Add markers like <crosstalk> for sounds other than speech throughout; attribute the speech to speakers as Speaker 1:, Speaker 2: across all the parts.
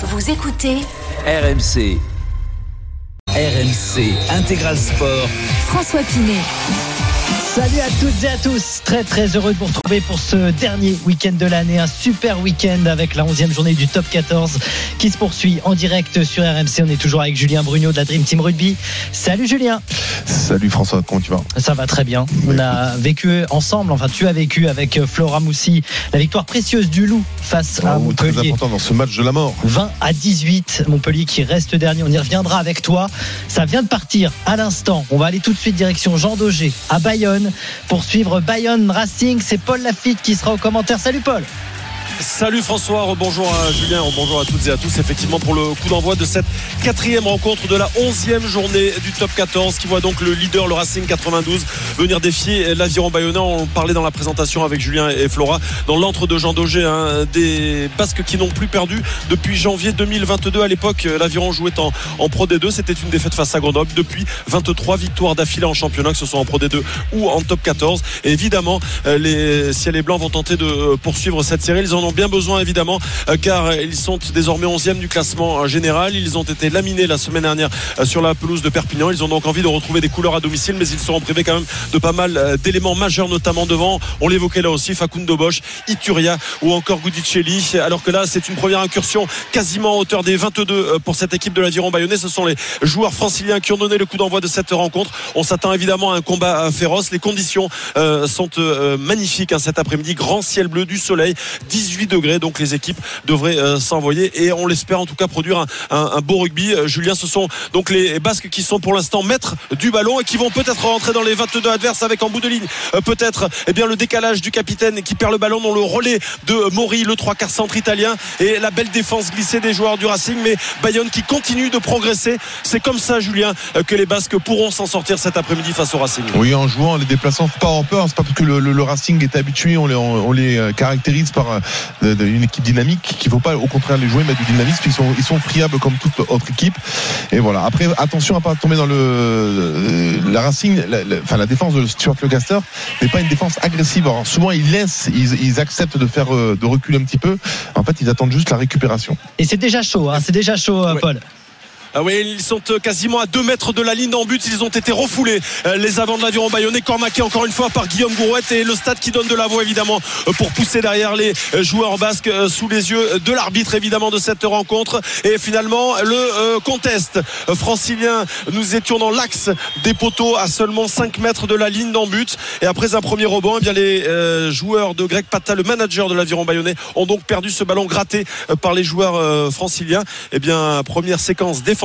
Speaker 1: Vous écoutez
Speaker 2: RMC. RMC Intégral Sport.
Speaker 1: François Pinet.
Speaker 3: Salut à toutes et à tous, très très heureux de vous retrouver pour ce dernier week-end de l'année, un super week-end avec la 11e journée du top 14 qui se poursuit en direct sur RMC. On est toujours avec Julien Brugnot de la Dream Team Rugby. Salut Julien.
Speaker 4: Salut François, comment tu vas?
Speaker 3: Ça va très bien. On a vécu ensemble, enfin tu as vécu avec Flora Moussi la victoire précieuse du Loup face à
Speaker 4: Oh, Très
Speaker 3: Montpellier.
Speaker 4: important dans ce match de la mort.
Speaker 3: 20 à 18, Montpellier qui reste dernier. On y reviendra avec toi. Ça vient de partir à l'instant. On va aller tout de suite direction Jean Daugé à Bayonne pour suivre Bayonne Racing. C'est Paul Lafitte qui sera au commentaire. Salut Paul.
Speaker 5: Salut François, bonjour à Julien, bonjour à toutes et à tous. Effectivement, pour le coup d'envoi de cette quatrième rencontre de la onzième journée du top 14, qui voit donc le leader, le Racing 92, venir défier l'aviron bayonnais. On parlait dans la présentation avec Julien et Flora, dans l'antre de Jean Daugé, hein, des Basques qui n'ont plus perdu depuis janvier 2022. À l'époque, l'aviron jouait en, en Pro D2. C'était une défaite face à Grenoble. Depuis 23 victoires d'affilée en championnat, que ce soit en Pro D2 ou en top 14. Et évidemment, euh, les ciels et blancs vont tenter de poursuivre cette série. Bien besoin évidemment euh, car ils sont désormais 11e du classement euh, général. Ils ont été laminés la semaine dernière euh, sur la pelouse de Perpignan. Ils ont donc envie de retrouver des couleurs à domicile, mais ils seront privés quand même de pas mal euh, d'éléments majeurs, notamment devant. On l'évoquait là aussi, Facundo Bosch, Ituria ou encore Gudicelli. Alors que là, c'est une première incursion quasiment à hauteur des 22 euh, pour cette équipe de l'aviron bayonnais. Ce sont les joueurs franciliens qui ont donné le coup d'envoi de cette rencontre. On s'attend évidemment à un combat euh, féroce. Les conditions euh, sont euh, magnifiques hein, cet après-midi. Grand ciel bleu, du soleil, 18 degrés. Donc les équipes devraient euh, s'envoyer et on l'espère en tout cas produire un, beau rugby. Euh, Julien, ce sont donc les Basques qui sont pour l'instant maîtres du ballon et qui vont peut-être rentrer dans les 22 adverses avec en bout de ligne euh, peut-être eh bien le décalage du capitaine qui perd le ballon dans le relais de Mori, le trois quarts centre italien et la belle défense glissée des joueurs du Racing. Mais Bayonne qui continue de progresser. C'est comme ça, Julien, que les Basques pourront s'en sortir cet après-midi face au Racing.
Speaker 4: Oui, en jouant les déplaçants pas en peur, c'est pas parce que le, Racing est habitué, on les, caractérise par de- de- une équipe dynamique qu'il faut pas au contraire les jouer mettre du dynamisme, ils sont ils sont friables comme toute autre équipe. Et voilà. Après attention à pas tomber dans le euh, la Racing, la, la- enfin la défense de Stuart Lecaster n'est pas une défense agressive. Alors souvent ils laissent, ils, ils acceptent de faire euh, de reculer un petit peu. En fait, ils attendent juste la récupération.
Speaker 3: Et c'est déjà chaud, hein, c'est déjà chaud, euh,
Speaker 5: Ouais.
Speaker 3: Paul.
Speaker 5: Ah oui, ils sont euh, quasiment à 2 mètres de la ligne en but. Ils ont été refoulés. Euh, Les avants de l'aviron bayonnais, cornaqués encore une fois par Guillaume Gourouette et le stade qui donne de la voix évidemment euh, pour pousser derrière les joueurs basques sous les yeux de l'arbitre évidemment de cette rencontre. Et finalement, le contest francilien, nous étions dans l'axe des poteaux à seulement 5 mètres de la ligne d'en but. Et après un premier rebond, eh bien les joueurs de Greg Pata, le manager de l'aviron bayonnais, ont donc perdu ce ballon gratté par les joueurs franciliens. Eh bien, première séquence défensive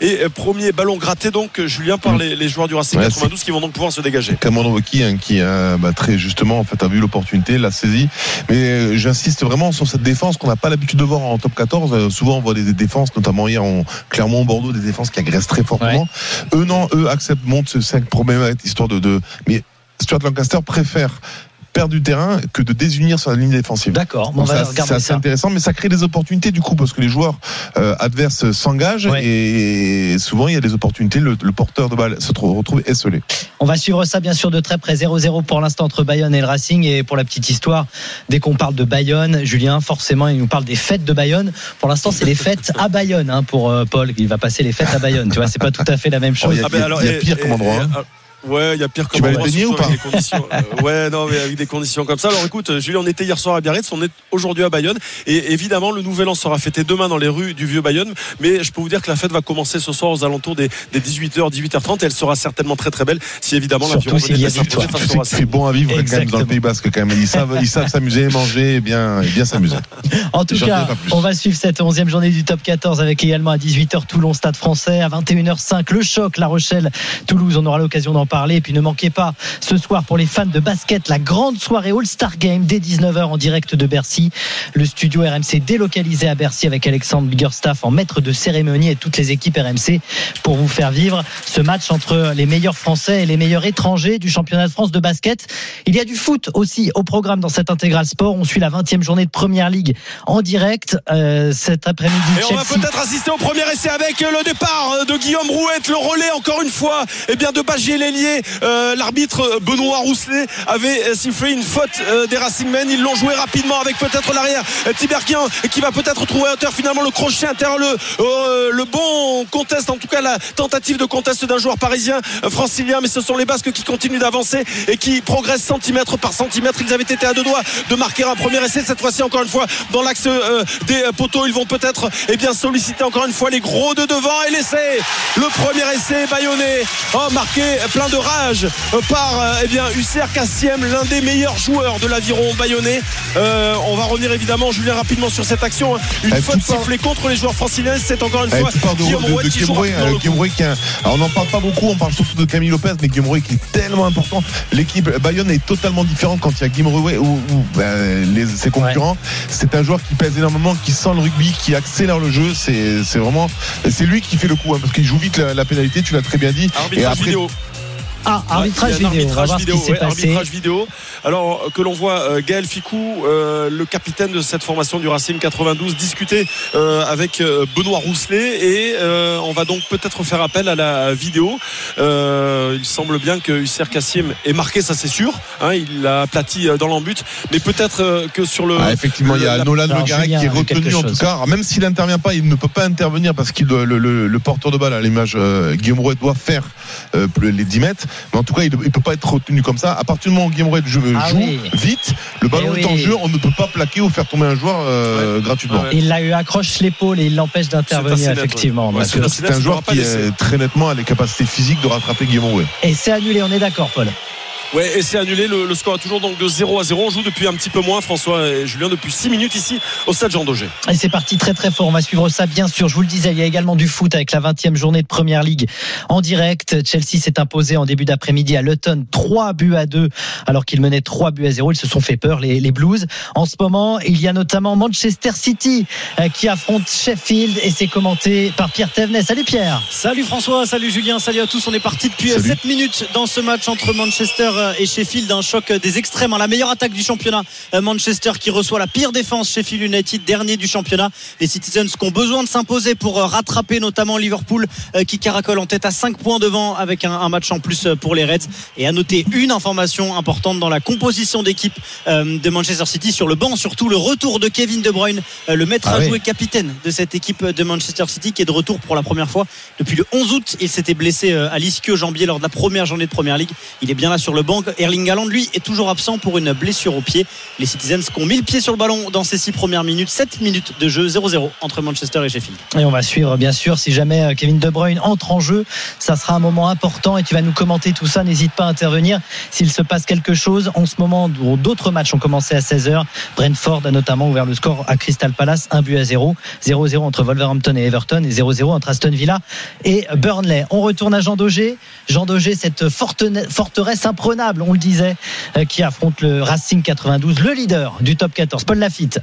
Speaker 5: et euh, premier ballon gratté donc euh, Julien par les, les joueurs du Racing
Speaker 4: Ouais,
Speaker 5: 92 qui vont donc pouvoir se dégager.
Speaker 4: Cameron Woki hein, qui euh, bah, très justement en fait a vu l'opportunité, l'a saisi. Mais euh, j'insiste vraiment sur cette défense qu'on n'a pas l'habitude de voir en top 14. Euh, souvent on voit des défenses, notamment hier en Clermont, Bordeaux, des défenses qui agressent très fortement. Eux non, eux acceptent, montent ce 5 problèmes histoire de, de mais Stuart Lancaster préfère perdre du terrain que de désunir sur la ligne défensive.
Speaker 3: D'accord, on va
Speaker 4: ça, c'est intéressant, mais ça crée des opportunités du coup parce que les joueurs euh, adverses s'engagent
Speaker 3: Ouais.
Speaker 4: et souvent il y a des opportunités. Le, le porteur de balle se trouve- retrouve esselé.
Speaker 3: On va suivre ça bien sûr de très près 0-0 pour l'instant entre Bayonne et le Racing et pour la petite histoire dès qu'on parle de Bayonne Julien forcément il nous parle des fêtes de Bayonne pour l'instant c'est les fêtes à Bayonne hein, pour euh, Paul il va passer les fêtes à Bayonne tu vois c'est pas tout à fait la même
Speaker 4: Oh,
Speaker 3: chose
Speaker 4: il y a- il y a
Speaker 5: et-
Speaker 4: pire
Speaker 5: et-
Speaker 4: comme endroit,
Speaker 5: et-
Speaker 4: hein.
Speaker 5: Ouais, il y a pire
Speaker 4: Tu
Speaker 5: comme
Speaker 4: vas aller te
Speaker 5: surtout
Speaker 4: ou pas
Speaker 5: avec des conditions, euh, Ouais, non, mais avec des conditions comme ça. Alors écoute, euh, Julien, on était hier soir à Biarritz, on est aujourd'hui à Bayonne. Et évidemment, le nouvel an sera fêté demain dans les rues du vieux Bayonne. Mais je peux vous dire que la fête va commencer ce soir aux alentours des, des 18h, 18h30. Et elle sera certainement très très belle si évidemment
Speaker 3: Surtout
Speaker 5: l'aviron
Speaker 3: s'il y a
Speaker 4: Tu que c'est bon à vivre quand même dans le Pays Basque quand même. Ils savent, ils savent s'amuser, manger et bien, et bien s'amuser.
Speaker 3: En tout cas, on va suivre cette 11e journée du top 14 avec également à 18h Toulon Stade français, à 21h05 le choc La Rochelle Toulouse, on aura l'occasion d'en parler et puis ne manquez pas ce soir pour les fans de basket la grande soirée All-Star Game dès 19h en direct de Bercy. Le studio RMC délocalisé à Bercy avec Alexandre Biggerstaff en maître de cérémonie et toutes les équipes RMC pour vous faire vivre ce match entre les meilleurs Français et les meilleurs étrangers du championnat de France de basket. Il y a du foot aussi au programme dans cet intégral sport. On suit la 20e journée de Première Ligue en direct euh, cet après-midi.
Speaker 5: Et on va peut-être assister au premier essai avec le départ de Guillaume Rouette, le relais encore une fois, et bien de Bagé Lélier euh, l'arbitre Benoît Rousselet avait sifflé une faute euh, des Racingmen. Ils l'ont joué rapidement avec peut-être l'arrière Tiberkien qui va peut-être trouver hauteur finalement le crochet intérieur, le, euh, bon conteste, en tout cas la tentative de conteste d'un joueur parisien francilien. Mais ce sont les Basques qui continuent d'avancer et qui progressent centimètre par centimètre. Ils avaient été à deux doigts de marquer un premier essai. Cette fois-ci, encore une fois, dans l'axe des poteaux, ils vont peut-être eh bien solliciter encore une fois les gros de devant et l'essai. Le premier essai, Bayonné, oh, marqué plein de rage par eh bien UCR Cassiem, l'un des meilleurs joueurs de l'aviron bayonnais. Euh, on va revenir évidemment, Julien, rapidement sur cette action. Une
Speaker 4: Eh,
Speaker 5: faute sifflée contre les joueurs franciliens. C'est encore une fois
Speaker 4: de,
Speaker 5: Guillaume
Speaker 4: de, de euh, on n'en parle pas beaucoup, on parle surtout de Camille Lopez, mais Guillaume qui est tellement important. L'équipe Bayonne est totalement différente quand il y a Guillaume ou, ou, ben, les, ses concurrents. C'est un joueur qui pèse énormément, qui sent le rugby, qui accélère le jeu. C'est vraiment, c'est lui qui fait le coup, hein, parce qu'il joue vite la, la pénalité. Tu l'as très bien dit. Et
Speaker 5: Arbitrage
Speaker 4: après,
Speaker 5: vidéo.
Speaker 3: Ah, arbitrage vidéo. On va
Speaker 5: arbitrage
Speaker 3: voir ce qui
Speaker 5: vidéo,
Speaker 3: s'est
Speaker 5: ouais,
Speaker 3: passé.
Speaker 5: arbitrage vidéo. Alors que l'on voit euh, Gaël Ficou, euh, le capitaine de cette formation du Racing 92, discuter euh, avec euh, Benoît Rousselet et euh, on va donc peut-être faire appel à la vidéo. Euh, il semble bien que Husser Kassim ait marqué, ça c'est sûr. Hein, il l'a aplati euh, dans l'embut, mais peut-être euh, que sur le
Speaker 4: Ah, effectivement, il y a
Speaker 5: la-
Speaker 4: Nolan
Speaker 3: Alors,
Speaker 4: Le Garec
Speaker 3: Julien
Speaker 4: qui est retenu en tout cas. Même s'il n'intervient pas, il ne peut pas intervenir parce qu'il doit- le, le- le porteur de balle à l'image euh, Guillaume Rouet doit faire euh, les 10 mètres. Mais en tout cas, il ne peut pas être retenu comme ça. À partir du moment où Guillaume Rouet joue,
Speaker 3: Ah
Speaker 4: joue
Speaker 3: oui.
Speaker 4: vite, le ballon
Speaker 3: Eh
Speaker 4: est en jeu, on ne peut pas plaquer ou faire tomber un joueur euh, gratuitement.
Speaker 5: Ouais.
Speaker 3: Il l'a eu accroche l'épaule et il l'empêche d'intervenir effectivement.
Speaker 5: ouais. C'est
Speaker 4: un joueur qui est très nettement a les capacités physiques de rattraper Guillaume Rouet.
Speaker 3: Et c'est annulé, on est d'accord, Paul.
Speaker 5: Ouais, et c'est annulé. Le, le score est toujours donc de 0 à 0. On joue depuis un petit peu moins, François et Julien, depuis 6 minutes ici au stade Jean Daugé.
Speaker 3: Et c'est parti très très fort. On va suivre ça bien sûr. Je vous le disais, il y a également du foot avec la 20e journée de Première Ligue en direct. Chelsea s'est imposé en début d'après-midi à Luton 3 buts à 2 alors qu'ils menaient 3 buts à 0. Ils se sont fait peur les, les Blues. En ce moment, il y a notamment Manchester City euh, qui affronte Sheffield et c'est commenté par Pierre Thévenet. Salut Pierre.
Speaker 1: Salut François, salut Julien, salut à tous. On est parti depuis
Speaker 4: Salut.
Speaker 1: 7 minutes dans ce match entre Manchester et Sheffield. Un choc des extrêmes. hein. La meilleure attaque du championnat. Euh, Manchester qui reçoit la pire défense. Sheffield United, dernier du championnat. Les Citizens qui ont besoin de s'imposer pour euh, rattraper notamment Liverpool euh, qui caracole en tête à 5 points devant avec un, un match en plus euh, pour les Reds. Et à noter une information importante dans la composition d'équipe euh, de Manchester City sur le banc. Surtout le retour de Kevin De Bruyne, euh, le maître
Speaker 4: Ah
Speaker 1: à
Speaker 4: oui.
Speaker 1: jouer capitaine de cette équipe de Manchester City qui est de retour pour la première fois depuis le 11 août. Il s'était blessé euh, à l'ischio-jambier lors de la première journée de Première Ligue. Il est bien là sur le banc. Erling Haaland, lui, est toujours absent pour une blessure au pied. Les Citizens qui ont mis le pied sur le ballon dans ces six premières minutes. 7 minutes de jeu 0-0 entre Manchester et Sheffield.
Speaker 3: Et on va suivre, bien sûr, si jamais euh, Kevin De Bruyne entre en jeu, ça sera un moment important et tu vas nous commenter tout ça. N'hésite pas à intervenir s'il se passe quelque chose. En ce moment, d'autres matchs ont commencé à 16h. Brentford a notamment ouvert le score à Crystal Palace, 1 but à 0. 0-0 entre Wolverhampton et Everton et 0-0 entre Aston Villa et Burnley. On retourne à Jean Daugé. Jean Daugé, cette forteresse imprenable, on le disait, euh, qui affronte le Racing 92, le leader du top 14. Paul Lafitte.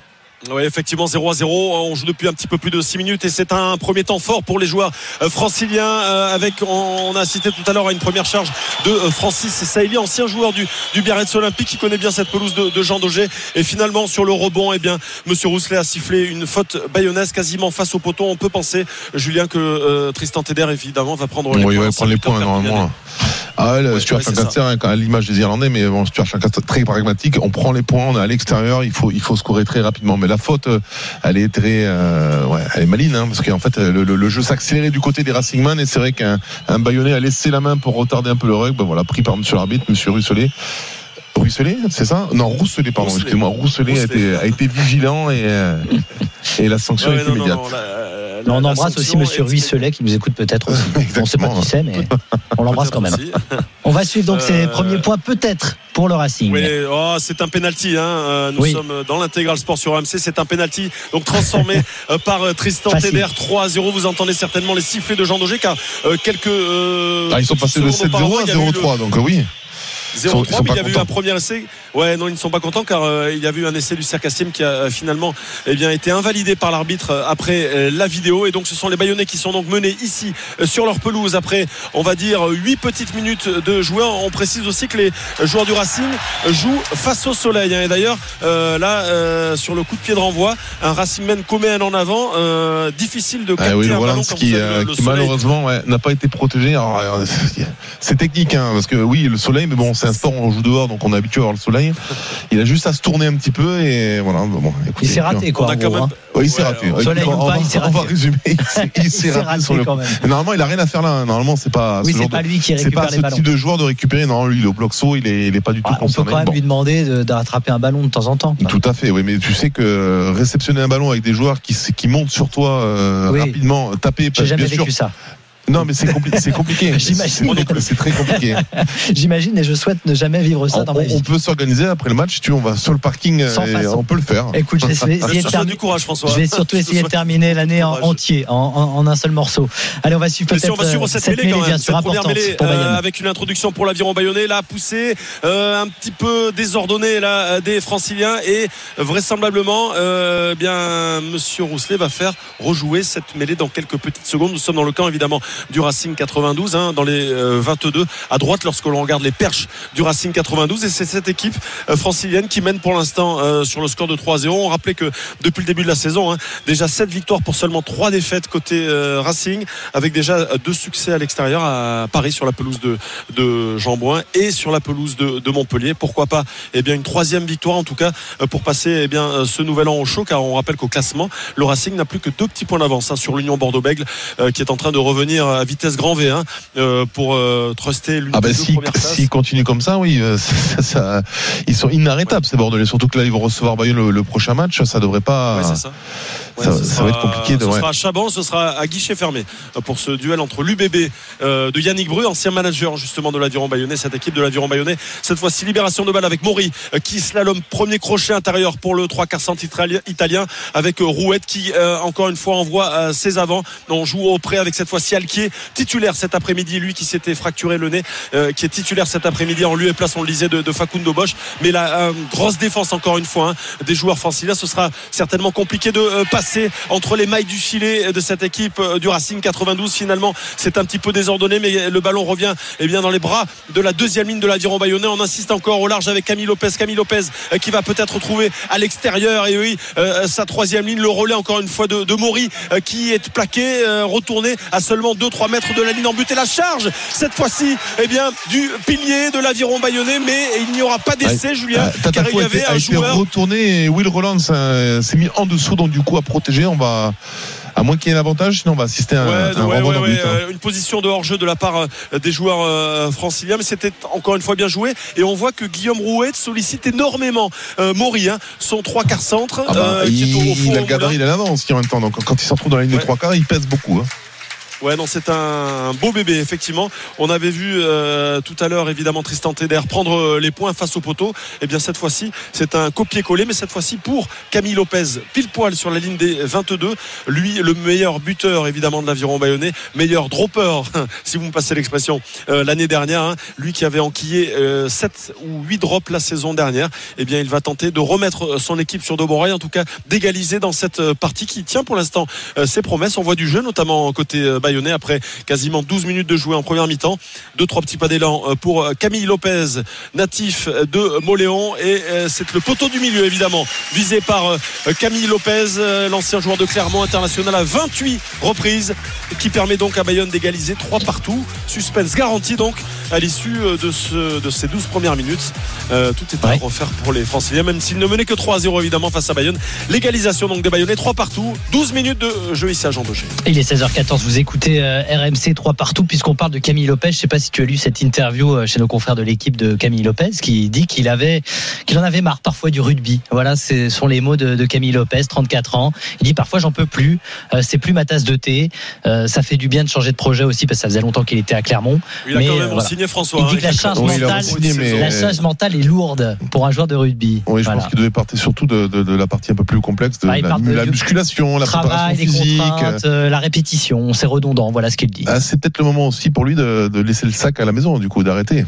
Speaker 5: Oui, effectivement, 0 à 0. On joue depuis un petit peu plus de 6 minutes et c'est un premier temps fort pour les joueurs euh, franciliens. euh, Avec, on a cité tout à l'heure à une première charge de euh, Francis Saïli, ancien joueur du, du Biarritz Olympique qui connaît bien cette pelouse de, de Jean Daugé. Et finalement, sur le rebond, eh bien, Monsieur Rousselet a sifflé une faute bayonnaise quasiment face au poteau. On peut penser, Julien, que euh, Tristan Teder, évidemment, va prendre les
Speaker 4: Oui,
Speaker 5: points. C'est
Speaker 4: prendre les points normalement. Ah ouais,
Speaker 5: Ouais,
Speaker 4: Stuart
Speaker 5: ouais,
Speaker 4: Lancaster, hein, à l'image des Irlandais, mais bon, Stuart Lancaster très pragmatique. On prend les points, on est à l'extérieur, il faut, il faut scorer très rapidement. Mais la faute, euh, elle est très, euh, maline, hein, parce qu'en fait, le, le- jeu s'accélérait du côté des Racingman et c'est vrai qu'un un a laissé la main pour retarder un peu le rug. Ben voilà, pris par Monsieur l'arbitre, Monsieur Russelet. Russelet, c'est ça? Non, Rousselet, pardon,
Speaker 5: Rousselet.
Speaker 4: excusez-moi. Rousselet a
Speaker 5: Rousselet.
Speaker 4: été, a été vigilant et, euh, et la sanction
Speaker 5: Ouais,
Speaker 4: est
Speaker 5: non,
Speaker 4: immédiate.
Speaker 5: non, la- la-
Speaker 3: Mais on embrasse aussi Monsieur Ruisselet qui nous écoute peut-être aussi. <laughs> on ne sait pas qui c'est, mais on l'embrasse quand même. On va suivre donc ces
Speaker 5: Euh,
Speaker 3: premiers points peut-être pour le Racing.
Speaker 5: Oui, oh, c'est un penalty. Hein. Euh, Nous
Speaker 3: Oui.
Speaker 5: sommes dans l'intégral sport sur AMC. C'est un penalty donc transformé euh, par Tristan. Teder 3 à 0. Vous entendez certainement les sifflets de Jean Daugé car quelques. euh,
Speaker 4: Ah, ils sont passés de
Speaker 5: secondes
Speaker 4: 7-0
Speaker 5: auparavant,
Speaker 4: à
Speaker 5: il y a eu le-
Speaker 4: 0-3, donc euh, oui. Ils sont-
Speaker 5: 0-3,
Speaker 4: ils sont
Speaker 5: mais il y avait eu un premier essai. Ouais, non, ils ne sont pas contents car euh, il y avait eu un essai du Circassim qui a euh, finalement eh bien, été invalidé par l'arbitre euh, après euh, la vidéo. Et donc, ce sont les Bayonnais qui sont donc menés ici sur leur pelouse après, on va dire, 8 petites minutes de jouer. On précise aussi que les joueurs du Racing jouent face au soleil. hein. Et d'ailleurs, là, sur le coup de pied de renvoi, un Racingman commet un en avant. difficile de capter
Speaker 4: Ah oui, le
Speaker 5: un ballon quand
Speaker 4: qui,
Speaker 5: le- le
Speaker 4: qui malheureusement ouais, n'a pas été protégé. Alors, c'est technique, hein, parce que oui, le soleil, mais bon, c'est un sport, on joue dehors, donc on est habitué à voir le soleil. Il a juste à se tourner un petit peu et voilà. Bon, écoutez,
Speaker 3: Il s'est raté, quoi.
Speaker 5: On a quand même.
Speaker 3: hein.
Speaker 4: Oui, il s'est
Speaker 5: Ouais,
Speaker 4: raté.
Speaker 5: on-
Speaker 3: Soleil
Speaker 4: on,
Speaker 3: ou
Speaker 4: va-
Speaker 3: pas, il s'est
Speaker 4: on va
Speaker 3: raté.
Speaker 4: résumer. Il s'est- raté, <laughs>
Speaker 3: raté
Speaker 4: sur le
Speaker 3: quand même.
Speaker 4: Normalement, il a rien à faire là. Normalement, c'est pas.
Speaker 3: Oui,
Speaker 4: ce
Speaker 3: c'est pas
Speaker 4: de-
Speaker 3: lui qui
Speaker 4: C'est
Speaker 3: récupère
Speaker 4: pas
Speaker 3: les
Speaker 4: ce
Speaker 3: ballons.
Speaker 4: type de joueur de récupérer. Non, lui, le bloc saut, il est, il est pas du tout
Speaker 3: Ah, on peut
Speaker 4: concerné.
Speaker 3: quand même
Speaker 4: Bon.
Speaker 3: lui demander de, de rattraper un ballon de temps en temps. quoi.
Speaker 4: Tout à fait, oui, mais tu sais que réceptionner un ballon avec des joueurs qui, qui montent sur toi euh,
Speaker 3: Oui.
Speaker 4: rapidement, taper,
Speaker 3: J'ai jamais
Speaker 4: bien sûr.
Speaker 3: vécu ça.
Speaker 4: Non, mais c'est compli- c'est compliqué. <laughs>
Speaker 3: J'imagine.
Speaker 4: C'est- très compliqué. <laughs>
Speaker 3: J'imagine et je souhaite ne jamais vivre ça
Speaker 4: on,
Speaker 3: dans ma vie.
Speaker 4: on peut s'organiser après le match. Tu, on va sur le parking.
Speaker 3: Sans
Speaker 4: et
Speaker 3: façon.
Speaker 4: on peut le faire.
Speaker 3: Écoute, je vais essayer <laughs> de
Speaker 5: souhaite
Speaker 3: terminer.
Speaker 5: du courage, François.
Speaker 3: Je vais surtout essayer de terminer l'année en entier, en, en- en un seul morceau. Allez, on va suivre peut-être
Speaker 5: on va suivre
Speaker 3: euh,
Speaker 5: cette,
Speaker 3: cette
Speaker 5: mêlée, quand
Speaker 3: mêlée,
Speaker 5: même,
Speaker 3: bien sûr,
Speaker 5: cette première
Speaker 3: importante
Speaker 5: mêlée
Speaker 3: pour
Speaker 5: euh, avec une introduction pour l'aviron bayonnais, là poussée, euh, un petit peu désordonnée là euh, des Franciliens et euh, vraisemblablement, euh, bien Monsieur Rousselet va faire rejouer cette mêlée dans quelques petites secondes. Nous sommes dans le camp évidemment du Racing 92, hein, dans les euh, 22 à droite lorsque l'on regarde les perches du Racing 92 et c'est cette équipe euh, francilienne qui mène pour l'instant euh, sur le score de 3-0. On rappelait que depuis le début de la saison, hein, déjà 7 victoires pour seulement 3 défaites côté euh, Racing avec déjà euh, deux succès à l'extérieur à Paris sur la pelouse de, de Jean-Bouin et sur la pelouse de, Montpellier. Pourquoi pas eh bien, une troisième victoire en tout cas euh, pour passer eh bien, euh, ce nouvel an au chaud car on rappelle qu'au classement, le Racing n'a plus que deux petits points d'avance hein, sur l'Union Bordeaux-Bègles euh, qui est en train de revenir à vitesse grand V1 euh, pour euh, truster l'une
Speaker 4: Ah ben
Speaker 5: des deux
Speaker 4: s'ils <laughs> continuent comme ça, oui, euh, <laughs> ça, ça- ils sont inarrêtables ces Bordelais. Surtout que là, ils vont recevoir Bayonne le, le prochain match. Ça devrait pas.
Speaker 5: Ouais, ça. Ouais,
Speaker 4: ça-
Speaker 5: ce
Speaker 4: ça
Speaker 5: sera-
Speaker 4: va être compliqué de-
Speaker 5: Ce sera à Chaban, ce sera à guichet fermé pour ce duel entre l'UBB de Yannick Bru, ancien manager justement de l'aviron bayonnais, cette équipe de l'aviron bayonnais. Cette fois-ci, libération de balle avec Maury qui slalom premier crochet intérieur pour le 3 quarts centre itali- italien avec Rouette qui encore une fois envoie ses avants. On joue au avec cette fois-ci Alquier, titulaire cet après-midi, lui qui s'était fracturé le nez, euh, qui est titulaire cet après-midi en lieu et place, on le disait, de, Facundo Bosch. Mais la euh, grosse défense encore une fois hein, des joueurs franciliens, ce sera certainement compliqué de euh, passer entre les mailles du filet de cette équipe du Racing 92. Finalement, c'est un petit peu désordonné, mais le ballon revient eh bien, dans les bras de la deuxième ligne de l'aviron bayonnais. On insiste encore au large avec Camille Lopez. Camille Lopez qui va peut-être trouver à l'extérieur et oui, sa troisième ligne, le relais encore une fois de, de Maury qui est plaqué, retourné à seulement 2-3 mètres de la ligne en but et la charge cette fois-ci eh bien, du pilier de l'aviron bayonnais, mais il n'y aura pas d'essai, Julien,
Speaker 4: Ah,
Speaker 5: car il y avait
Speaker 4: a
Speaker 5: un joueur.
Speaker 4: retourné et Will Rollins euh, s'est mis en dessous, donc du coup à protéger, on va à moins qu'il y ait un avantage, sinon on va assister à un,
Speaker 5: Ouais,
Speaker 4: un but, hein.
Speaker 5: euh, une position de hors-jeu de la part euh, des joueurs euh, franciliens, mais c'était encore une fois bien joué. Et on voit que Guillaume Rouet sollicite énormément euh, Maury, hein, son trois quarts centre,
Speaker 4: Ah bah,
Speaker 5: euh,
Speaker 4: il,
Speaker 5: qui est au, au fond
Speaker 4: il a le gabarit, il a l'avance en même temps. Donc quand il se retrouve dans la ligne des trois quarts, il pèse beaucoup. hein.
Speaker 5: Ouais, non, c'est un beau bébé, effectivement. On avait vu euh, tout à l'heure, évidemment, Tristan Teder prendre euh, les points face au poteau. Et bien, cette fois-ci, c'est un copier-coller, mais cette fois-ci pour Camille Lopez, pile poil sur la ligne des 22. Lui, le meilleur buteur, évidemment, de l'aviron bayonnais, meilleur dropper, <laughs> si vous me passez l'expression, euh, l'année dernière. hein. Lui qui avait enquillé euh, 7 ou 8 drops la saison dernière. Eh bien, il va tenter de remettre son équipe sur de bons rails, en tout cas, d'égaliser dans cette euh, partie qui tient pour l'instant euh, ses promesses. On voit du jeu, notamment côté euh, bayonnais, après quasiment 12 minutes de jouer en première mi-temps. Deux, trois petits pas d'élan euh, pour euh, Camille Lopez, natif de Moléon. Et euh, c'est le poteau du milieu, évidemment, visé par euh, Camille Lopez, euh, l'ancien joueur de Clermont international à 28 reprises, qui permet donc à Bayonne d'égaliser 3 partout. Suspense garanti donc à l'issue euh, de, ce, de ces 12 premières minutes. Euh, tout est à
Speaker 3: Ouais.
Speaker 5: refaire pour les Franciliens, même s'ils ne menaient que 3-0 évidemment face à Bayonne. L'égalisation donc des Bayonnais, 3 partout, 12 minutes de jeu ici à Jean Daucher.
Speaker 3: Il est 16h14, vous écoutez euh, RMC 3 partout puisqu'on parle de Camille Lopez. Je sais pas si tu as lu cette interview euh, chez nos confrères de l'équipe de Camille Lopez qui dit qu'il avait qu'il en avait marre parfois du rugby. Voilà, ce sont les mots de, de Camille Lopez, 34 ans. Il dit parfois j'en peux plus, euh, c'est plus ma tasse de thé. Euh, ça fait du bien de changer de projet aussi parce que ça faisait longtemps qu'il était à Clermont.
Speaker 5: Il a
Speaker 3: Mais,
Speaker 5: quand
Speaker 3: euh,
Speaker 5: même
Speaker 3: voilà.
Speaker 5: signé François.
Speaker 3: Il dit
Speaker 5: hein,
Speaker 3: que la
Speaker 5: a
Speaker 3: charge
Speaker 5: quand
Speaker 4: Oui, a
Speaker 3: mentale,
Speaker 4: mais-
Speaker 3: la charge mentale est lourde pour un joueur de rugby.
Speaker 4: Oui, je
Speaker 3: Voilà.
Speaker 4: pense qu'il devait partir surtout de, de- de la partie un peu plus complexe, de
Speaker 3: Ah, il
Speaker 4: la, la musculation, la
Speaker 3: Travail,
Speaker 4: préparation
Speaker 3: les
Speaker 4: physique.
Speaker 3: euh, la répétition, c'est redondant. Voilà ce qu'il dit.
Speaker 4: Ah, c'est peut-être le moment aussi pour lui de, de laisser le sac à la maison, du coup, d'arrêter.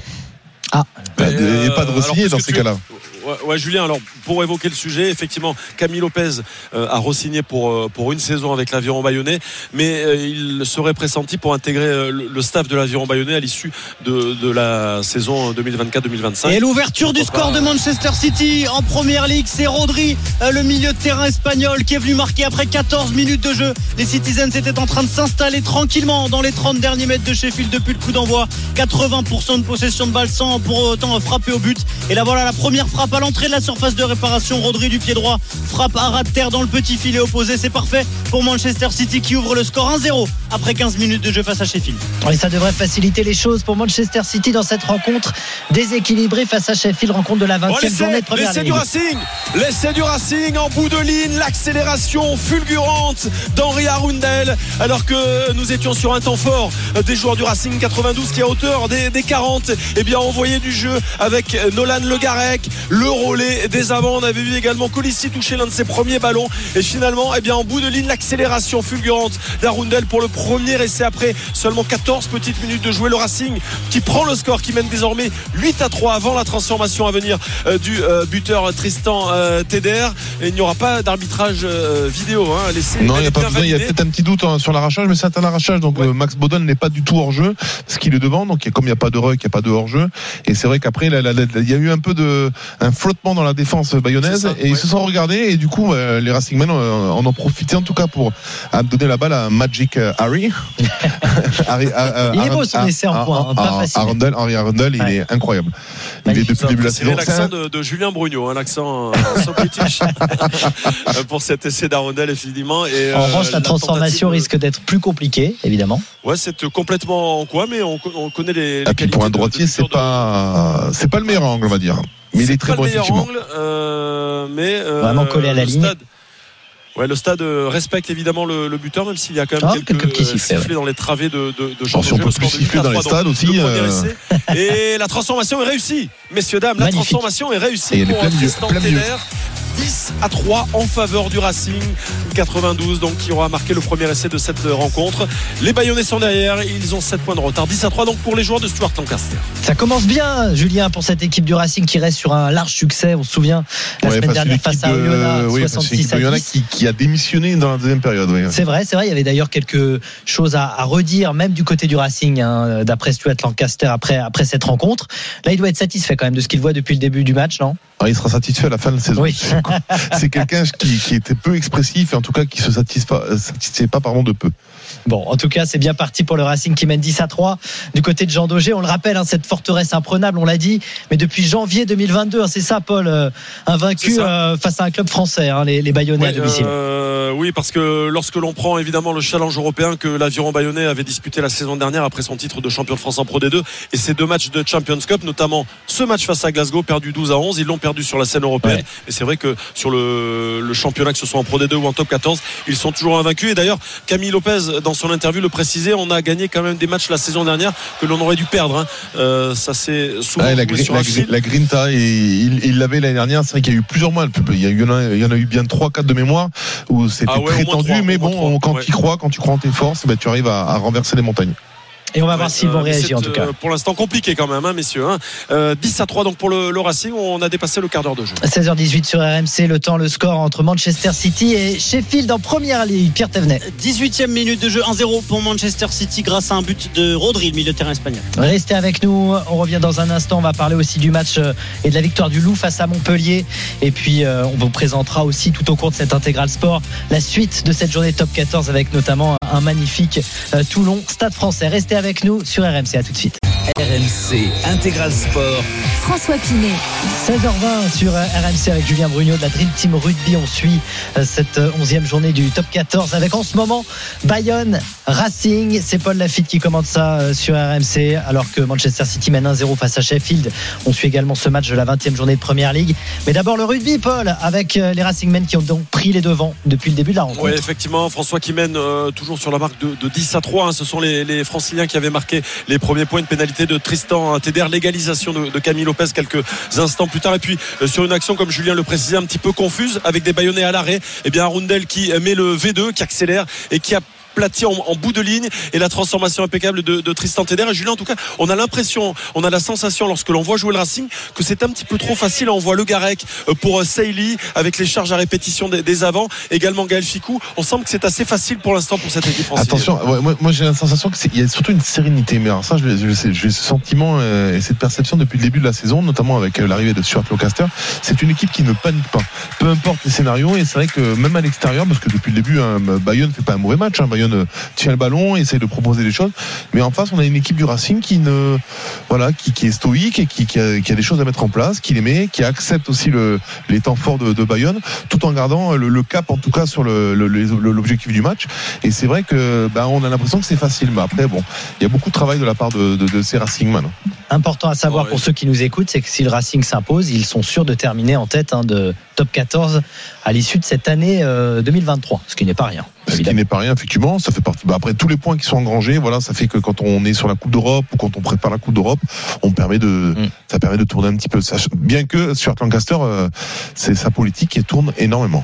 Speaker 3: Ah,
Speaker 5: Mais
Speaker 4: Et
Speaker 5: euh,
Speaker 4: pas de
Speaker 5: alors,
Speaker 4: Rossigné dans ces
Speaker 5: tu-
Speaker 4: cas-là.
Speaker 5: Ouais, ouais, Julien, alors pour évoquer le sujet, effectivement, Camille Lopez euh, a re-signé pour, euh, pour une saison avec l'Aviron Bayonnais, mais euh, il serait pressenti pour intégrer le, le staff de l'Aviron Bayonnais à l'issue de, de la saison 2024-2025.
Speaker 1: Et l'ouverture du score
Speaker 5: pas,
Speaker 1: de Manchester City en première ligue, c'est Rodri, le milieu de terrain espagnol, qui est venu marquer après 14 minutes de jeu. Les Citizens étaient en train de s'installer tranquillement dans les 30 derniers mètres de Sheffield depuis le coup d'envoi. 80% de possession de balle sans pour autant frapper au but. Et là voilà la première frappe à l'entrée de la surface de réparation. Rodri du pied droit frappe à ras de terre dans le petit filet opposé. C'est parfait pour Manchester City qui ouvre le score 1-0 après 15 minutes de jeu face à Sheffield.
Speaker 3: Et ça devrait faciliter les choses pour Manchester City dans cette rencontre déséquilibrée face à Sheffield, rencontre de la 20e
Speaker 5: Oh, l'essai,
Speaker 3: journée de première
Speaker 5: l'essai du Racing l'essai du Racing en bout de ligne l'accélération fulgurante d'Henri Arundel alors que nous étions sur un temps fort des joueurs du Racing 92 qui est à hauteur des, des 40 et bien envoyé du jeu avec Nolan Le Garec le relais des avants on avait vu également Colissi toucher l'un de ses premiers ballons et finalement eh bien en bout de ligne l'accélération fulgurante d'Arundel pour le premier essai après seulement 14 petites minutes de jouer le Racing qui prend le score qui mène désormais 8 à 3 avant la transformation à venir euh, du euh, buteur Tristan euh, Teder et il n'y aura pas d'arbitrage vidéo hein.
Speaker 4: Non, il n'y a pas besoin. Il y a peut-être un petit doute hein, sur l'arrachage, mais c'est un arrachage. Donc
Speaker 5: Ouais.
Speaker 4: Max Bodon n'est pas du tout hors jeu, parce qu'il est devant. Donc comme il n'y a pas de ruck, il n'y a pas de hors jeu. Et c'est vrai qu'après, il y a eu un peu de un flottement dans la défense bayonnaise,
Speaker 5: ça,
Speaker 4: et ils se sont regardés. Et du coup, euh, les Racingmen euh, en ont profité en tout cas pour donner la balle à Magic euh, Harry. <laughs> Harry- à- à-
Speaker 3: Il est beau, son essai en point, hein, pas facile.
Speaker 4: Arundel, il est incroyable. Il est depuis le début de la
Speaker 5: C'est
Speaker 4: saison. C'est
Speaker 5: l'accent de, de Julien Brugno, un accent euh, so british euh, pour cet essai d'Arundel effectivement. Et,
Speaker 3: En
Speaker 5: euh,
Speaker 3: revanche, la transformation risque d'être plus compliquée, évidemment.
Speaker 5: Ouais, c'est complètement en quoi, mais on, on connaît les. les
Speaker 4: Et puis pour un droitier, c'est pas c'est pas le meilleur angle, on va dire. Mais il
Speaker 5: C'est
Speaker 4: est très
Speaker 5: pas
Speaker 4: bon
Speaker 5: le meilleur angle, euh, mais euh,
Speaker 3: Vraiment collé à la ligne.
Speaker 5: Stade, ouais, le stade euh, respecte évidemment le, le buteur, même s'il y a quand même
Speaker 3: Ah,
Speaker 5: quelques,
Speaker 3: quelques petits sifflets,
Speaker 5: sifflets dans les travées de, de, de
Speaker 4: Attention, on peut plus siffler dans
Speaker 5: 8 à
Speaker 4: les
Speaker 5: 3,
Speaker 4: stades aussi,
Speaker 5: le
Speaker 4: euh.
Speaker 5: Et la transformation est réussie, messieurs dames. La transformation est
Speaker 4: Et
Speaker 5: réussie
Speaker 4: est
Speaker 5: pour Tristan. Teller. 10 à 3 en faveur du Racing 92 donc qui aura marqué le premier essai de cette rencontre les Bayonnais sont derrière ils ont 7 points de retard 10 à 3 donc pour les joueurs de Stuart Lancaster
Speaker 3: Ça commence bien, Julien, pour cette équipe du Racing qui reste sur un large succès. On se souvient la
Speaker 4: Ouais,
Speaker 3: semaine dernière face à
Speaker 4: de-
Speaker 3: Oyonnax,
Speaker 4: oui, face à
Speaker 3: 66
Speaker 4: l'équipe
Speaker 3: à
Speaker 4: de Oyonnax
Speaker 3: 10.
Speaker 4: qui, qui a démissionné dans la deuxième période. oui.
Speaker 3: C'est vrai, c'est vrai. Il y avait d'ailleurs quelque chose à, à redire, même du côté du Racing, hein, d'après Stuart Lancaster après, après cette rencontre. Là, il doit être satisfait quand même de ce qu'il voit depuis le début du match, non?
Speaker 4: Ah, il sera satisfait à la fin de la saison.
Speaker 3: Oui.
Speaker 4: C'est quelqu'un qui, qui était peu expressif et en tout cas qui se satisfait pas, satisfait pas pardon, de peu.
Speaker 3: Bon, en tout cas, c'est bien parti pour le Racing qui mène 10 à 3 du côté de Jean Daugé. On le rappelle, hein, cette forteresse imprenable, on l'a dit, mais depuis janvier 2022, hein, c'est ça, Paul, euh, invaincu euh, face à un club français, hein, les, les Bayonnais à
Speaker 5: Ouais,
Speaker 3: domicile.
Speaker 5: euh, oui, parce que lorsque l'on prend évidemment le challenge européen que l'Aviron Bayonnais avait disputé la saison dernière après son titre de champion de France en Pro D2 et ces deux matchs de Champions Cup, notamment ce match face à Glasgow, perdu 12 à 11, ils l'ont perdu sur la scène européenne.
Speaker 3: Ouais.
Speaker 5: Et c'est vrai que sur le, le championnat, que ce soit en Pro D2 ou en Top 14, ils sont toujours invaincus. Et d'ailleurs, Camille Lopez, dans son interview, le précisait, on a gagné quand même des matchs la saison dernière que l'on aurait dû perdre. hein. Euh, ça s'est souvent
Speaker 4: la, gri- la gri- Grinta, et il l'avait l'année dernière. C'est vrai qu'il y a eu plusieurs mois. Il y, a eu, il y en a- eu bien 3-4 de mémoire où c'était
Speaker 5: Ah ouais,
Speaker 4: très tendu. mais bon, quand
Speaker 5: ouais.
Speaker 4: tu crois, quand tu crois en tes forces, ben, tu arrives à, à renverser les montagnes.
Speaker 3: Et on va voir s'ils vont
Speaker 5: euh,
Speaker 3: réagir en tout cas.
Speaker 5: euh, Pour l'instant compliqué quand même, hein, messieurs. hein. Euh, 10 à 3 donc pour le, le Racing, on a dépassé le quart d'heure de jeu.
Speaker 3: 16h18 sur RMC, le temps, le score entre Manchester City et Sheffield en première ligue. Pierre Thévenet.
Speaker 1: 18e minute de jeu 1-0 pour Manchester City grâce à un but de Rodri, le milieu de terrain espagnol.
Speaker 3: Restez avec nous, on revient dans un instant, on va parler aussi du match et de la victoire du Loup face à Montpellier. Et puis euh, on vous présentera aussi tout au cours de cet intégral sport la suite de cette journée top 14 avec notamment un magnifique euh, Toulon Stade français. Restez avec nous sur RMC, à tout de suite.
Speaker 2: RMC Intégral Sport.
Speaker 6: François Pinet.
Speaker 3: 16h20 sur euh, RMC avec Julien Brugnot de la Dream Team Rugby. On suit euh, cette euh, 11e journée du top 14 avec en ce moment Bayonne Racing. C'est Paul Lafitte qui commande ça euh, sur RMC alors que Manchester City mène 1-0 face à Sheffield. On suit également ce match de la 20e journée de Première Ligue. Mais d'abord le rugby, Paul, avec euh, les Racingmen qui ont donc pris les devants depuis le début de la rencontre.
Speaker 5: Oui, effectivement, François qui mène euh, toujours sur la marque de, de 10 à 3. hein. Ce sont les, les Franciliens qui avaient marqué les premiers points. Une pénalité de Tristan Teder, légalisation de, de Camille Lopez quelques instants plus tard. Et puis euh, sur une action, comme Julien le précisait, un petit peu confuse, avec des baïonnés à l'arrêt. Et bien Arundel qui met le V2, qui accélère et qui a aplati en, bout de ligne et la transformation impeccable de, Tristan Teder. Et Julien, en tout cas, on a l'impression, on a la sensation lorsque l'on voit jouer le Racing que c'est un petit peu trop facile. On voit le Garec euh, pour euh, Seili avec les charges à répétition des, avants, également Gaël Ficou. On semble que c'est assez facile pour l'instant pour cette équipe française.
Speaker 4: Attention, moi, j'ai la sensation qu'il y a surtout une sérénité. Mais alors ça, je, je, j'ai ce sentiment euh, et cette perception depuis le début de la saison, notamment avec l'arrivée de Stuart Lancaster. C'est une équipe qui ne panique pas, peu importe les scénarios. Et c'est vrai que même à l'extérieur, parce que depuis le début, hein, Bayonne fait pas un mauvais match. Hein, euh, tient le ballon, essaie de proposer des choses. Mais en face, on a une équipe du Racing qui ne, voilà, qui, qui est stoïque et qui, qui, a, qui a des choses à mettre en place, qui les met, qui accepte aussi le, les temps forts de, de Bayonne, tout en gardant le, le cap en tout cas sur le- le- le- l'objectif du match. Et c'est vrai que bah, on a l'impression que c'est facile, mais après bon, il y a beaucoup de travail de la part de, de, de ces Racingman.
Speaker 3: Important à savoir
Speaker 5: Ouais.
Speaker 3: pour ceux qui nous écoutent, c'est que si le Racing s'impose, ils sont sûrs de terminer en tête hein, de top 14 à l'issue de cette année euh, 2023, ce qui n'est pas rien.
Speaker 4: Ce qui n'est pas rien, effectivement. Ça fait partie. Bah, après tous les points qui sont engrangés, voilà, ça fait que quand on est sur la Coupe d'Europe ou quand on prépare la Coupe d'Europe, on permet de,
Speaker 3: Mm.
Speaker 4: ça permet de tourner un petit peu. Bien que Stuart Lancaster, euh, c'est sa politique qui tourne énormément.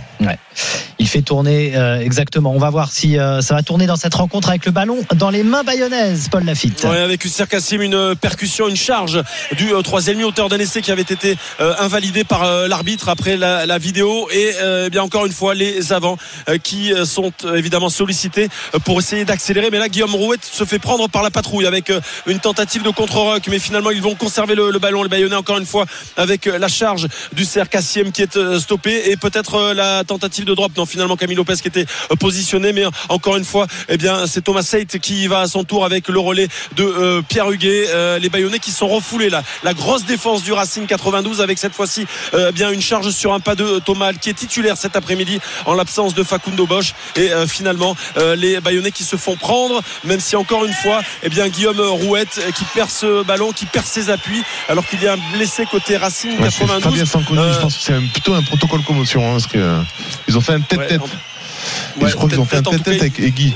Speaker 3: Il fait tourner euh, exactement. On va voir si euh, ça va tourner dans cette rencontre avec le ballon dans les mains bayonnaises, Paul Lafitte.
Speaker 5: Ouais, avec Husser Kassim, une euh, percussion, une charge du euh, troisième mi auteur d'un essai qui avait été euh, invalidé par euh, l'arbitre après la, la vidéo et euh, eh bien encore une fois les avants euh, qui euh, sont évidemment sollicités pour essayer d'accélérer. Mais là, Guillaume Rouet se fait prendre par la patrouille avec une tentative de contre-rock, mais finalement ils vont conserver le, ballon, les Bayonnais encore une fois avec la charge du CR Kassim qui est stoppé et peut-être la tentative de drop. Non, finalement Camille Lopez qui était positionné, mais encore une fois, eh bien c'est Thomas Seit qui va à son tour avec le relais de euh, Pierre Huguet. Euh, les Bayonnais qui sont refoulés là. La grosse défense du Racing 92 avec cette fois-ci euh, bien une charge sur un pas de Thomas qui est titulaire cet après-midi en l'absence de Facundo Bosch et euh, finalement euh, les Bayonnais qui se font prendre même si encore une fois eh bien Guillaume Rouette euh, qui perd ce ballon qui perd ses appuis alors qu'il y a un blessé côté Racing
Speaker 4: Ouais, c'est
Speaker 5: 92
Speaker 4: Fabien je pense que c'est plutôt un protocole commotion, hein, parce que ils ont fait un tête-tête.
Speaker 5: Ouais,
Speaker 4: Et
Speaker 5: Ouais,
Speaker 4: je crois qu'ils ont fait un
Speaker 5: tête-tête,
Speaker 4: avec Egui.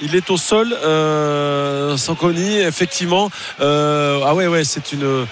Speaker 5: Il est au sol, euh, Sanconi, effectivement. Euh, ah ouais, ouais, c'est une, euh,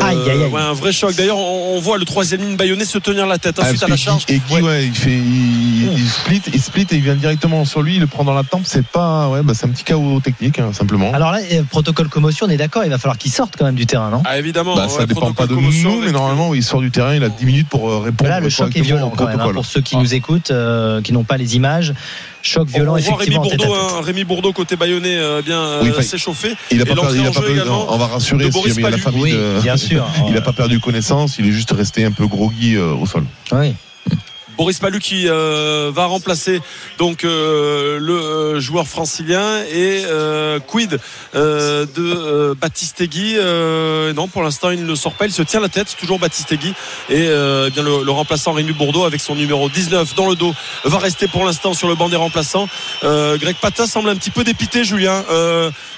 Speaker 3: Aïe, aïe, aïe.
Speaker 5: ouais, un vrai choc. D'ailleurs, on, on voit le troisième ligne bayonnais se tenir la tête.
Speaker 4: Ah,
Speaker 5: Ensuite, à la charge.
Speaker 4: Egui, Egui,
Speaker 5: Ouais.
Speaker 4: ouais, il fait, il, il split, il split et il vient directement sur lui, il le prend dans la tempe. C'est pas, ouais, bah, c'est un petit chaos technique, hein, simplement.
Speaker 3: Alors là, euh, protocole commotion, on est d'accord, il va falloir qu'il sorte quand même du terrain, non?
Speaker 5: Ah, évidemment.
Speaker 4: Bah, ça
Speaker 5: ouais,
Speaker 4: dépend pas de nous, mais normalement, il sort du terrain, il a 10 minutes pour répondre.
Speaker 3: Là, le choc est violent
Speaker 4: au
Speaker 3: quand même, hein, pour ceux qui
Speaker 5: Ah.
Speaker 3: nous écoutent, euh, qui n'ont pas les images. Choc
Speaker 5: On,
Speaker 3: violent,
Speaker 5: on voit Rémi
Speaker 3: effectivement. à
Speaker 5: Bourdeau, hein, Rémi Bourdeau côté bayonnais, euh, bien euh,
Speaker 4: Oui,
Speaker 5: s'échauffer.
Speaker 4: Il a
Speaker 5: Et
Speaker 4: pas perdu, il a pas perdu,
Speaker 5: également
Speaker 4: on va rassurer si il y a la famille
Speaker 3: Oui,
Speaker 4: de-
Speaker 3: bien sûr. <laughs>
Speaker 4: Il n'a pas perdu connaissance, il est juste resté un peu groggy euh, au sol.
Speaker 3: Oui.
Speaker 5: Boris Palu qui euh, va remplacer donc euh, le euh, joueur francilien et euh, quid de Baptiste Egui euh, non pour l'instant il ne sort pas il se tient la tête toujours Baptiste Egui et eh bien le, le remplaçant Rémi Bourdeau avec son numéro 19 dans le dos va rester pour l'instant sur le banc des remplaçants. Greg Patin semble un petit peu dépité Julien.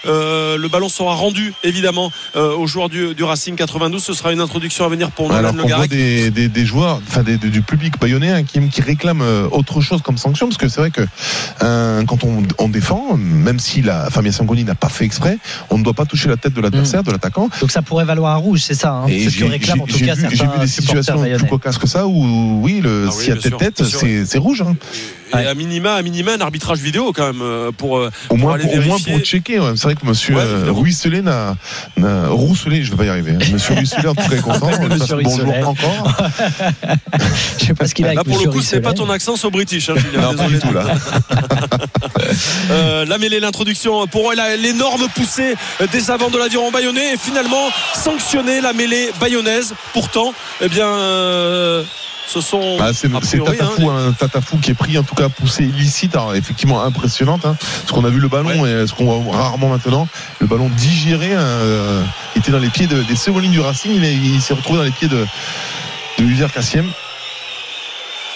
Speaker 5: Le ballon sera rendu évidemment aux joueurs du, du Racing 92 ce sera une introduction à venir pour Nolan
Speaker 4: Alors
Speaker 5: Le Garec
Speaker 4: des, des, des joueurs, enfin des- du public bayonnais qui, qui réclament euh, autre chose comme sanction, parce que c'est vrai que euh, quand on, on défend, même si la Fabien Sangoni n'a pas fait exprès, on ne doit pas toucher la tête de l'adversaire, de l'attaquant.
Speaker 3: Donc ça pourrait valoir un rouge, c'est ça. Hein. C'est ce que
Speaker 4: j'ai
Speaker 3: réclament en tout cas
Speaker 4: vu,
Speaker 3: certains
Speaker 4: j'ai vu des situations plus cocasses que ça où oui, le
Speaker 5: Ah oui,
Speaker 4: s'il y a
Speaker 5: bien sûr,
Speaker 4: tête-tête,
Speaker 5: bien sûr.
Speaker 4: c'est c'est rouge. hein.
Speaker 5: et
Speaker 3: Ouais.
Speaker 5: à minima à minima un arbitrage vidéo quand même euh, pour
Speaker 4: Au moins,
Speaker 5: aller
Speaker 4: pour, au moins
Speaker 5: vérifier.
Speaker 4: pour checker. ouais. C'est vrai que Monsieur
Speaker 5: Ouais.
Speaker 4: Ruisselet n'a, n'a Rousselet, je vais pas y arriver. hein. Monsieur Ruisselet en tout cas est content. <laughs> Bonjour encore. <laughs>
Speaker 3: Je sais pas ce qu'il a avec
Speaker 5: Là pour le coup c'est pas ton accent sur British hein, Julien,
Speaker 4: Non, pas
Speaker 5: désolé.
Speaker 4: du tout là. <laughs>
Speaker 5: Euh, la mêlée l'introduction pour l'énorme poussée des avants de l'aviron bayonnais et finalement sanctionner la mêlée bayonnaise pourtant eh bien euh, ce sont
Speaker 4: Bah, c'est Tatafou,
Speaker 5: hein,
Speaker 4: un Tatafou qui est pris en tout cas poussé illicite, alors effectivement impressionnante. Hein, parce qu'on a vu le ballon et ce qu'on voit rarement maintenant, le ballon digéré euh, était dans les pieds de- des secondes lignes du Racing, il, il s'est retrouvé dans les pieds de de Uzier Kassiem.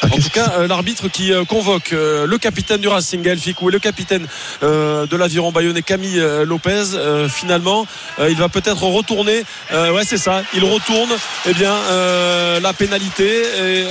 Speaker 5: En tout cas, euh, l'arbitre qui euh, convoque euh, le capitaine du Racing, Gaël Ficou, et le capitaine de l'aviron bayonnais, Camille Lopez, finalement, il va peut-être retourner. ouais, c'est ça. Il retourne. Eh bien, la pénalité et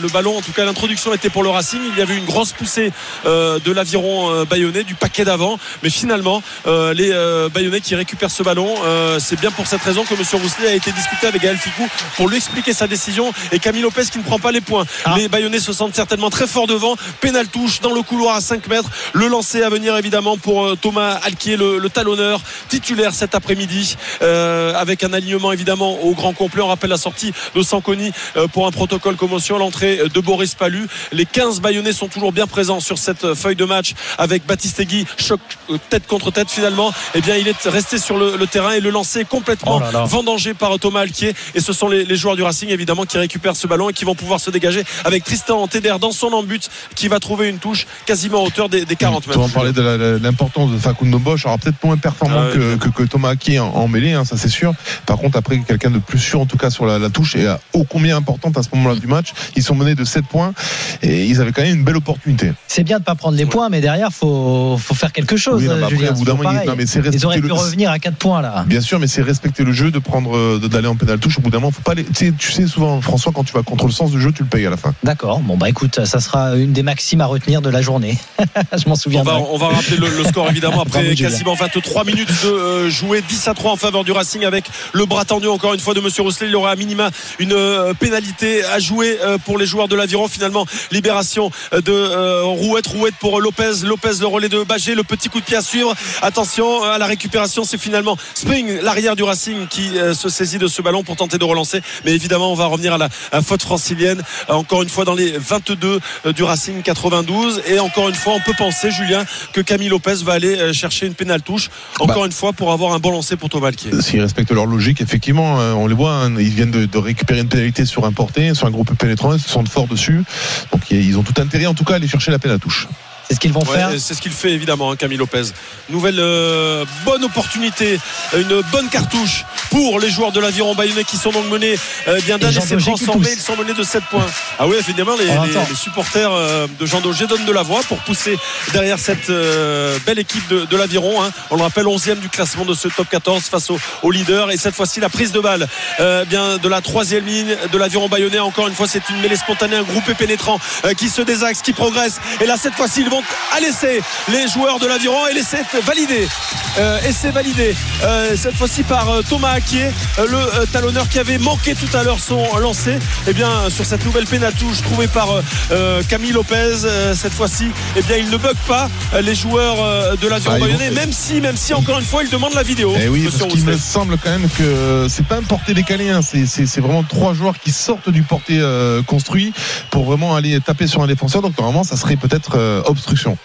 Speaker 5: le ballon. En tout cas, l'introduction était pour le Racing. Il y avait une grosse poussée de l'aviron bayonnais, du paquet d'avant. Mais finalement, les bayonnais qui récupèrent ce ballon, c'est bien pour cette raison que M. Rousselet a été discuté avec Gaël Ficou pour lui expliquer sa décision et Camille Lopez qui ne prend pas les points.
Speaker 3: Ah.
Speaker 5: Les bayonnais Se sentent certainement très fort devant. Pénal touche dans le couloir à 5 mètres. Le lancer à venir évidemment pour euh, Thomas Alquier, le, le talonneur titulaire cet après-midi, euh, avec un alignement évidemment au grand complet. On rappelle la sortie de Sanconi euh, pour un protocole commotion, l'entrée de Boris Palu. Les 15 Bayonnais sont toujours bien présents sur cette feuille de match avec Baptiste Egui, choc tête contre tête finalement. Eh bien, il est resté sur le, le terrain et le lancer complètement
Speaker 3: Oh là là.
Speaker 5: vendangé par Thomas Alquier. Et ce sont les, les joueurs du Racing évidemment qui récupèrent ce ballon et qui vont pouvoir se dégager avec Tristan Teder dans son embut qui va trouver une touche quasiment à hauteur des, des 40
Speaker 4: Tu
Speaker 5: mètres.
Speaker 4: en parler de l'importance de Facundo Bosch. Alors peut-être moins performant
Speaker 5: Ah
Speaker 4: que, que, que Thomas Aki en, en mêlée, hein, ça c'est sûr. Par contre, après, quelqu'un de plus sûr en tout cas sur la, la touche et à ô combien importante à ce moment-là du match. Ils sont menés de 7 points et ils avaient quand même une belle opportunité.
Speaker 3: C'est bien de pas prendre les points, mais derrière, faut, faut faire quelque chose.
Speaker 4: Oui, non, mais après,
Speaker 3: Julien,
Speaker 4: bout moment, non, mais c'est
Speaker 3: Ils
Speaker 4: respecter
Speaker 3: auraient pu
Speaker 4: le-
Speaker 3: revenir à 4 points là.
Speaker 4: Bien sûr, mais c'est respecter le jeu de prendre d'aller en pénal touche. Au bout d'un moment, faut pas les. Tu sais, tu sais souvent, François, quand tu vas contre le sens du jeu, tu le payes à la fin.
Speaker 3: D'accord. Bon bah écoute, ça sera une des maximes à retenir de la journée. <laughs> Je m'en
Speaker 5: On
Speaker 3: souviens.
Speaker 5: va, on va rappeler le, le score évidemment. Après quasiment 23 minutes de euh, jouer 10 à 3 en faveur du Racing avec le bras tendu encore une fois de Monsieur Rousselet il y aura à minima une euh, pénalité à jouer euh, pour les joueurs de l'aviron. Finalement libération de euh, Rouette. Rouette pour Lopez. Lopez le relais de Bagé le petit coup de pied à suivre. Attention à la récupération. C'est finalement Spring l'arrière du Racing qui se saisit de ce ballon pour tenter de relancer. Mais évidemment on va revenir à la à faute francilienne. Encore une fois dans les 22 euh, du Racing 92 et encore une fois on peut penser Julien que Camille Lopez va aller euh, chercher une pénale touche encore une fois pour avoir un bon lancer pour Thomas Alquier.
Speaker 4: S'ils respectent leur logique, effectivement, euh, on les voit, hein, ils viennent de, de récupérer une pénalité sur un porté, sur un groupe pénétrant, ils se sentent forts dessus. Donc ils ont tout intérêt, en tout cas, à aller chercher la pénale touche.
Speaker 3: C'est ce qu'ils vont
Speaker 5: Ouais,
Speaker 3: faire.
Speaker 5: c'est ce qu'il fait évidemment, hein, Camille Lopez. Nouvelle euh, bonne opportunité, une bonne cartouche pour les joueurs de l'aviron bayonnais qui sont donc menés euh, bien d'un essai transformé. Ils sont menés de 7 points. Ah oui, évidemment, les, supporters euh, de Jean Daugé donnent de la voix pour pousser derrière cette euh, belle équipe de, de l'aviron. hein. On le rappelle, 11e du classement de ce top 14 face au, au leader. Et cette fois-ci, la prise de balle euh, bien de la troisième ligne de l'aviron bayonnais. Encore une fois, c'est une mêlée spontanée, un groupé pénétrant qui se désaxe, qui progresse. Et là, cette fois-ci, ils vont à l'essai les joueurs de l'aviron et l'essai validé. Euh, essai validé euh, cette fois-ci par euh, Thomas Akier, euh, le talonneur qui avait manqué tout à l'heure son lancer. Et bien sur cette nouvelle pénatouche trouvée par Camille Lopez cette fois-ci, et bien il ne bug pas les joueurs de l'aviron
Speaker 4: Ah,
Speaker 5: bayonnais, même si, même si encore une fois, il demande la vidéo.
Speaker 4: Et Eh oui, parce qu'il me semble quand même que c'est pas un porté décalé, hein. c'est, c'est, c'est vraiment trois joueurs qui sortent du porté euh, construit pour vraiment aller taper sur un défenseur. Donc normalement, ça serait peut-être euh, obstruction.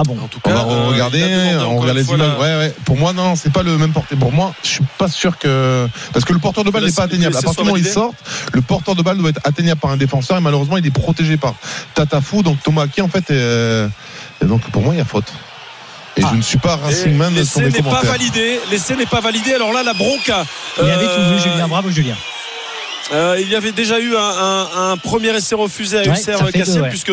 Speaker 3: Ah bon.
Speaker 5: En tout
Speaker 4: On
Speaker 5: cas,
Speaker 4: va
Speaker 5: euh,
Speaker 4: regarder, on regarde les images.
Speaker 5: la-
Speaker 4: Ouais, ouais. Pour moi, non, c'est pas le même porté. Pour moi, je suis pas sûr que parce que le porteur de balle n'est pas atteignable. À partir du moment où il sort, le porteur de balle doit être atteignable par un défenseur et malheureusement, il est protégé par Tatafou. Donc Thomas qui en fait, est, euh, et donc pour moi, il y a faute. Et
Speaker 3: Ah.
Speaker 4: je ne suis pas
Speaker 5: Et
Speaker 4: Racing Man sur
Speaker 5: L'essai n'est pas validé. L'essai n'est pas validé. Alors là, la bronca.
Speaker 3: Il avait tout
Speaker 5: euh,
Speaker 3: vu, Julien. Bravo, Julien.
Speaker 5: Euh, il y avait déjà eu un, un- un premier essai refusé à
Speaker 3: Ouais,
Speaker 5: Cassel
Speaker 3: ouais.
Speaker 5: puisque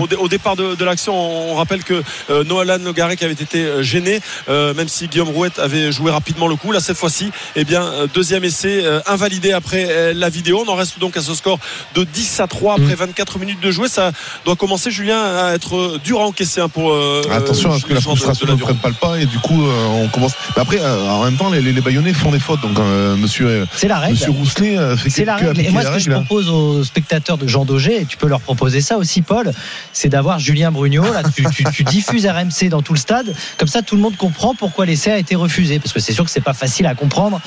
Speaker 5: au, dé- au départ de, de l'action on rappelle que euh, Noalan Le Garec avait été euh, gêné euh, même si Guillaume Rouette avait joué rapidement le coup là cette fois-ci eh bien euh, deuxième essai euh, invalidé après euh, la vidéo on en reste donc à ce score de 10 à 3 après 24 minutes de jouer ça doit commencer Julien à être dur à encaisser hein, pour euh,
Speaker 4: Attention à ce que la frustration
Speaker 5: de
Speaker 4: ne prenne pas le pas et du coup euh, on commence. Mais après, euh, en même temps, les, les, les Bayonnais font des fautes. Donc euh, Monsieur euh,
Speaker 3: C'est la règle.
Speaker 4: Monsieur Rousselet euh, fait
Speaker 3: C'est
Speaker 4: que-
Speaker 3: la
Speaker 4: que
Speaker 3: règle. Et moi, ce que je propose aux spectateurs de Jean Daugé, et tu peux leur proposer ça aussi, Paul, c'est d'avoir Julien Brugnot. Là, tu, tu- tu diffuses RMC dans tout le stade. Comme ça, tout le monde comprend pourquoi l'essai a été refusé. Parce que c'est sûr que c'est pas facile à comprendre.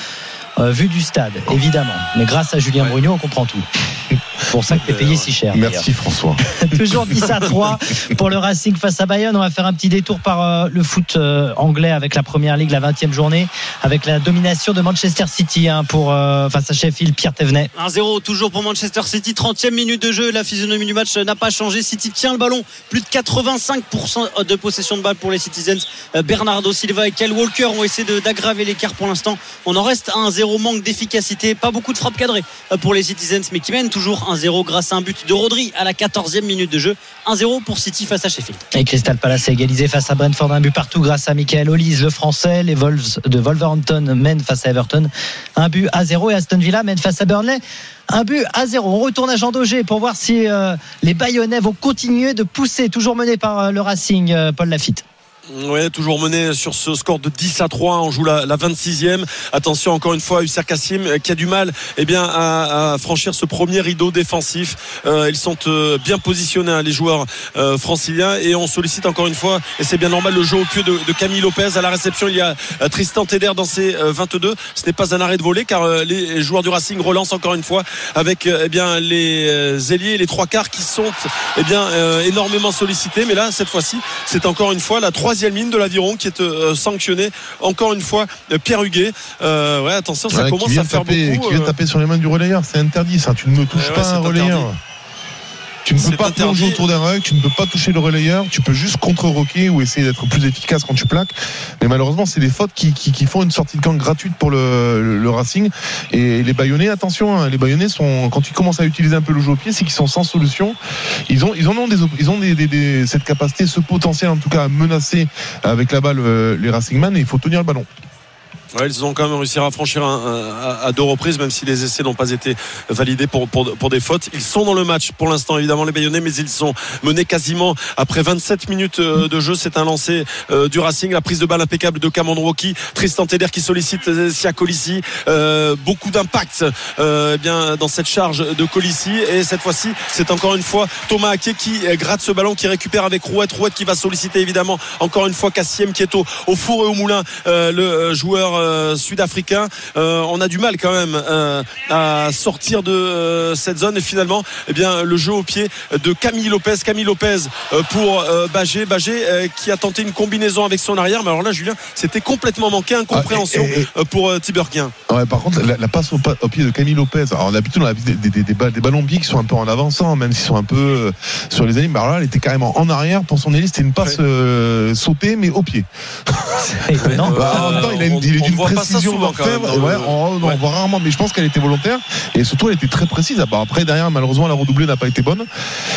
Speaker 3: euh, vu du stade, évidemment. Mais grâce à Julien
Speaker 5: Ouais.
Speaker 3: Brugnot, on comprend tout. C'est pour ça que tu es payé si cher.
Speaker 4: Merci François. <laughs>
Speaker 3: Toujours 10 à 3 pour le Racing face à Bayonne. On va faire un petit détour par euh, le foot euh, anglais avec la première ligue, la 20e journée, avec la domination de Manchester City hein, pour, euh, face à Sheffield, Pierre Thévenet.
Speaker 1: 1-0 toujours pour Manchester City, 30e minute de jeu, la physionomie du match n'a pas changé. City tient le ballon, plus de 85% de possession de balle pour les Citizens. Bernardo Silva et Kyle Walker ont essayé d'aggraver l'écart pour l'instant. On en reste à 1-0, manque d'efficacité, pas beaucoup de frappes cadrées pour les Citizens, mais qui mènent toujours 1-0 grâce à un but de Rodri à la 14e minute de jeu. 1-0 pour City face à Sheffield.
Speaker 3: Et Crystal Palace a égalisé face à Brentford un but partout grâce à Michael Olise, le français. Les Wolves de Wolverhampton mènent face à Everton un but à 0 et Aston Villa mène face à Burnley un but à 0. On retourne à Jean Daugé pour voir si euh, les Bayonnais vont continuer de pousser, toujours menés par euh, le Racing, euh, Paul Lafitte.
Speaker 5: Ouais, toujours mené sur ce score de 10 à 3. On joue la, la 26e. Attention encore une fois, Husser Kassim euh, qui a du mal eh bien, à, à franchir ce premier rideau défensif. Euh, ils sont euh, bien positionnés, hein, les joueurs franciliens. Et on sollicite encore une fois, et c'est bien normal, le jeu au pied de, Camille Lopez. À la réception, il y a Tristan Teder dans ses 22. Ce n'est pas un arrêt de volée car les joueurs du Racing relancent encore une fois avec eh bien, les ailiers, les trois quarts qui sont eh bien, énormément sollicités. Mais là, cette fois-ci, c'est encore une fois la troisième ligne de l'aviron qui est euh, sanctionné encore une fois euh, Pierre Huguet euh, ouais attention ça
Speaker 4: Ouais,
Speaker 5: commence à faire
Speaker 4: taper,
Speaker 5: beaucoup
Speaker 4: Qui vient
Speaker 5: euh,
Speaker 4: taper sur les mains du relayeur, c'est interdit ça. Tu ne me touches
Speaker 5: Ouais,
Speaker 4: pas un relayeur.
Speaker 5: interdit.
Speaker 4: Tu ne peux pas plonger autour d'un rug, tu ne peux pas toucher le relayeur, tu peux juste contre-roquer ou essayer d'être plus efficace quand tu plaques. Mais malheureusement, c'est des fautes qui, qui, qui font une sortie de camp gratuite pour le, le, le Racing. Et les Bayonnais, attention, hein, les Bayonnais sont, quand ils commencent à utiliser un peu le jeu au pied, c'est qu'ils sont sans solution. Ils ont, ils en ont des, ils ont des, des- des- cette capacité, ce potentiel en tout cas à menacer avec la balle euh, les Racingman et il faut tenir le ballon.
Speaker 5: Ils ont quand même réussi à franchir à, deux reprises, même si les essais n'ont pas été validés pour, des fautes. Ils sont dans le match pour l'instant, évidemment, les Bayonnais, mais ils sont menés quasiment après 27 minutes euh, de jeu. C'est un lancer euh, du Racing, la prise de balle impeccable de Cameron Rocky, Tristan Teder qui sollicite euh, Sia Colissi. Beaucoup d'impact eh dans cette charge de Colissi. Et cette fois-ci, c'est encore une fois Thomas Ake qui gratte ce ballon, qui récupère avec Rouette. Rouette qui va solliciter évidemment encore une fois Cassiem qui est au, four et au moulin, le joueur euh, sud-africain. Euh, on a du mal quand même euh, à sortir de euh, cette zone et finalement, eh bien, le jeu au pied de Camille Lopez. Camille Lopez euh, pour euh, Bagé. Bagé euh, qui a tenté une combinaison avec son arrière. Mais alors là, Julien, c'était complètement manqué, incompréhension
Speaker 4: Ah, et- et-
Speaker 5: pour euh, Tiberghien.
Speaker 4: Ouais, par contre, la, la passe au, pa- au pied de Camille Lopez. Alors, on a vu des, des, des, des ba- des ballons bigs qui sont un peu en avançant, même s'ils sont un peu euh, sur les. Mais alors là, elle était carrément en arrière pour son hélice. C'était une passe
Speaker 5: Ouais.
Speaker 4: euh, sautée, mais au pied.
Speaker 3: Étonnant.
Speaker 4: Bah, en même temps, il a une,
Speaker 5: on-
Speaker 4: il est
Speaker 5: on
Speaker 4: d'une précision d'orfèvre. Ouais, on, on
Speaker 5: Ouais.
Speaker 4: voit rarement, mais je pense qu'elle était volontaire. Et surtout, elle était très précise. Ah, bah, après, derrière, malheureusement, la redoublée n'a pas été bonne.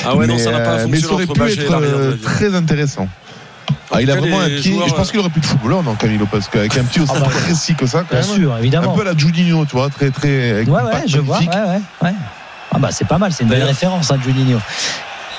Speaker 5: Ah ouais, non,
Speaker 4: mais,
Speaker 5: ça n'a pas
Speaker 4: euh, mais ça
Speaker 5: fonctionné
Speaker 4: aurait pu être euh, très intéressant. Ah, il a vraiment un pied.
Speaker 5: joueurs,
Speaker 4: je pense qu'il aurait pu de footballeur, non, Camille Lopez, avec un pied aussi
Speaker 3: Ah bah,
Speaker 4: précis que ça, quand
Speaker 3: Bien
Speaker 4: même.
Speaker 3: sûr,
Speaker 4: Un
Speaker 3: évidemment.
Speaker 4: peu à la Juninho, tu vois, très, très.
Speaker 3: Ouais, ouais, je vois. Ouais,
Speaker 4: magnifique.
Speaker 3: ouais, ouais. Ah bah c'est pas mal, c'est une belle référence, hein, Juninho.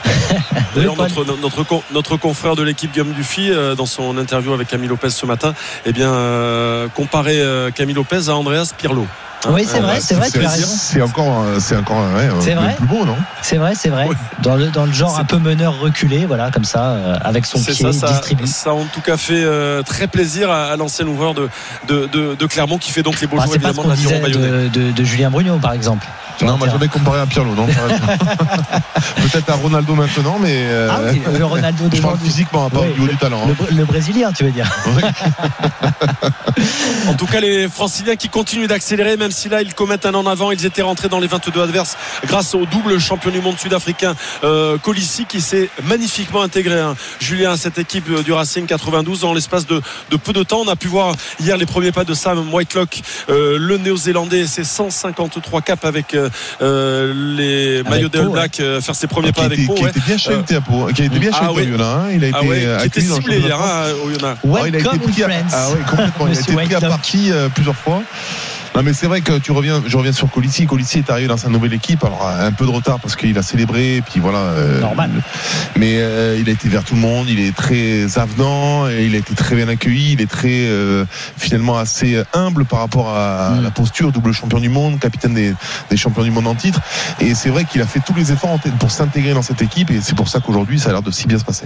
Speaker 3: <laughs>
Speaker 5: D'ailleurs, notre, notre, notre confrère de l'équipe Guillaume Dufy, euh, dans son interview avec Camille Lopez ce matin, eh bien, euh, comparait euh, Camille Lopez à Andreas Pirlo.
Speaker 3: Oui, c'est vrai,
Speaker 5: bah,
Speaker 3: c'est vrai, tu as raison.
Speaker 4: C'est encore, un- c'est encore ouais,
Speaker 3: C'est vrai
Speaker 4: plus beau, non?
Speaker 3: C'est vrai, c'est vrai.
Speaker 5: Ouais.
Speaker 3: Dans, le, dans le genre un peu meneur reculé, voilà, comme ça, euh, avec son pied
Speaker 5: ça, ça,
Speaker 3: distribué.
Speaker 5: ça a en tout cas fait euh, très plaisir à, à l'ancien ouvreur de, de, de, de Clermont qui fait donc les beaux
Speaker 3: Ah, pas ce
Speaker 5: évidemment
Speaker 3: qu'on
Speaker 5: de
Speaker 3: disait de- de Julien Bruno, par exemple.
Speaker 4: Non, moi jamais comparé à Pirlo, non. <laughs> Peut-être à Ronaldo maintenant, mais. euh,
Speaker 3: Ah oui, le Ronaldo de
Speaker 4: Je parle physiquement, pas
Speaker 3: Oui,
Speaker 4: au niveau du talent.
Speaker 3: le,
Speaker 4: hein.
Speaker 3: le Brésilien, tu veux dire
Speaker 5: En tout cas, les Franciliens qui continuent d'accélérer, même si là ils commettent un en avant, ils étaient rentrés dans les 22 adverses grâce au double champion du monde sud-africain euh, Colissi qui s'est magnifiquement intégré. hein. Julien, à cette équipe euh, du Racing 92 dans l'espace de, de peu de temps. On a pu voir hier les premiers pas de Sam Whitelock, euh, le Néo-Zélandais, ses 153 caps avec euh, euh, les maillots des All Blacks, euh, faire ses premiers pas
Speaker 4: a
Speaker 5: avec
Speaker 4: été,
Speaker 5: Pau.
Speaker 4: qui a été bien chahuté à Pau, qui a été bien chahuté
Speaker 5: oui.
Speaker 4: au Yona. Il a été
Speaker 5: Ah ouais,
Speaker 4: euh, accueilli dans le
Speaker 5: hier hein, au Yona.
Speaker 4: Il a été
Speaker 3: Welcome
Speaker 4: pris à, ah ouais, complètement. il a
Speaker 3: Monsieur
Speaker 4: été pris à
Speaker 3: Whitelock.
Speaker 4: partie plusieurs fois. Non mais c'est vrai que tu reviens, je reviens sur Colissi. Colissi est arrivé dans sa nouvelle équipe, alors un peu de retard parce qu'il a célébré, et puis voilà. euh,
Speaker 3: Normal.
Speaker 4: Mais euh, il a été vers tout le monde, il est très avenant, et il a été très bien accueilli, il est très euh, finalement assez humble par rapport à
Speaker 3: Mm.
Speaker 4: la posture, double champion du monde, capitaine des, des champions du monde en titre. Et c'est vrai qu'il a fait tous les efforts pour s'intégrer dans cette équipe, et c'est pour ça qu'aujourd'hui ça a l'air de si bien se passer.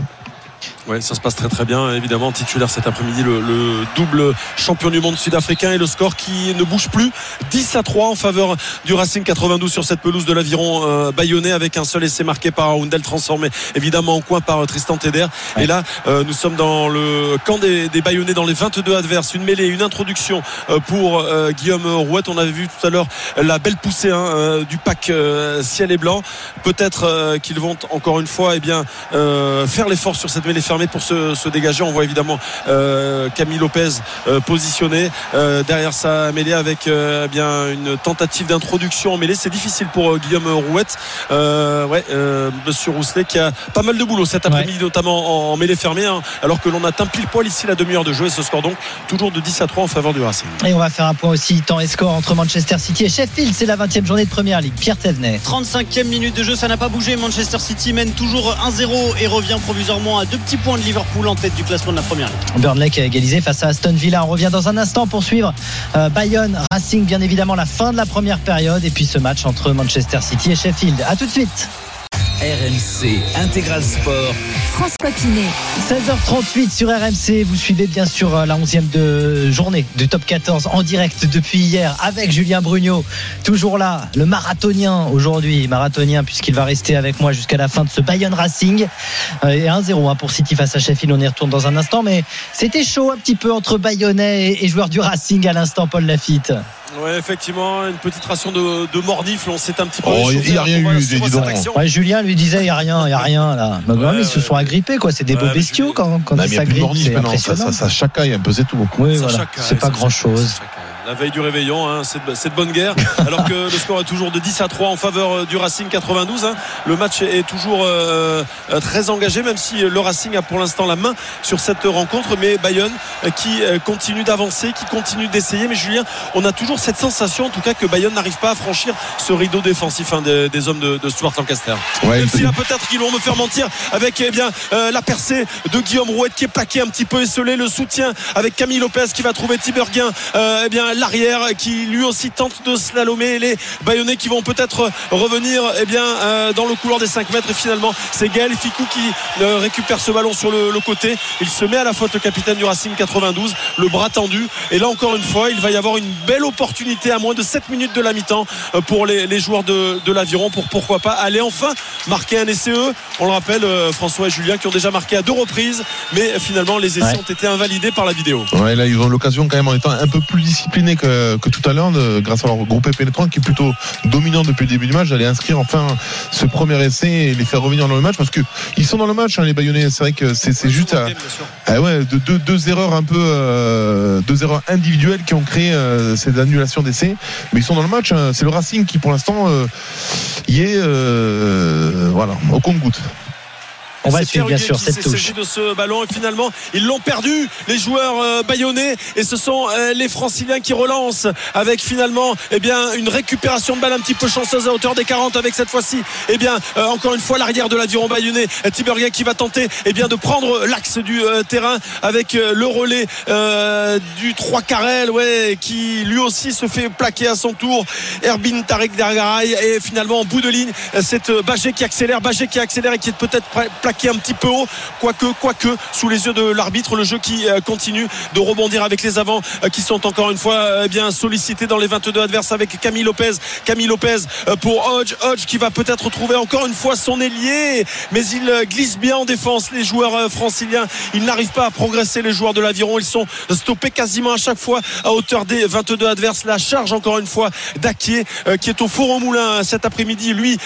Speaker 5: Ouais, ça se passe très très bien. Évidemment, titulaire cet après-midi, le, le double champion du monde sud-africain et le score qui ne bouge plus. 10 à 3 en faveur du Racing 92 sur cette pelouse de l'aviron euh, bayonnais avec un seul essai marqué par Houndel transformé évidemment en coin par euh, Tristan Teder.
Speaker 3: Ouais.
Speaker 5: Et là, euh, nous sommes dans le camp des, des bayonnais dans les 22 adverses. Une mêlée, une introduction euh, pour euh, Guillaume Rouette. On avait vu tout à l'heure la belle poussée hein, euh, du pack euh, ciel et blanc. Peut-être euh, qu'ils vont encore une fois eh bien, euh, faire l'effort sur cette mêlée fermée pour se, se dégager. On voit évidemment euh, Camille Lopez euh, positionné euh, derrière sa mêlée avec euh, eh bien une tentative d'introduction en mêlée. C'est difficile pour euh, Guillaume Rouette. Euh, ouais, euh, Monsieur Rousselet qui a pas mal de boulot cet après-midi, notamment en, en mêlée fermée, hein, alors que l'on atteint pile poil ici la demi-heure de jeu et ce score donc toujours de 10 à 3 en faveur du Racing.
Speaker 3: Et on va faire un point aussi temps et score entre Manchester City et Sheffield. C'est la 20e journée de Première Ligue. Pierre Thévenet.
Speaker 1: 35e minute de jeu, ça n'a pas bougé. Manchester City mène toujours 1-0 et revient provisoirement à deux petits points points de Liverpool en tête du classement de la première ligue.
Speaker 3: Burnley qui a égalisé face à Aston Villa. On revient dans un instant pour suivre euh, Bayonne Racing, bien évidemment la fin de la première période et puis ce match entre Manchester City et Sheffield. À tout de suite.
Speaker 2: RMC Intégral Sport.
Speaker 6: François Pinet.
Speaker 3: 16h38 sur RMC. Vous suivez bien sûr euh, la 11e de journée du top 14 en direct depuis hier avec Julien Brugnot. Toujours là, le marathonien aujourd'hui. Marathonien puisqu'il va rester avec moi jusqu'à la fin de ce Bayonne Racing. Euh, Et 1-0 hein, pour City face à Sheffield. On y retourne dans un instant. Mais c'était chaud un petit peu entre Bayonnais et, et joueurs du Racing à l'instant, Paul Lafitte.
Speaker 5: Ouais, effectivement, une petite ration de, de mornifle. On s'est un petit peu.
Speaker 4: Oh, il y a rien eu, dis donc.
Speaker 3: Ouais, Julien lui disait il n'y a rien, il n'y a rien là. Mais quand même,
Speaker 5: Ouais,
Speaker 3: ils se sont agrippés quoi. C'est des
Speaker 5: Ouais,
Speaker 3: beaux bestiaux quand, quand
Speaker 4: Non,
Speaker 3: ils s'agrippent.
Speaker 4: ça, ça, ça chacaille un peu, c'est tout.
Speaker 3: Oui, voilà. C'est pas grand chose.
Speaker 5: La veille du réveillon, hein, c'est de, bonne guerre. <laughs> Alors que le score est toujours de 10 à 3 en faveur euh, du Racing 92. hein. Le match est toujours euh, euh, très engagé, même si le Racing a pour l'instant la main sur cette rencontre. Mais Bayonne qui continue d'avancer, qui continue d'essayer. Mais Julien, on a toujours cette sensation, en tout cas, que Bayonne n'arrive pas à franchir ce rideau défensif hein, des, des hommes de, de Stuart Lancaster.
Speaker 4: Ouais,
Speaker 5: Même si là peut-être qu'ils vont me faire mentir avec eh bien euh, la percée de Guillaume Rouet qui est plaqué un petit peu esselé, le soutien avec Camille Lopez qui va trouver Tiberguin, euh, eh bien l'arrière qui lui aussi tente de slalomer les Bayonnais qui vont peut-être revenir eh bien euh, dans le couloir des 5 mètres et finalement c'est Gaël Ficou qui euh, récupère ce ballon sur le, le côté. Il se met à la faute le capitaine du Racing 92, le bras tendu et là encore une fois il va y avoir une belle opportunité à moins de 7 minutes de la mi-temps euh, pour les, les joueurs de, de l'aviron pour pourquoi pas aller enfin marquer un essai eux. On le rappelle François et Julien qui ont déjà marqué à deux reprises mais finalement les essais
Speaker 3: Ouais.
Speaker 5: ont été invalidés par la vidéo.
Speaker 4: Ouais, là, ils ont l'occasion quand même en étant un peu plus disciplinés que, que tout à l'heure, grâce à leur groupe pénétrant qui est plutôt dominant depuis le début du match, d'aller inscrire enfin ce premier essai et les faire revenir dans le match parce que ils sont dans le match, hein, les Bayonnais. C'est vrai que c'est juste à, ah ouais, de, deux, deux erreurs un peu, euh, deux erreurs individuelles qui ont créé euh, ces annulations d'essais, mais ils sont dans le match. hein. C'est le Racing qui, pour l'instant, euh, y est, euh, voilà, au compte-goutte.
Speaker 3: On va suivre bien sûr cette touche.
Speaker 5: de ce ballon et finalement ils l'ont perdu les joueurs euh, bayonnais. Et ce sont euh, les franciliens qui relancent avec finalement eh bien une récupération de balle un petit peu chanceuse à hauteur des 40 avec cette fois-ci eh bien euh, encore une fois l'arrière de l'aviron bayonnais Tiberga qui va tenter eh bien de prendre l'axe du euh, terrain avec euh, le relais du 3 Carrel ouais qui lui aussi se fait plaquer à son tour. Erbin Tarek Dergaray et finalement en bout de ligne. C'est Bagé qui accélère Bagé qui accélère et qui est peut-être pla- plaqué un petit peu haut. Quoique quoique sous les yeux de l'arbitre le jeu qui euh, continue de rebondir avec les avants euh, qui sont encore une fois euh, bien sollicités dans les 22 adverses avec Camille Lopez. Camille Lopez pour Hodge. Hodge qui va peut-être trouver encore une fois son ailier. Mais il glisse bien en défense les joueurs franciliens. Ils n'arrivent pas à progresser les joueurs de l'aviron. Ils sont stoppés quasiment à chaque fois à hauteur des 22 adverses. La charge encore une fois d'Aquier euh, qui est au four au moulin cet après-midi. Lui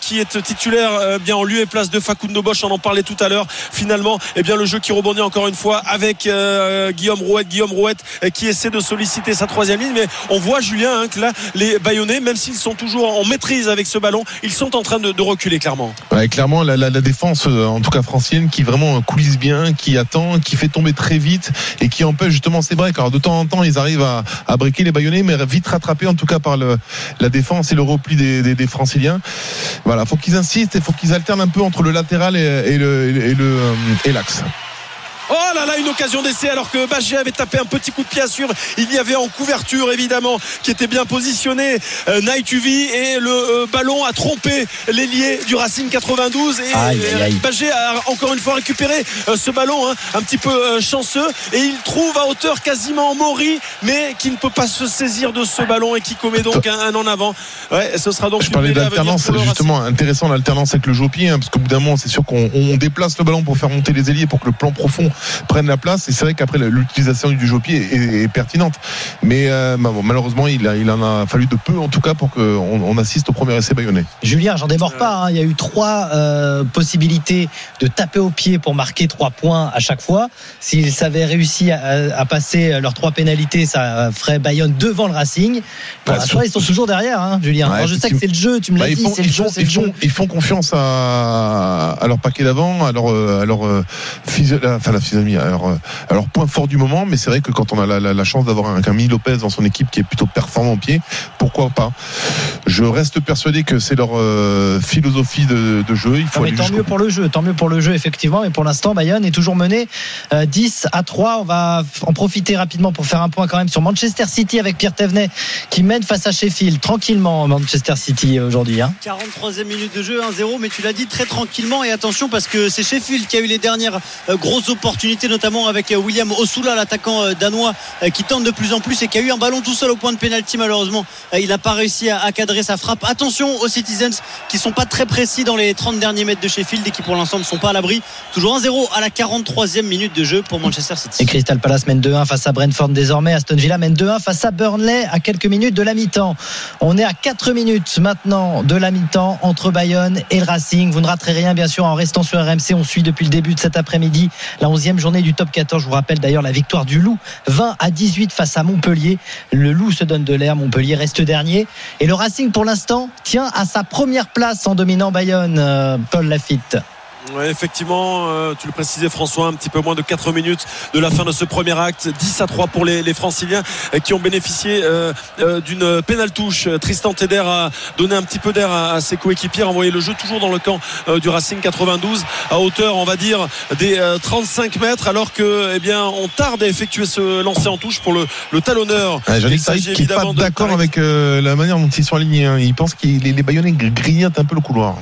Speaker 5: qui est titulaire euh, bien en lieu et place de Facundo Bosch on en parlait tout à l'heure finalement eh bien le jeu qui rebondit encore une fois avec euh, Guillaume Rouette Guillaume Rouette euh, qui essaie de solliciter sa troisième ligne mais on voit Julien hein, que là les Bayonnais même s'ils sont toujours en maîtrise avec ce ballon ils sont en train de, reculer clairement
Speaker 4: clairement, la, défense, euh, en tout cas francienne, qui vraiment coulisse bien, qui attend, qui fait tomber très vite et qui empêche justement ces breaks. Alors de temps en temps, ils arrivent à, à breaker les Bayonnais, mais vite rattrapés en tout cas par la défense et le repli des Franciliens. Voilà, faut qu'ils insistent et faut qu'ils alternent un peu entre le latéral et, et le et et le, euh, et l'axe.
Speaker 5: Oh là là, une occasion d'essai alors que Bagé avait tapé un petit coup de pied à suivre. Il y avait en couverture évidemment qui était bien positionné euh, Night UV et le euh, ballon a trompé l'ailier du Racing 92 et
Speaker 3: Aïe, aïe,
Speaker 5: euh, Bagé a encore une fois récupéré euh, ce ballon hein, un petit peu euh, chanceux et il trouve à hauteur quasiment Maury mais qui ne peut pas se saisir de ce ballon et qui commet donc un, un en avant. Ouais, ce sera donc
Speaker 4: Je
Speaker 5: une
Speaker 4: parlais d'alternance,
Speaker 5: Racing.
Speaker 4: justement, intéressant l'alternance avec le pied, hein, parce qu'au bout d'un moment, c'est sûr qu'on on déplace le ballon pour faire monter les ailiers, pour que le plan profond prenne la place. Et c'est vrai qu'après, l'utilisation du jeu au pied est, est pertinente. Mais euh, bah bon, malheureusement, il, a- il en a fallu de peu, en tout cas, pour qu'on on assiste au premier essai bayonnais.
Speaker 3: Julien, j'en démords pas. hein. Il y a eu trois euh, possibilités de taper au pied pour marquer trois points à chaque fois. S'ils avaient réussi à, à passer leurs trois pénalités, ça ferait Bayonne devant le Racing. Pour
Speaker 4: Bah,
Speaker 3: l'instant,
Speaker 4: sur-
Speaker 3: ils sont toujours derrière, hein, Julien.
Speaker 4: Ouais,
Speaker 3: Alors, je sais que c'est le jeu, tu me l'as
Speaker 4: Bah, ils,
Speaker 3: dit, c'est le
Speaker 4: ils,
Speaker 3: jeu,
Speaker 4: font, ils, font,
Speaker 3: jeu.
Speaker 4: ils font confiance à, à leur paquet d'avant, à leur, euh, à leur enfin, la à leur point fort du moment. Mais c'est vrai que quand on a la, la- la chance d'avoir un Camille Lopez dans son équipe qui est plutôt performant au pied, pourquoi pas? Je reste persuadé que c'est leur euh, philosophie de, de jeu. Il faut
Speaker 3: Non, mais tant mieux pour le jeu, tant mieux pour le jeu effectivement. Mais pour l'instant, Bayonne est toujours mené euh, 10 à 3. On va en profiter rapidement pour faire un point quand même sur Manchester City avec Pierre Thévenet qui mène face à Sheffield tranquillement Manchester City aujourd'hui. hein.
Speaker 1: 43e minute de jeu 1-0 mais tu l'as dit très tranquillement et attention parce que c'est Sheffield qui a eu les dernières euh, grosses opportunités notamment avec euh, William Osula l'attaquant euh, danois euh, qui tente de plus en plus et qui a eu un ballon tout seul au point de pénalty malheureusement il n'a pas réussi à, cadrer sa frappe attention aux Citizens qui sont pas très précis dans les 30 derniers mètres de Sheffield et qui pour l'instant ne sont pas à l'abri toujours 1-0 à la 43e minute de jeu pour Manchester City
Speaker 3: Et Crystal Palace mène 2-1 face à Brentford désormais. Aston Villa mène 2-1 face à Burnley à quelques minutes de la mi-temps. On est à 4 minutes maintenant de la mi-temps entre Bayonne et le Racing. Vous ne raterez rien bien sûr en restant sur RMC. On suit depuis le début de cet après-midi la 11e journée du top 14. Je vous rappelle d'ailleurs la victoire du Loup 20 à 18 face à Montpellier. Le Loup se donne de l'air. Montpellier reste dernier. Et le Racing pour l'instant tient à sa première place en dominant Bayonne. euh, Paul Lafitte.
Speaker 5: Ouais, effectivement, euh, tu le précisais François, un petit peu moins de 4 minutes de la fin de ce premier acte, 10 à 3 pour les, les Franciliens euh, qui ont bénéficié euh, d'une pénale touche. Tristan Teder a donné un petit peu d'air à, à ses coéquipiers, envoyé le jeu toujours dans le camp du Racing 92 à hauteur, on va dire, des euh, 35 mètres, alors que, eh bien, on tarde à effectuer ce lancer en touche pour le, le talonneur. S'agit
Speaker 4: qui n'est pas d'accord avec la manière dont ils sont alignés. hein. Il pense que les, les Bayonnais gr- grignotent un peu le couloir.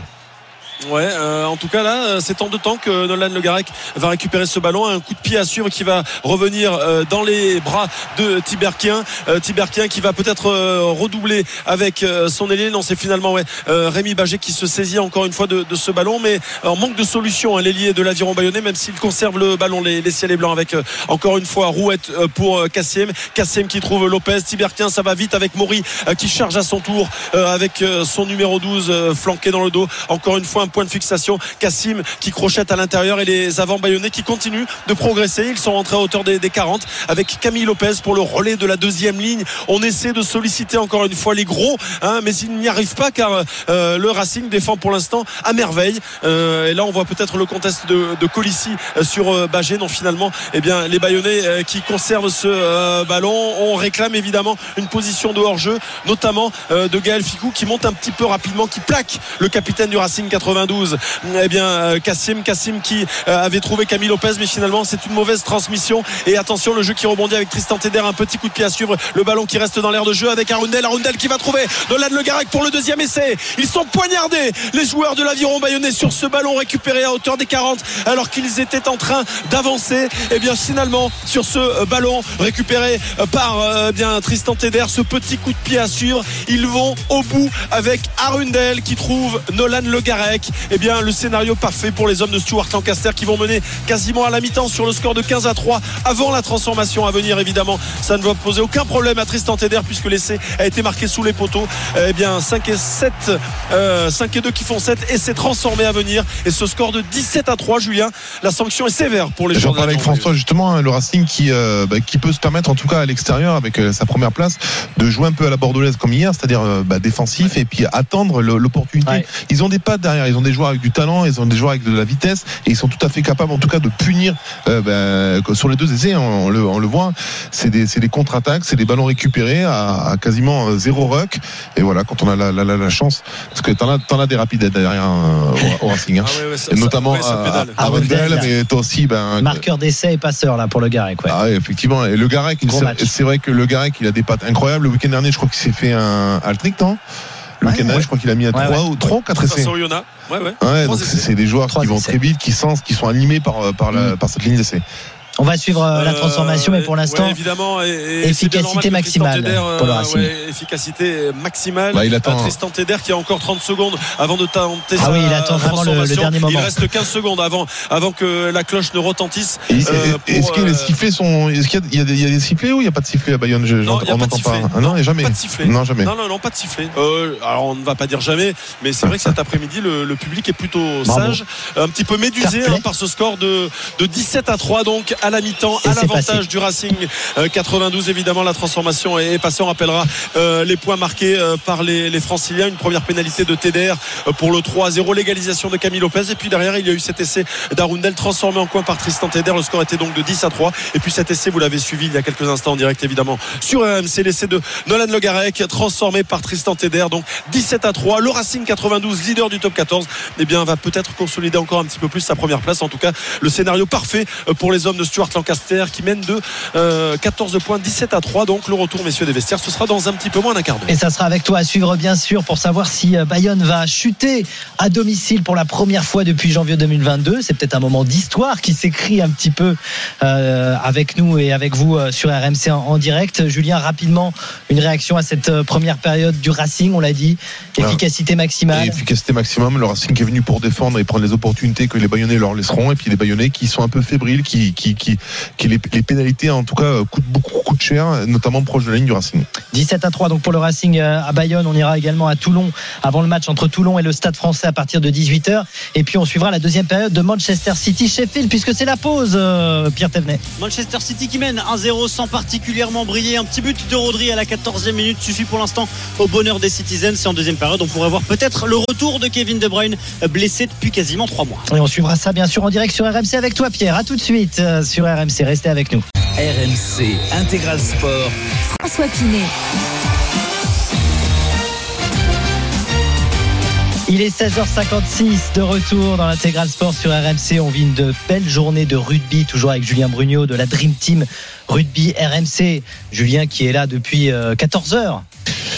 Speaker 5: Ouais, euh, en tout cas là, euh, c'est en deux temps que Nolan Le Garec va récupérer ce ballon, un coup de pied à suivre qui va revenir euh, dans les bras de Tiberquien, euh, Tiberquien qui va peut-être euh, redoubler avec euh, son ailier. Non, c'est finalement ouais, Rémi Bagé qui se saisit encore une fois de, de ce ballon, mais en manque de solution, hein, l'ailier de l'aviron bayonnais, même s'il conserve le ballon, les, les ciels et blancs avec encore une fois Rouette pour Kassem, Kassem qui trouve Lopez, Tiberquien, ça va vite avec Maury qui charge à son tour avec son numéro 12 euh, flanqué dans le dos. Encore une fois point de fixation. Cassim qui crochette à l'intérieur et les avants bayonnais qui continuent de progresser. Ils sont rentrés à hauteur des, des 40 avec Camille Lopez pour le relais de la deuxième ligne. On essaie de solliciter encore une fois les gros, hein, mais ils n'y arrivent pas car euh, le Racing défend pour l'instant à merveille. Euh, et là, on voit peut-être le contest de, de Colissi euh, sur euh, Bagé. Non, finalement, eh bien, les Bayonnais qui conservent ce ballon. On réclame évidemment une position de hors-jeu, notamment de Gaël Ficou qui monte un petit peu rapidement, qui plaque le capitaine du Racing 92. Eh bien, euh, Kassim, Kassim qui euh, avait trouvé Camille Lopez, mais finalement, c'est une mauvaise transmission. Et attention, le jeu qui rebondit avec Tristan Teder, un petit coup de pied à suivre. Le ballon qui reste dans l'air de jeu avec Arundel. Arundel qui va trouver Nolan Le Garec pour le deuxième essai. Ils sont poignardés, les joueurs de l'aviron bayonnais, sur ce ballon récupéré à hauteur des 40, alors qu'ils étaient en train d'avancer. Et bien, finalement, sur ce euh, ballon récupéré euh, par euh, bien Tristan Teder, ce petit coup de pied à suivre, ils vont au bout avec Arundel qui trouve Nolan Le Garec. Et bien, le scénario parfait pour les hommes de Stuart Lancaster qui vont mener quasiment à la mi-temps sur le score de 15 à 3 avant la transformation à venir évidemment ça ne va poser aucun problème à Tristan Teder puisque l'essai a été marqué sous les poteaux eh bien 5 et 7 euh, 5 et 2 qui font 7 et c'est transformé à venir et ce score de 17 à 3 Julien la sanction est sévère pour les
Speaker 4: J'en
Speaker 5: joueurs
Speaker 4: parlais avec. François justement, hein, le Racing qui, euh, bah, qui peut se permettre en tout cas à l'extérieur avec euh, sa première place de jouer un peu à la bordelaise comme hier, c'est-à-dire euh, bah, défensif et puis attendre l'opportunité.
Speaker 3: Ouais.
Speaker 4: Ils ont des pattes derrière, ils ont des joueurs avec du talent, ils ont des joueurs avec de la vitesse et ils sont tout à fait capables en tout cas de punir euh, bah, sur les deux essais, on, on le, on le voit, c'est des, contre-attaques, c'est des ballons récupérés à, à quasiment euh, zéro ruck et voilà quand on a la, la, la, la chance parce que t'en as, as des rapides derrière euh, au, au Racing. hein.
Speaker 5: Ah ouais, ouais, ça-
Speaker 4: Et
Speaker 5: ça-
Speaker 4: notamment
Speaker 5: ouais, ça
Speaker 4: à, à Rundel,
Speaker 3: Rundel.
Speaker 4: mais toi aussi ben,
Speaker 3: Marqueur d'essai et passeur là pour le Garec. Ouais.
Speaker 4: ah effectivement. Et le Garec, c'est- vrai que le Garec, il a des pattes incroyables. Le week-end dernier, je crois qu'il s'est fait un hat-trick, non? Le
Speaker 3: ouais.
Speaker 4: je crois qu'il a mis à
Speaker 3: Ouais,
Speaker 4: 3
Speaker 3: ouais.
Speaker 4: ou 3 ou 4
Speaker 5: Face
Speaker 4: essais.
Speaker 5: Ouais, ouais.
Speaker 4: Ouais, c'est des joueurs qui vont
Speaker 3: essais.
Speaker 4: très vite, qui sensent, qui sont animés par, euh, par, la,
Speaker 3: Mm.
Speaker 4: par cette ligne d'essai.
Speaker 3: On va suivre euh, la
Speaker 5: Euh,
Speaker 3: transformation, mais pour l'instant,
Speaker 5: ouais, évidemment, et- et c'est
Speaker 3: efficacité maximale
Speaker 5: euh,
Speaker 3: pour le
Speaker 5: ouais, efficacité maximale.
Speaker 4: Bah, il attend.
Speaker 5: Euh, Tristan Teder qui a encore 30 secondes avant de tenter
Speaker 3: Ah
Speaker 5: sa
Speaker 3: oui, il attend vraiment le- dernier moment.
Speaker 5: Il reste 15 secondes avant, avant que la cloche ne retentisse. Euh,
Speaker 4: Est-ce que les
Speaker 5: euh,
Speaker 4: sifflets sont. Est-ce qu'il y, a- il y a des- sifflets ou il n'y a pas de sifflets à Bayonne? Je-
Speaker 5: Non, il y a
Speaker 4: On
Speaker 5: pas de
Speaker 4: n'entend pas.
Speaker 5: sifflet.
Speaker 4: Ah non, jamais.
Speaker 5: Pas de sifflet.
Speaker 4: Non, jamais.
Speaker 5: Non, non, non, pas de sifflet. Euh, alors, on ne va pas dire jamais, mais c'est vrai que cet après-midi, le, le public est plutôt
Speaker 3: Bravo.
Speaker 5: sage, un petit peu médusé hein, par ce score de, de 17 à 3, donc à à la mi-temps à l'avantage du Racing euh, 92 évidemment la transformation est passée. On rappellera euh, les points marqués euh, par les, les franciliens. Une première pénalité de TDR euh, pour le 3-0 l'égalisation de Camille Lopez. Et puis derrière il y a eu cet essai d'Arundel transformé en coin par Tristan TDR le score était donc de 10 à 3 et puis cet essai vous l'avez suivi il y a quelques instants en direct évidemment sur RMC l'essai de Nolan Le Garec transformé par Tristan TDR donc 17 à 3 le Racing 92 leader du top 14 eh bien va peut-être consolider encore un petit peu plus sa première place. En tout cas le scénario parfait euh, pour les hommes de Stuart Lancaster qui mènent de euh, 14 points 17 à 3 donc le retour messieurs des vestiaires ce sera dans un petit peu moins d'un quart d'heure
Speaker 3: Et ça sera avec toi à suivre, bien sûr, pour savoir si euh, Bayonne va chuter à domicile pour la première fois depuis janvier 2022. C'est peut-être un moment d'histoire qui s'écrit un petit peu euh, avec nous et avec vous euh, sur RMC en, en direct. Julien, rapidement, une réaction à cette euh, première période du Racing, on l'a dit. Efficacité
Speaker 4: Et
Speaker 3: maximale.
Speaker 4: efficacité maximum. Le Racing qui est venu pour défendre et prendre les opportunités que les Bayonnais leur laisseront. Et puis les Bayonnais qui sont un peu fébriles, qui, qui, qui, qui les, les pénalités en tout cas euh, coûtent beaucoup coûtent cher, notamment proche de la ligne du Racing.
Speaker 3: 17 à 3 donc pour le Racing euh, à Bayonne. On ira également à Toulon avant le match entre Toulon et le Stade français à partir de 18h. Et puis on suivra la deuxième période de Manchester City Sheffield puisque c'est la pause, euh, Pierre Thévenet.
Speaker 1: Manchester City qui mène 1-0 sans particulièrement briller. Un petit but de Rodri à la 14e minute suffit pour l'instant au bonheur des Citizens. Et en deuxième période, on pourrait voir peut-être le retour de Kevin De Bruyne blessé depuis quasiment trois mois.
Speaker 3: Et on suivra ça bien sûr en direct sur RMC avec toi Pierre. À tout de suite euh, sur RMC. Restez avec nous.
Speaker 2: RMC Intégral Sport.
Speaker 6: François Pinet.
Speaker 3: Il est 16h56 de retour dans l'intégral sport sur RMC. On vit une de belle journée de rugby, toujours avec Julien Brugnot de la Dream Team Rugby RMC. Julien qui est là depuis 14h.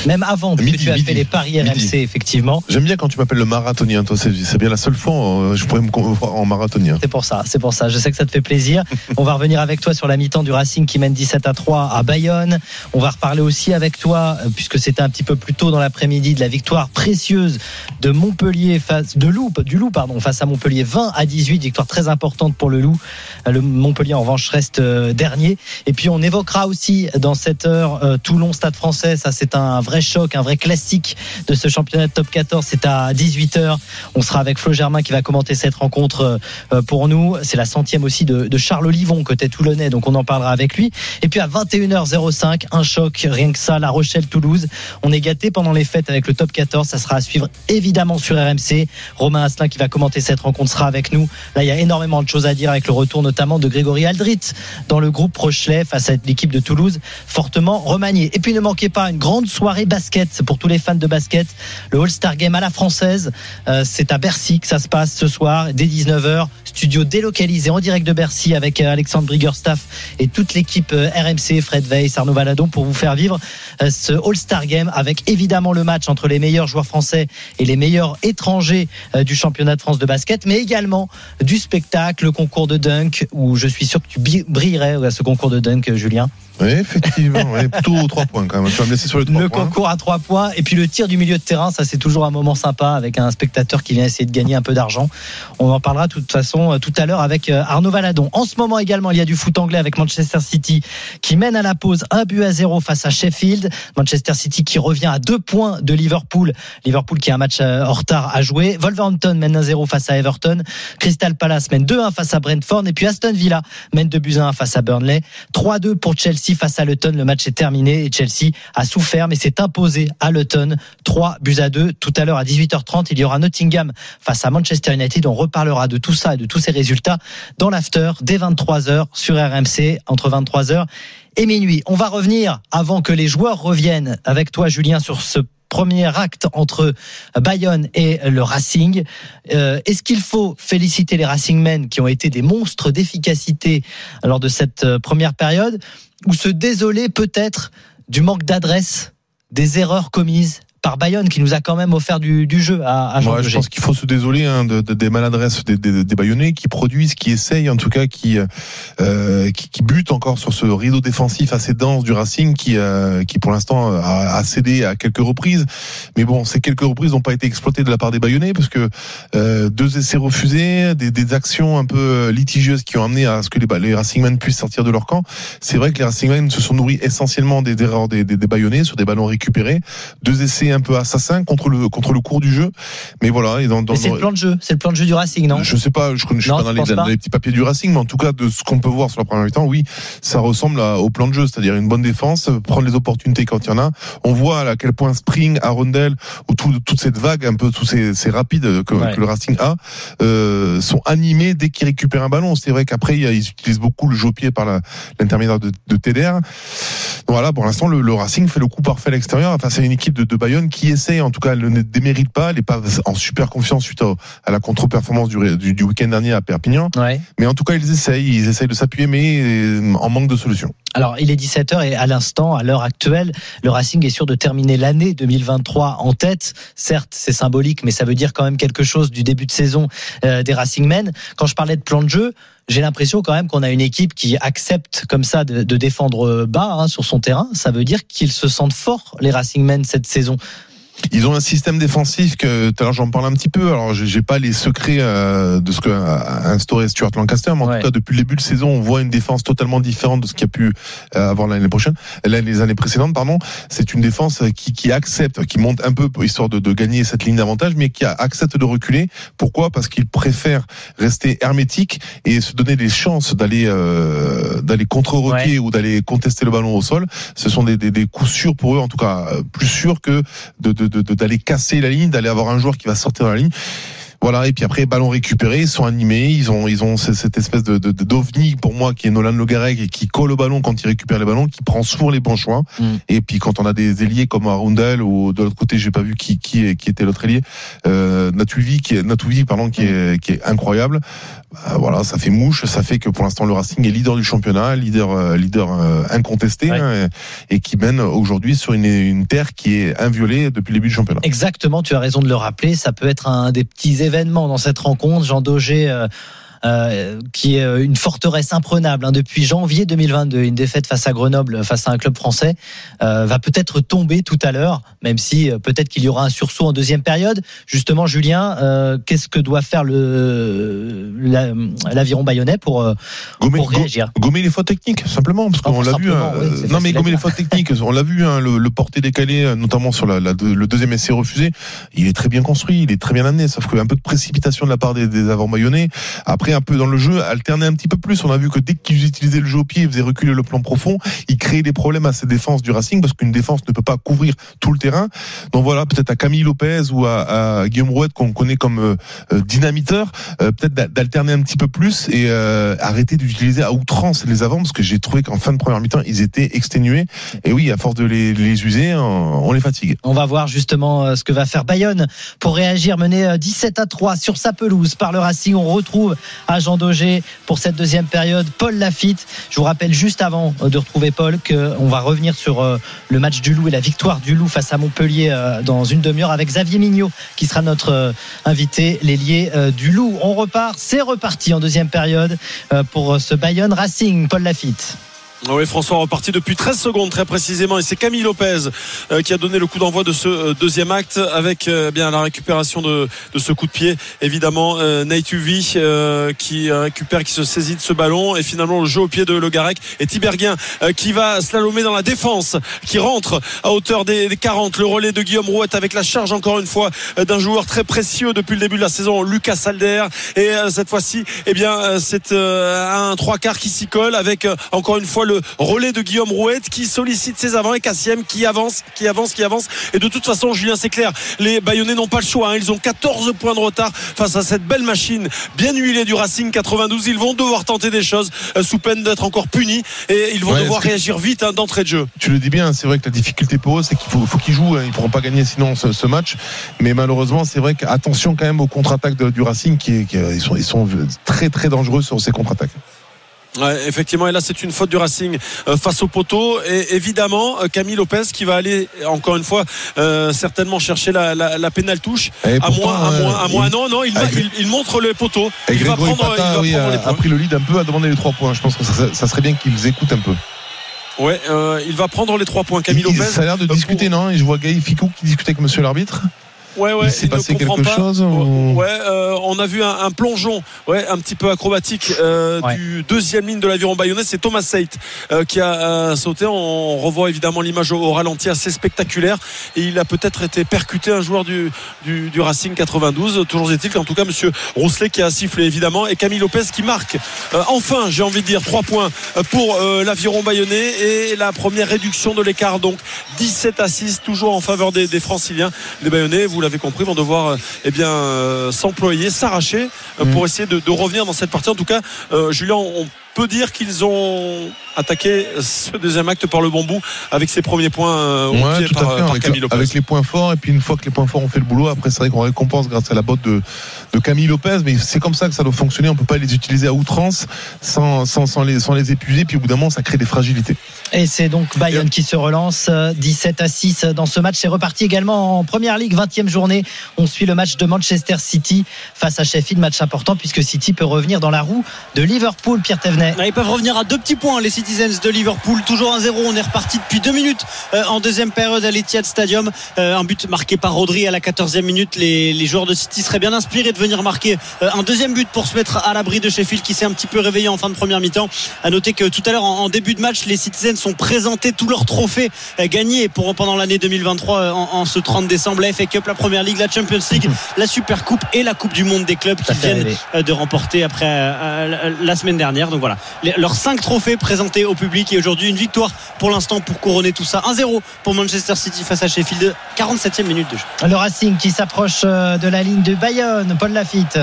Speaker 3: Même avant,
Speaker 4: Midi,
Speaker 3: tu as
Speaker 4: midi.
Speaker 3: fait les paris RMC, effectivement.
Speaker 4: J'aime bien quand tu m'appelles le marathonien. Toi, c'est bien la seule fois euh, je pourrais me voir en marathonien.
Speaker 3: C'est pour ça, c'est pour ça. Je sais que ça te fait plaisir. <laughs> On va revenir avec toi sur la mi-temps du Racing qui mène 17 à 3 à Bayonne. On va reparler aussi avec toi, euh, puisque c'était un petit peu plus tôt dans l'après-midi, de la victoire précieuse de Montpellier face de Loup, du Loup pardon, face à Montpellier 20 à 18, victoire très importante pour le Loup. Euh, Le Montpellier en revanche reste dernier. Et puis on évoquera aussi dans cette heure Toulon Stade Français. Ça c'est un vrai choc, un vrai classique de ce championnat de top 14. C'est à 18h. On sera avec Flo Germain qui va commenter cette rencontre euh, pour nous. C'est la centième aussi de, Charles Olivon, côté toulonnais, donc on en parlera avec lui. Et puis à 21h05, un choc, rien que ça, La Rochelle-Toulouse. On est gâté pendant les fêtes avec le top 14. Ça sera à suivre évidemment sur RMC. Romain Asselin qui va commenter cette rencontre sera avec nous. Là, il y a énormément de choses à dire avec le retour notamment de Grégory Aldrit dans le groupe Rochelet face à l'équipe de Toulouse, fortement remaniée. Et puis ne manquez pas une grande soirée basket pour tous les fans de basket. Le All-Star Game à la française. Euh, c'est à Bercy que ça se passe ce soir, dès 19h. Studio délocalisé en direct de Bercy avec euh, Alexandre Briggerstaff et toute l'équipe euh, RMC, Fred Weiss, Arnaud Valadon pour vous faire vivre ce All-Star Game avec évidemment le match entre les meilleurs joueurs français et les meilleurs étrangers du championnat de France de basket, mais également du spectacle, le concours de dunk où je suis sûr que tu brillerais à ce concours de dunk, Julien.
Speaker 4: Oui, effectivement. ouais, plutôt aux trois points quand même. Tu vas me laisser sur les trois
Speaker 3: Le
Speaker 4: points.
Speaker 3: concours à trois points et puis le tir du milieu de terrain, ça c'est toujours un moment sympa avec un spectateur qui vient essayer de gagner un peu d'argent. On en parlera de toute façon euh, tout à l'heure avec euh, Arnaud Valadon. En ce moment également, il y a du foot anglais avec Manchester City qui mène à la pause un but à zéro face à Sheffield. Manchester City qui revient à deux points de Liverpool. Liverpool qui a un match euh, en retard à jouer. Wolverhampton mène 1-0 face à Everton. Crystal Palace mène 2-1 face à Brentford et puis Aston Villa mène 2 buts à 1 face à Burnley. 3-2 pour Chelsea face à Luton. Le match est terminé et Chelsea a souffert mais s'est imposé à Luton. 3 buts à 2. Tout à l'heure à 18h30, il y aura Nottingham face à Manchester United. On reparlera de tout ça et de tous ces résultats dans l'after dès 23h sur RMC entre 23h et minuit. On va revenir avant que les joueurs reviennent avec toi Julien sur ce premier acte entre Bayonne et le Racing. Euh, Est-ce qu'il faut féliciter les Racingmen qui ont été des monstres d'efficacité lors de cette euh, première période? Ou se désoler peut-être du manque d'adresse, des erreurs commises par Bayonne qui nous a quand même offert du, du jeu à, à Jean
Speaker 4: Ouais, je pense qu'il faut se désoler hein, de, de- des maladresses des, des, des Bayonnais qui produisent, qui essayent en tout cas, qui, euh, qui, qui butent encore sur ce rideau défensif assez dense du Racing qui, euh, qui pour l'instant a, a cédé à quelques reprises. Mais bon, ces quelques reprises n'ont pas été exploitées de la part des Bayonnais parce que euh, deux essais refusés, des, des actions un peu litigieuses qui ont amené à ce que les, les Racingmen puissent sortir de leur camp. C'est vrai que les Racingmen se sont nourris essentiellement des erreurs des, des, des Bayonnais sur des ballons récupérés. Deux essais un peu assassin contre le contre le cours du jeu. Mais voilà, et dans, dans
Speaker 3: c'est le plan de jeu, c'est le plan de jeu du Racing, non?
Speaker 4: Je sais pas, je, connais- je suis
Speaker 3: Non,
Speaker 4: pas dans les,
Speaker 3: penses pas?
Speaker 4: dans les petits papiers du Racing, mais en tout cas de ce qu'on peut voir sur la première mi-temps, oui, ça ressemble à- au plan de jeu, c'est-à-dire une bonne défense, prendre les opportunités quand il y en a. On voit à quel point Spring, Arundel, ou tout, toute cette vague, un peu tous ces, ces rapides que,
Speaker 3: Ouais.
Speaker 4: que le Racing a, euh, sont animés dès qu'ils récupèrent un ballon. C'est vrai qu'après ils utilisent beaucoup le jeu au pied par l'intermédiaire de, de TDR. Voilà, pour l'instant le, le Racing fait le coup parfait à l'extérieur. Enfin, c'est une équipe de, de Bayonne qui essaie, en tout cas, elle ne démérite pas, elle n'est pas en super confiance suite à la contre-performance du, du, du week-end dernier à Perpignan.
Speaker 3: Ouais.
Speaker 4: Mais en tout cas, ils essayent, ils essayent de s'appuyer, mais euh, en manque de solutions.
Speaker 3: Alors, il est 17h et à l'instant, à l'heure actuelle, le Racing est sûr de terminer l'année 2023 en tête. Certes, c'est symbolique, mais ça veut dire quand même quelque chose du début de saison euh, des Racingmen. Quand je parlais de plan de jeu, j'ai l'impression quand même qu'on a une équipe qui accepte comme ça de, défendre bas hein, sur son terrain. Ça veut dire qu'ils se sentent forts, les Racingmen, cette saison.
Speaker 4: Ils ont un système défensif que tout à l'heure j'en parle un petit peu. Alors j'ai pas les secrets euh, de ce que a instauré Stuart Lancaster, mais en
Speaker 3: Ouais.
Speaker 4: tout cas depuis le début de saison, on voit une défense totalement différente de ce qu'il y a pu euh, avoir l'année prochaine, l'année- les années précédentes, pardon. C'est une défense qui, qui accepte, qui monte un peu pour histoire de, de gagner cette ligne d'avantage, mais qui accepte de reculer. Pourquoi? Parce qu'ils préfèrent rester hermétiques et se donner des chances d'aller euh, d'aller contre-roquer ou d'aller contester le ballon au sol. Ce sont des, des, des coups sûrs pour eux, en tout cas euh, plus sûrs que de de- d'aller casser la ligne, d'aller avoir un joueur qui va sortir de la ligne. Voilà, et puis après, ballon récupéré, ils sont animés, ils ont, ils ont ce- cette espèce de, d'ovni pour moi qui est Nolan Le Garec et qui colle au ballon quand il récupère les ballons, qui prend souvent les bons choix.
Speaker 3: Mm.
Speaker 4: Et puis quand on a des ailiers comme Arundel ou de l'autre côté, j'ai pas vu qui, qui, qui était l'autre ailier, euh, Natuvi, qui est, Natuvi, pardon, qui est, qui est incroyable. Bah, voilà, ça fait mouche, ça fait que pour l'instant le Racing est leader du championnat, leader, euh, leader euh, incontesté,
Speaker 3: Ouais.
Speaker 4: hein, et, et qui mène aujourd'hui sur une, une terre qui est inviolée depuis le début du championnat.
Speaker 3: Exactement, tu as raison de le rappeler. Ça peut être un des petits événements dans cette rencontre. Jean Daugé, euh, euh, qui est euh, une forteresse imprenable hein, depuis janvier 2022, une défaite face à Grenoble, face à un club français, euh, va peut-être tomber tout à l'heure, même si euh, peut-être qu'il y aura un sursaut en deuxième période. Justement, Julien, euh, qu'est-ce que doit faire le la- l'aviron bayonnais pour, euh,
Speaker 4: Gommer,
Speaker 3: pour
Speaker 4: go-
Speaker 3: réagir?
Speaker 4: Gommer les fautes techniques, simplement, parce
Speaker 3: Ah,
Speaker 4: qu'on l'a vu.
Speaker 3: oui,
Speaker 4: non, mais gommer les fautes techniques, <laughs> on l'a vu, hein, le, le porté décalé, euh, notamment sur la, la- le deuxième essai refusé. Il est très bien construit, il est très bien amené, sauf qu'il y a un peu de précipitation de la part des, des avant bayonnais. Un peu dans le jeu, alterner un petit peu plus. On a vu que dès qu'ils utilisaient le jeu au pied, ils faisaient reculer le plan profond. Ils créaient des problèmes à cette défense du Racing, parce qu'une défense ne peut pas couvrir tout le terrain. Donc voilà, peut-être à Camille Lopez ou à, Guillaume Rouette, qu'on connaît comme euh, euh, dynamiteur, euh, peut-être d'a- d'alterner un petit peu plus et arrêter d'utiliser à outrance les avants parce que j'ai trouvé qu'en fin de première mi-temps ils étaient exténués et oui à force de les, user on, on les fatigue
Speaker 3: On va voir justement ce que va faire Bayonne pour réagir, mené euh, 17 à 3 sur sa pelouse par le Racing. On retrouve à Jean Daugé pour cette deuxième période Paul Lafitte. Je vous rappelle juste avant euh, de retrouver Paul qu'on va revenir sur euh, le match du Loup et la victoire du Loup face à Montpellier euh, dans une demi-heure avec Xavier Mignot qui sera notre euh, invité, l'ailier euh, du Loup. On repart, c'est reparti en deuxième période euh, pour euh, ce Bayonne Racing. Paul Lafitte.
Speaker 5: Oui, François reparti depuis 13 secondes très précisément. Et c'est Camille Lopez euh, qui a donné le coup d'envoi de ce euh, deuxième acte avec euh, bien la récupération de, de ce coup de pied. Évidemment euh, Naituvi euh, qui récupère qui se saisit de ce ballon. Et finalement le jeu au pied de Le Garec et Tiberguien euh, qui va slalomer dans la défense qui rentre à hauteur des, des 40 le relais de Guillaume Rouette avec la charge encore une fois d'un joueur très précieux depuis le début de la saison Lucas Salder. Et cette fois-ci eh bien c'est un trois quarts qui s'y colle avec encore une fois le relais de Guillaume Rouette qui sollicite ses avants et Cassiem qui avance, qui avance, qui avance. Et de toute façon, Julien, c'est clair, les Bayonnais n'ont pas le choix. hein. Ils ont 14 points de retard face à cette belle machine bien huilée du Racing 92. Ils vont devoir tenter des choses euh, sous peine d'être encore punis et ils vont
Speaker 4: Ouais,
Speaker 5: devoir réagir vite hein, d'entrée de jeu.
Speaker 4: tu le dis bien c'est vrai que la difficulté pour eux c'est qu'il faut, faut qu'ils jouent hein. ils pourront pas gagner sinon ce, ce match mais malheureusement c'est vrai qu'attention quand même aux contre-attaques de- du Racing qui, est- qui est- ils sont ils sont très très dangereux sur ces contre-attaques
Speaker 5: Ouais, effectivement, et là c'est une faute du Racing euh, face au poteau. Et évidemment, euh, Camille Lopez qui va aller encore une fois euh, certainement chercher la, la, la pénale touche.
Speaker 4: Et
Speaker 5: À
Speaker 4: pourtant,
Speaker 5: moins, à moins, à moins.
Speaker 4: il-
Speaker 5: Non, non, il,
Speaker 4: avec-
Speaker 5: il, il montre le poteau.
Speaker 4: Et
Speaker 5: Il va prendre, il
Speaker 4: Pata,
Speaker 5: va
Speaker 4: oui,
Speaker 5: prendre
Speaker 4: a,
Speaker 5: les
Speaker 4: a
Speaker 5: points.
Speaker 4: pris le lead un peu, a demandé les trois points. Je pense que ça, ça serait bien qu'ils écoutent un peu.
Speaker 5: Ouais, euh, il va prendre les trois points. Camille
Speaker 4: Il-
Speaker 5: Lopez.
Speaker 4: ça a l'air de discuter,
Speaker 5: pour-
Speaker 4: non? Et je vois Gaël Ficou qui discutait avec monsieur l'arbitre.
Speaker 5: Ouais, ouais,
Speaker 4: il s'est passé quelque
Speaker 5: pas.
Speaker 4: chose ou-
Speaker 5: Ouais, euh, on a vu un, un plongeon, ouais, un petit peu acrobatique euh,
Speaker 3: Ouais.
Speaker 5: du deuxième ligne de l'aviron bayonnais. C'est Thomas Seit euh, qui a euh, sauté. On revoit évidemment l'image au, au ralenti assez spectaculaire et il a peut-être été percuté un joueur du, du, du Racing 92. Toujours est-il qu'en tout cas Monsieur Rousselet qui a sifflé évidemment et Camille Lopez qui marque. Euh, enfin, j'ai envie de dire trois points pour euh, l'aviron bayonnais et la première réduction de l'écart donc 17 à 6 toujours en faveur des, des franciliens. Les bayonnais, vous l'avez compris, vont devoir euh, eh bien euh, s'employer, s'arracher euh,
Speaker 4: Mm.
Speaker 5: pour essayer de, de revenir dans cette partie. En tout cas, Julien, on peut dire qu'ils ont attaqué ce deuxième acte par le bon bout avec ses premiers points euh, au
Speaker 4: Ouais,
Speaker 5: pied par,
Speaker 4: à fait,
Speaker 5: par
Speaker 4: avec,
Speaker 5: Camille Lopez.
Speaker 4: avec les points forts, et puis une fois que les points forts ont fait le boulot, après c'est vrai qu'on récompense grâce à la botte de, de Camille Lopez, mais c'est comme ça que ça doit fonctionner, on peut pas les utiliser à outrance sans, sans, sans, les, sans les épuiser, puis au bout d'un moment ça crée des fragilités.
Speaker 3: Et c'est donc Bayonne qui se relance euh, 17 à 6 dans ce match. C'est reparti également en première ligue, 20e journée. On suit le match de Manchester City face à Sheffield, match important puisque City peut revenir dans la roue de Liverpool, Pierre Thévenet.
Speaker 1: Ils peuvent revenir à deux petits points, les Citizens de Liverpool. Toujours 1-0. On est reparti depuis deux minutes euh, en deuxième période à l'Etihad Stadium. Euh, un but marqué par Rodri à la 14e minute. Les, les joueurs de City seraient bien inspirés de venir marquer euh, un deuxième but pour se mettre à l'abri de Sheffield qui s'est un petit peu réveillé en fin de première mi-temps. À noter que tout à l'heure, en, en début de match, les Citizens sont présentés tous leurs trophées gagnés pour, pendant l'année 2023 euh, en, en ce 30 décembre. La FA Cup, la Première Ligue, la Champions League, <laughs> la Super Coupe et la Coupe du Monde des clubs qui viennent de remporter après euh, la semaine dernière. Donc voilà, leurs cinq trophées présentés au public et aujourd'hui une victoire pour l'instant pour couronner tout ça. 1-0 pour Manchester City face à Sheffield, 47e minute de jeu.
Speaker 3: Le Racing qui s'approche euh, de la ligne de Bayonne, Paul Lafitte.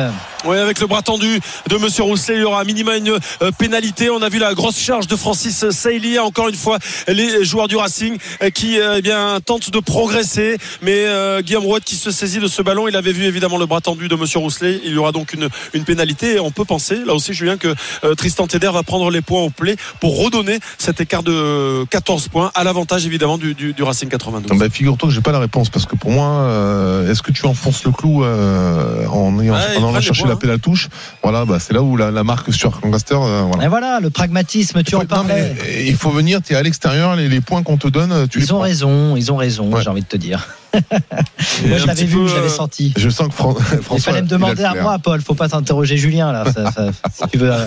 Speaker 5: Oui, avec le bras tendu de Monsieur Rousselet, il y aura à minima une euh, pénalité. On a vu la grosse charge de Francis Sailly. Encore une fois, les joueurs du Racing euh, qui eh bien tentent de progresser, mais euh, Guillaume Rouet qui se saisit de ce ballon, il avait vu évidemment le bras tendu de Monsieur Rousselet. Il y aura donc une, une pénalité. Et on peut penser, là aussi, Julien, que euh, Tristan Teder va prendre les points au play pour redonner cet écart de 14 points à l'avantage évidemment du, du- du Racing 92.
Speaker 4: Bah, Figure-toi que j'ai pas la réponse parce que pour moi, euh, est-ce que tu enfonces le clou euh, en, ayant-
Speaker 5: Ouais, ils
Speaker 4: en allant chercher
Speaker 5: points,
Speaker 4: la pédale touche? Voilà, bah, c'est là où la, la marque sur Lancaster. euh, voilà.
Speaker 3: Et voilà, le pragmatisme, tu en parlais.
Speaker 4: non, mais il faut venir, tu es à l'extérieur, les, les points qu'on te donne, tu les
Speaker 3: Ils ont
Speaker 4: prends.
Speaker 3: raison, ils ont raison,
Speaker 4: Ouais.
Speaker 3: j'ai envie de te dire. Moi, je l'avais vu, je l'avais
Speaker 5: euh,
Speaker 3: senti.
Speaker 4: Je sens que Fran-
Speaker 3: Il
Speaker 4: François.
Speaker 3: fallait me
Speaker 4: il a le
Speaker 3: demander à moi, Paul. Faut pas t'interroger Julien là. Ça- ça- <laughs> si tu veux. euh,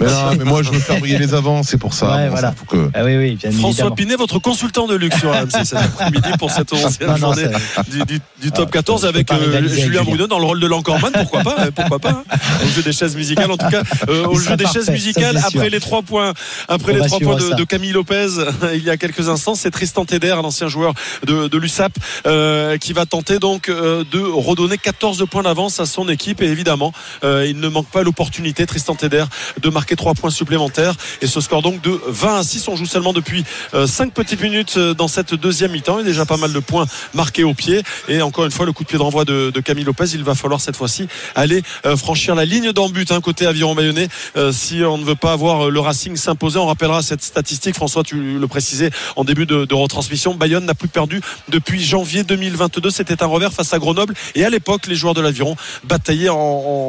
Speaker 4: Mais non, mais moi, je veux faire briller les avants, c'est pour ça.
Speaker 3: Ouais,
Speaker 4: Bon,
Speaker 3: voilà.
Speaker 4: ça, faut que...
Speaker 3: Ah oui, oui, bien
Speaker 5: François
Speaker 3: évidemment.
Speaker 5: Pinet, votre consultant de luxe sur AMC cet après-midi pour cette 11e
Speaker 3: Non, non,
Speaker 5: journée du, du- du top
Speaker 3: Ah,
Speaker 5: 14
Speaker 3: je peux
Speaker 5: avec
Speaker 3: pas
Speaker 5: euh,
Speaker 3: avec
Speaker 5: Julien. Bruno dans le rôle de l'encorman, pourquoi pas, hein, pourquoi pas, hein, au jeu des chaises musicales en tout cas, euh, au jeu des
Speaker 3: parfait,
Speaker 5: chaises musicales après les trois points, après
Speaker 3: On
Speaker 5: les trois points de, Camille Lopez <laughs> il y a quelques instants, c'est Tristan Teder, l'ancien joueur de, de l'USAP, euh, qui va tenter donc euh, de redonner 14 points d'avance à son équipe. Et évidemment euh, il ne manque pas l'opportunité Tristan Teder de marquer trois points supplémentaires. Et ce score donc de 20 à 6 on joue seulement depuis 5 petites minutes euh, dans cette deuxième mi-temps. Il y a déjà pas mal de points marqués au pied. Et encore une fois le coup de pied de, de Camille Lopez. Il va falloir cette fois-ci aller euh, franchir la ligne d'en but hein, côté aviron bayonnais euh, si on ne veut pas avoir euh, le Racing s'imposer on rappellera cette statistique. François tu le précisais en début de, de retransmission. Bayonne n'a plus perdu depuis janvier 2022 c'était un revers face à Grenoble. Et à l'époque les joueurs de l'aviron bataillaient en,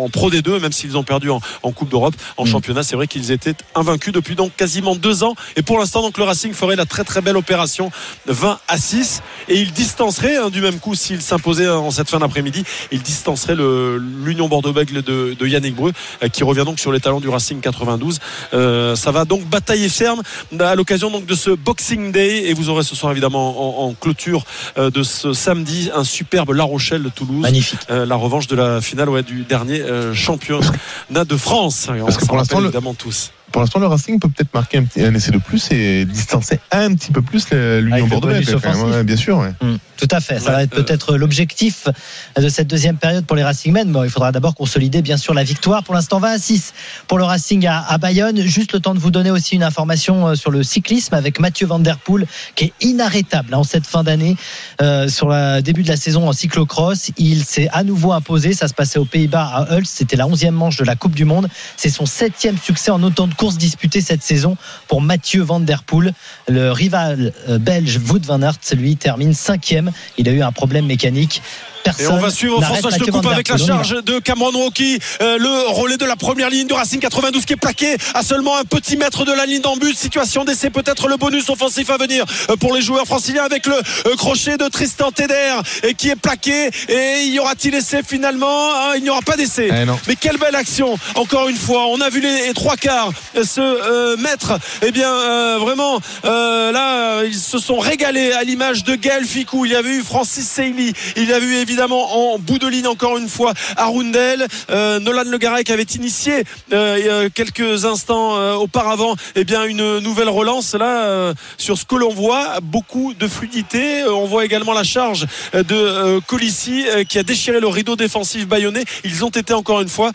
Speaker 5: en Pro D2 même s'ils ont perdu en, en Coupe d'Europe en
Speaker 3: Mm.
Speaker 5: championnat. C'est vrai qu'ils étaient invaincus depuis donc quasiment deux ans. Et pour l'instant donc le Racing ferait la très très belle opération 20 à 6 et il distancerait hein, du même coup s'il s'imposait en cette fin d'après-midi il distancerait l'Union Bordeaux-Bègles de, de Yannick Breu euh, qui revient donc sur les talents du Racing 92 Euh, ça va donc batailler ferme à l'occasion donc de ce Boxing Day. Et vous aurez ce soir évidemment en, en clôture euh, de ce samedi un superbe La Rochelle de Toulouse
Speaker 3: Magnifique.
Speaker 5: euh, la revanche de la finale ouais, du dernier euh, championnat de France. Et on
Speaker 4: Parce que pour l'instant,
Speaker 5: rappelle
Speaker 4: le-
Speaker 5: évidemment tous.
Speaker 4: Pour l'instant, le Racing peut peut-être marquer un, petit, un essai de plus et distancer un petit peu plus l'Union Bordeaux. ouais, bien sûr. ouais.
Speaker 3: Mm, Tout à fait. Ça
Speaker 5: Ouais,
Speaker 3: va être
Speaker 5: euh,
Speaker 3: peut-être l'objectif de cette deuxième période pour les Racingmen. Bon, il faudra d'abord consolider, bien sûr, la victoire. Pour l'instant, 20 à 6 pour le Racing à, à Bayonne. Juste le temps de vous donner aussi une information euh, sur le cyclisme avec Mathieu Van Der Poel, qui est inarrêtable hein, en cette fin d'année. Euh, sur le début de la saison en cyclocross, il s'est à nouveau imposé. Ça se passait aux Pays-Bas à Hulst. C'était la 11e manche de la Coupe du Monde. C'est son septième succès en autant de courses disputées cette saison pour Mathieu Van Der Poel. Le rival euh, belge Wout van Aert, lui, termine cinquième. Il a eu un problème mécanique. Personne
Speaker 5: Et on va suivre François, je te coupe avec la charge de Cameron Wauquiez, euh, le relais de la première ligne du Racing 92 qui est plaqué à seulement un petit mètre de la ligne d'embut. Situation d'essai, peut-être le bonus offensif à venir euh, pour les joueurs franciliens avec le euh, crochet de Tristan Teder et qui est plaqué. Et y aura-t-il essai finalement Ah, Il n'y aura pas d'essai.
Speaker 4: Eh.
Speaker 5: Mais quelle belle action Encore une fois, on a vu les, les trois quarts euh, se euh, mettre. Eh bien, euh, vraiment, euh, là, euh, ils se sont régalés à l'image de Gaël Ficou. Il y avait eu Francis Seili. Il y avait eu évidemment en bout de ligne encore une fois Arundel. Euh, Nolan Le Garec avait initié euh, quelques instants euh, auparavant eh bien une nouvelle relance là euh, sur ce que l'on voit beaucoup de fluidité on voit également la charge de Colissi qui a déchiré le rideau défensif bayonnais ils ont été encore une fois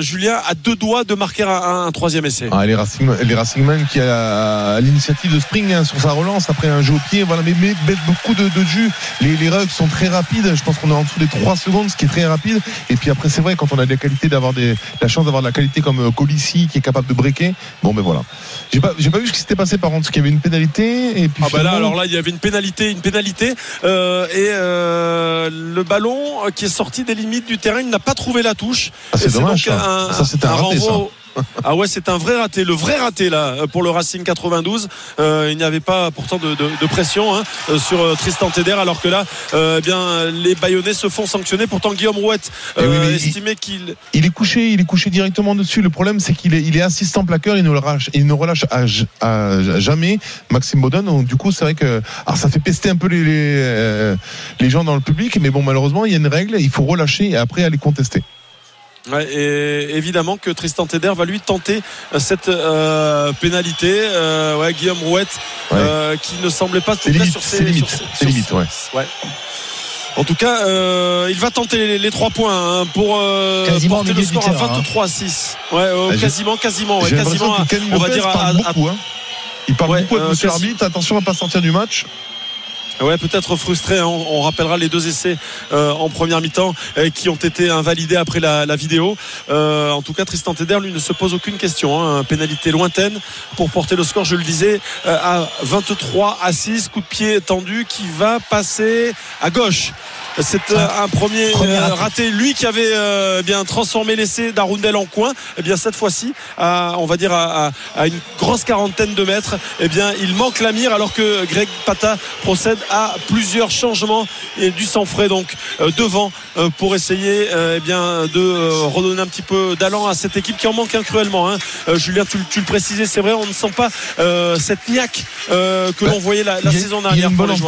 Speaker 5: Julien à deux doigts de marquer un, troisième essai
Speaker 4: Ah, les Racing, Racingman qui a à l'initiative de Spring hein, sur sa relance après un jeu au pied, voilà, mais, mais, beaucoup de, jus. Les, les rugs sont très rapides. Je pense est en dessous des 3 secondes, ce qui est très rapide. Et puis après, c'est vrai, quand on a la qualité d'avoir des, la chance d'avoir de la qualité comme euh, Colissi qui est capable de breaker. Bon, ben voilà. J'ai pas, j'ai pas vu ce qui s'était passé par contre, parce qu'il y avait une pénalité. Et puis
Speaker 5: Ah bah là alors là il y avait une pénalité une pénalité euh, et euh, le ballon qui est sorti des limites du terrain il n'a pas trouvé la touche
Speaker 4: Ah, c'est dommage,
Speaker 5: donc
Speaker 4: ça. Un raté,
Speaker 5: renvoi
Speaker 4: ça.
Speaker 5: au- ah ouais c'est un vrai raté le vrai raté là pour le Racing 92 Euh, il n'y avait pas pourtant de, de- de pression hein, euh, sur euh, Tristan Teder alors que là euh, eh bien les Bayonnais se font sanctionner pourtant Guillaume Rouette
Speaker 4: Eh oui,
Speaker 5: estimait qu'il
Speaker 4: Il est couché, il est couché directement dessus. Le problème, c'est qu'il est, il est assistant plaqueur, il ne relâche, il ne relâche à, j- à jamais Maxime Baudon. Donc, du coup, c'est vrai que, alors, ça fait pester un peu les, les, les gens dans le public, mais bon, malheureusement, il y a une règle, il faut relâcher et après aller contester.
Speaker 5: Ouais, et évidemment que Tristan Teder va lui tenter euh, cette euh, pénalité. Euh, ouais, Guillaume Rouette,
Speaker 4: Ouais.
Speaker 5: euh, qui ne semblait pas tout à
Speaker 4: limite,
Speaker 5: sur ses
Speaker 4: c'est limite,
Speaker 5: sur ses-
Speaker 4: c'est
Speaker 5: sur
Speaker 4: limite,
Speaker 5: ses-
Speaker 4: ouais.
Speaker 5: ouais. En tout cas, euh, il va tenter les, les trois points hein, pour euh, porter le score à
Speaker 3: terrain, hein.
Speaker 5: 23 à 6. Ouais, euh,
Speaker 4: Ah, j'ai-
Speaker 5: quasiment, quasiment, quasiment. à- on va dire à- à-
Speaker 4: hein. Il parle
Speaker 5: Ouais,
Speaker 4: beaucoup
Speaker 5: euh,
Speaker 4: monsieur l'arbitre. Attention à pas sortir du match.
Speaker 5: Ouais, peut-être frustré. hein. On, rappellera les deux essais euh, en première mi-temps euh, qui ont été invalidés après la, vidéo. Euh, en tout cas, Tristan Teder, lui, ne se pose aucune question. Hein. Pénalité lointaine pour porter le score, je le disais, à 23 à 6. Coup de pied tendu qui va passer à gauche. C'est euh, un premier,
Speaker 3: Premier
Speaker 5: euh,
Speaker 3: raté.
Speaker 5: raté. Lui qui avait euh, bien transformé l'essai d'Arundel en coin. Et bien cette fois-ci, à, on va dire à, à- à une grosse quarantaine de mètres, et bien il manque la mire alors que Greg Pata procède à plusieurs changements et du sang frais donc euh, devant euh, pour essayer euh, eh bien de redonner un petit peu d'allant à cette équipe qui en manque cruellement. hein. Euh, Julien, tu, tu le précisais, c'est vrai, on ne sent pas euh, cette niaque euh, que
Speaker 4: Bah,
Speaker 5: l'on voyait la,
Speaker 4: a-
Speaker 5: saison dernière
Speaker 4: il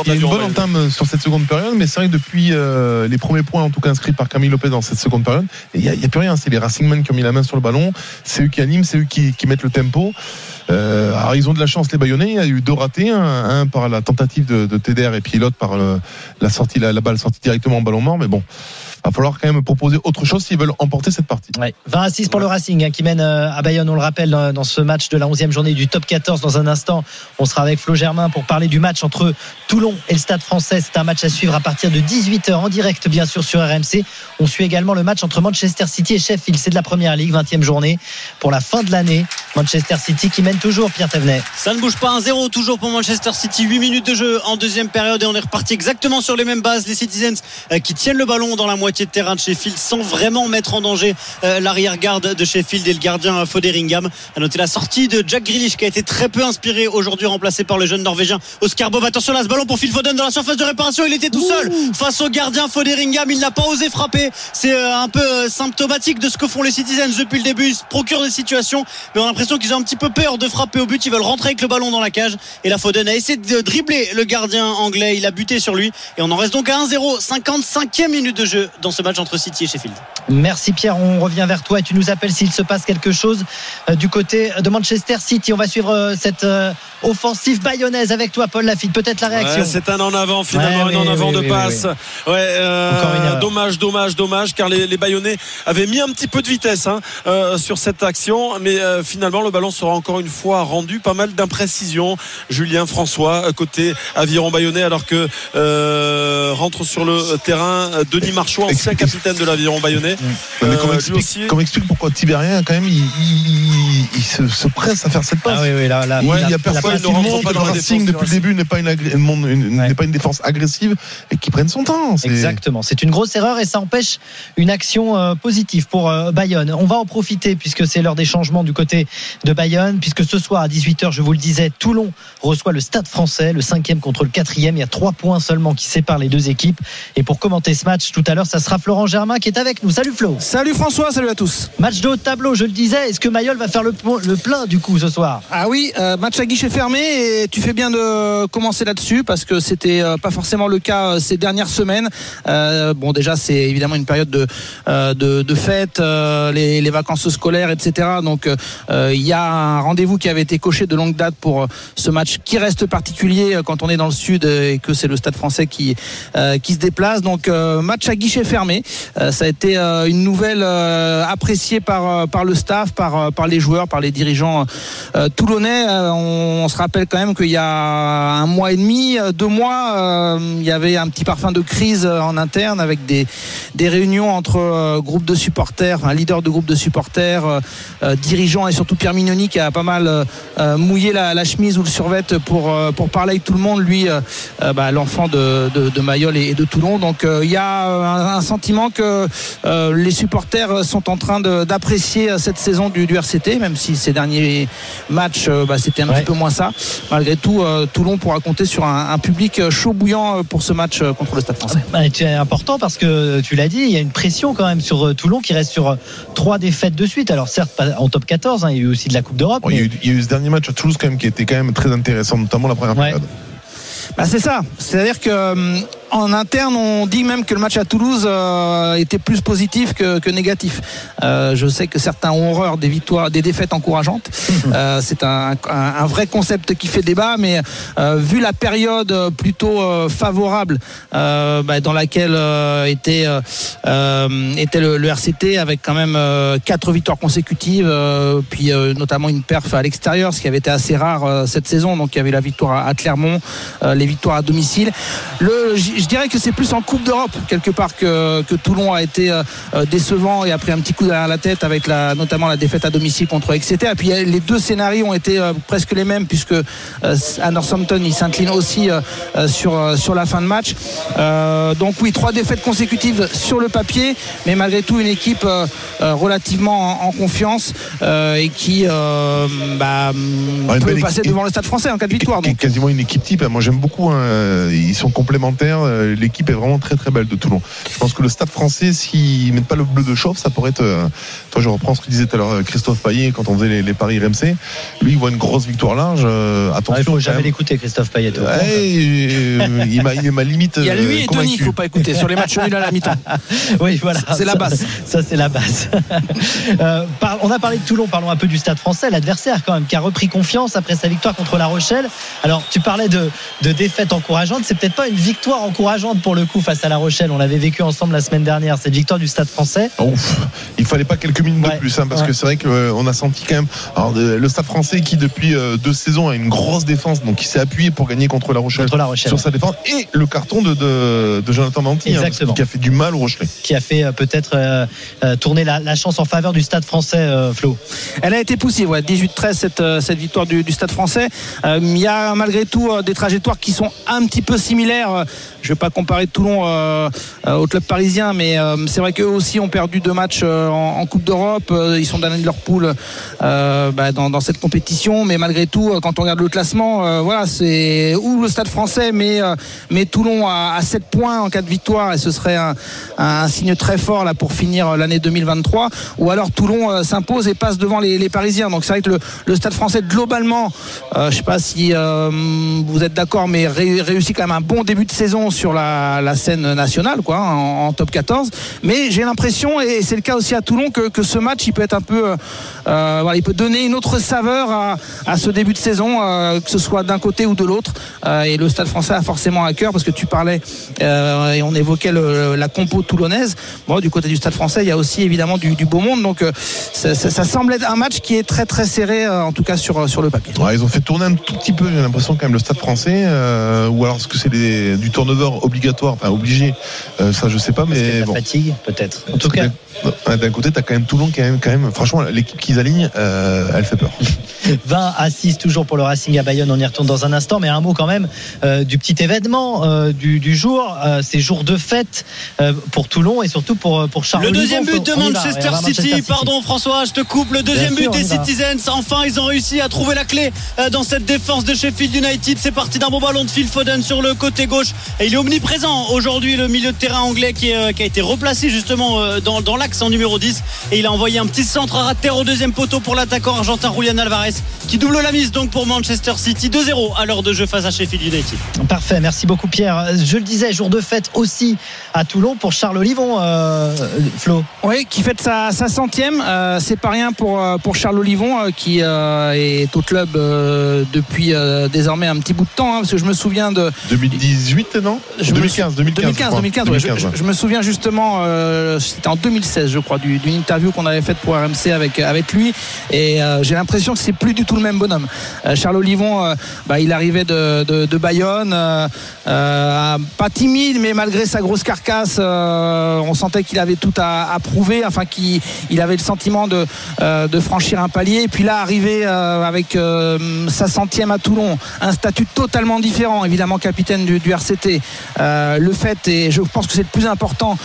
Speaker 4: y a une bonne entame sur cette seconde période, mais c'est vrai que depuis euh, les premiers points, en tout cas inscrits par Camille Lopez dans cette seconde période, il n'y a, plus rien. C'est les Racingmen qui ont mis la main sur le ballon, c'est eux qui animent, c'est eux qui, mettent le tempo. Euh, alors ils ont de la chance les Bayonnais. Il y a eu deux ratés, un, un par la tentative de, de Teder et puis l'autre par le- la sortie, la, la balle sortie directement en ballon mort. Mais bon, va falloir quand même proposer autre chose s'ils veulent emporter cette partie.
Speaker 3: Ouais. 20 à 6 pour le Racing hein, qui mène euh, à Bayonne, on le rappelle, dans, dans ce match de la 11e journée du top 14. Dans un instant, on sera avec Flo Germain pour parler du match entre Toulon et le Stade français. C'est un match à suivre à partir de 18h en direct, bien sûr, sur RMC. On suit également le match entre Manchester City et Sheffield. C'est de la première ligue, 20e journée pour la fin de l'année. Manchester City qui mène toujours, Pierre Thévenet.
Speaker 1: Ça ne bouge pas, 1-0 toujours pour Manchester City. 8 minutes de jeu en deuxième période et on est reparti exactement sur les mêmes bases. Les Citizens euh, qui tiennent le ballon dans la moitié de terrain de Sheffield sans vraiment mettre en danger euh, l'arrière-garde de Sheffield et le gardien euh, Foderingham. À noter la sortie de Jack Grealish qui a été très peu inspiré aujourd'hui, remplacé par le jeune Norvégien Oscar Bob. Attention là, ce ballon pour Phil Foden dans la surface de réparation. Il était tout seul face au gardien Foderingham. Il n'a pas osé frapper. C'est euh, un peu symptomatique de ce que font les Citizens depuis le début. Ils se procurent des situations, mais on a l'impression qu'ils ont un petit peu peur de frapper au but. Ils veulent rentrer avec le ballon dans la cage. Et la Foden a essayé de dribbler le gardien anglais. Il a buté sur lui. Et on en reste donc à 1-0. 55e minute de jeu dans ce match entre City et Sheffield.
Speaker 3: Merci Pierre, on revient vers toi et tu nous appelles s'il se passe quelque chose euh, du côté de Manchester City. On va suivre euh, cette euh, offensive bayonnaise avec toi, Paul Lafitte. Peut-être la réaction.
Speaker 5: Ouais, c'est un en avant finalement,
Speaker 3: Ouais,
Speaker 5: un en avant
Speaker 3: oui,
Speaker 5: de
Speaker 3: oui,
Speaker 5: passe. Ouais, euh,
Speaker 3: une
Speaker 5: dommage, dommage, dommage, car les, les Bayonnais avaient mis un petit peu de vitesse hein, euh, sur cette action, mais euh, finalement le ballon sera encore une fois rendu. Pas mal d'imprécisions. Julien François euh, côté aviron Bayonnais, alors que euh, rentre sur le terrain euh, Denis Marchand, ancien capitaine de l'aviron Bayonnais.
Speaker 4: Mais
Speaker 5: Euh,
Speaker 4: comment explique,
Speaker 5: aussi.
Speaker 4: comment explique pourquoi Tibérien quand même il, il- il se, se presse à faire cette passe
Speaker 3: Ah oui, oui, là, là,
Speaker 4: Ouais,
Speaker 3: il
Speaker 4: y a personne,
Speaker 5: rentre
Speaker 4: montre
Speaker 5: pas
Speaker 4: que
Speaker 5: dans
Speaker 4: le Racing depuis le début n'est pas une, agré- une- une-
Speaker 3: Ouais.
Speaker 4: n'est pas une défense agressive et qui prenne son temps.
Speaker 3: Exactement. C'est une grosse erreur et ça empêche une action euh, positive pour euh, Bayonne. On va en profiter puisque c'est l'heure des changements du côté de Bayonne, puisque ce soir à 18h, je vous le disais, Toulon reçoit le Stade français, le cinquième contre le quatrième. Il y a trois points seulement qui séparent les deux équipes. Et pour commenter ce match tout à l'heure, ça sera Florent Germain qui est avec nous. Salut Flo.
Speaker 6: Salut François, salut à tous.
Speaker 3: Match de haut de tableau, je le disais. Est-ce que Mayol va faire le, plein du coup ce soir?
Speaker 6: Ah oui, euh, match à guichet fermé et tu fais bien de commencer là-dessus parce que c'était euh, pas forcément le cas euh, ces dernières semaines. Euh, bon, déjà c'est évidemment une période de de, de fête, les, les vacances scolaires, etc. Donc il y a un rendez-vous qui avait été coché de longue date pour ce match qui reste particulier quand on est dans le sud et que c'est le Stade Français qui qui se déplace. Donc match à guichet fermé. Euh, ça a été euh, une nouvelle euh, appréciée par le staff, par les joueurs, par les dirigeants toulonnais. On, se rappelle quand même qu'il y a un mois et demi, deux mois, il y avait un petit parfum de crise en interne avec des réunions entre groupes de supporters, un leader de groupe de supporters, dirigeants et surtout Pierre Mignoni qui a pas mal mouillé la, chemise ou le survêt pour parler avec tout le monde. Lui, bah, l'enfant de, de, Mayol et, de Toulon. Donc il y a un, un sentiment que euh, les supporters sont en train d'apprécier euh, cette saison du, du RCT, même si ces derniers matchs euh, bah, c'était un
Speaker 3: Ouais.
Speaker 6: petit peu moins ça. Malgré tout, euh, Toulon pourra compter sur un, un public chaud bouillant pour ce match contre le Stade Français.
Speaker 3: Bah, C'est important parce que tu l'as dit, il y a une pression quand même sur Toulon qui reste sur trois défaites de suite. Alors certes pas en top 14, hein, il y a eu aussi de la Coupe d'Europe.
Speaker 4: Bon, il, y a
Speaker 3: mais-
Speaker 4: eu, il y a eu ce dernier match à Toulouse quand même qui était quand même très intéressant, notamment la première
Speaker 3: Ouais.
Speaker 4: période.
Speaker 6: Bah, c'est ça. C'est-à-dire que euh, en interne, on dit même que le match à Toulouse euh, était plus positif que, que négatif. Euh, je sais que certains ont horreur des victoires, des défaites encourageantes. Euh, c'est un, un- un vrai concept qui fait débat, mais euh, vu la période plutôt euh, favorable euh, bah, dans laquelle euh, était était le, le RCT avec quand même euh, quatre victoires consécutives, euh, puis euh, notamment une perf à l'extérieur, ce qui avait été assez rare euh, cette saison. Donc il y avait la victoire à, à Clermont, euh, les victoires à domicile. Le, je dirais que c'est plus en Coupe d'Europe quelque part que, que Toulon a été euh, euh, décevant et a pris un petit coup derrière la tête avec la, notamment la défaite à domicile contre Exeter. Et puis euh, les deux scénarios ont été presque les mêmes puisque à Northampton il s'incline aussi sur sur la fin de match. Donc oui, trois défaites consécutives sur le papier, mais malgré tout une équipe relativement en, en confiance et qui bah, peut passer devant le Stade Français en cas de victoire. Donc.
Speaker 4: quasiment une équipe type. Moi j'aime beaucoup. hein. Ils sont complémentaires. Euh, L'équipe est vraiment très très belle de Toulon. Je pense que le Stade Français, s'ils mettent pas le bleu de chauffe, ça pourrait être. euh, Toi, je reprends ce que disait tout à l'heure euh, Christophe Payet quand on faisait les, les paris RMC. Lui, il voit une grosse victoire large. Euh,
Speaker 3: Ah,
Speaker 4: attention.
Speaker 3: il faut jamais l'écouter Christophe Payet.
Speaker 4: Ouais, euh, il m'a il est ma limite.
Speaker 6: Il y a lui et Denis
Speaker 4: convaincu.
Speaker 6: qu'il faut pas écouter sur les matchs nuls à la mi-temps. <laughs>
Speaker 3: Oui, voilà.
Speaker 6: C'est la
Speaker 3: Ça-
Speaker 6: base.
Speaker 3: Ça, c'est la base. <laughs> Euh, par- on a parlé de Toulon, parlons un peu du Stade français, l'adversaire quand même, qui a repris confiance après sa victoire contre La Rochelle. Alors, tu parlais de, de défaite encourageante. C'est peut-être pas une victoire encourageante pour le coup face à La Rochelle. On l'avait vécu ensemble la semaine dernière, cette victoire du Stade français.
Speaker 4: Ouf, il fallait pas quelques minutes
Speaker 3: Ouais,
Speaker 4: de plus, hein, parce
Speaker 3: ouais.
Speaker 4: que c'est vrai qu'on a senti quand même. Alors, le Stade Français qui depuis euh, deux saisons a une grosse défense, donc il s'est appuyé pour gagner contre La Rochelle.
Speaker 3: Contre La Rochelle.
Speaker 4: Sur sa défense et le carton de, de, de Jonathan Danty, hein, qui a fait du mal au Rochelet.
Speaker 3: qui a fait euh, peut-être euh, euh, tourner la, la chance en faveur du Stade français, euh, Flo.
Speaker 6: Elle a été poussée, ouais, 18-13 cette, cette victoire du, du Stade français. Euh, Il y a malgré tout euh, des trajectoires qui sont un petit peu similaires. Je vais pas comparer Toulon euh, euh, au club parisien, mais euh, c'est vrai qu'eux aussi ont perdu deux matchs en, Coupe d'Europe. Ils sont derniers de leur poule bah, dans, cette compétition, mais malgré tout, quand on regarde le classement, voilà, c'est où le Stade français, mais, mais Toulon à 7 points en cas de victoire, et ce serait un, signe très fort là pour finir l'année 2023. Ou alors Toulon s'impose et passe devant les, Parisiens. Donc c'est vrai que le, Stade français globalement, je ne sais pas si vous êtes d'accord, mais ré- réussit quand même un bon début de saison la, la scène nationale, quoi, en, top 14. Mais j'ai l'impression, et c'est le cas aussi à Toulon, que, ce match il peut être un peu, euh, euh, il peut donner une autre saveur à, ce début de saison, euh, que ce soit d'un côté ou de l'autre. Et le Stade français a forcément à cœur parce que tu parlais et on évoquait la compo toulonnaise. Bon, du côté du Stade français, il y a aussi évidemment du, beau monde. Donc ça, semble être un match qui est très très serré, en tout cas sur, sur le papier.
Speaker 4: Ils ont fait tourner un tout petit peu, j'ai l'impression, quand même, le stade français. ou alors est-ce que c'est du turnover obligatoire, enfin obligé euh, Ça, je sais pas,
Speaker 3: de
Speaker 4: mais
Speaker 3: la
Speaker 4: bon.
Speaker 3: fatigue, peut-être. En tout cas,
Speaker 4: D'un- côté, t'as quand même Toulon qui, quand même, quand même franchement, l'équipe qu'ils alignent, euh, elle fait peur. <laughs>
Speaker 3: 20 à 6 toujours pour le Racing à Bayonne. On y retourne dans un instant, mais un mot quand même euh, du petit événement euh, du, du, jour. Euh, c'est jour de fête euh, pour Toulon et surtout pour pour Charles.
Speaker 1: Le deuxième but de Manchester, City. Pardon François, je te coupe. Le deuxième but des Citizens. Enfin, ils ont réussi à trouver la clé dans cette défense de Sheffield United. C'est parti d'un bon ballon de Phil Foden sur le côté gauche et il est omniprésent aujourd'hui le milieu de terrain anglais qui, est, qui a été replacé justement dans, dans l'axe en numéro 10 et il a envoyé un petit centre à terre au deuxième poteau pour l'attaquant argentin Julian Alvarez qui double la mise donc pour Manchester City 2-0 à l'heure de jeu face à Sheffield United.
Speaker 3: Parfait, merci beaucoup Pierre. Je le disais, jour de fête aussi à Toulon pour Charles Olivon, euh, Flo.
Speaker 6: Oui, qui fête sa, sa centième. Euh, c'est pas rien pour, euh, pour Charles Olivon euh, qui euh, est au club euh, depuis désormais un petit bout de temps. Hein, parce que je me souviens de
Speaker 4: 2018, non?
Speaker 6: Je
Speaker 4: 2015, 2015,
Speaker 6: 2015, 2015,
Speaker 4: 2015
Speaker 6: je, je, me souviens justement, c'était en 2016, je crois, d'une interview qu'on avait faite pour RMC avec avec lui. Et j'ai l'impression que c'est plus du tout le même bonhomme. Charles Olivon, bah, il arrivait de, de, de Bayonne, pas timide, mais malgré sa grosse carcasse, on sentait qu'il avait tout à, à prouver, enfin qu'il il avait le sentiment de, euh, de franchir un palier. Et puis là, arrivé euh, avec euh, sa centième à Toulon, un statut totalement différent, évidemment capitaine du, du RCT. Le fait, et je pense que c'est le plus important,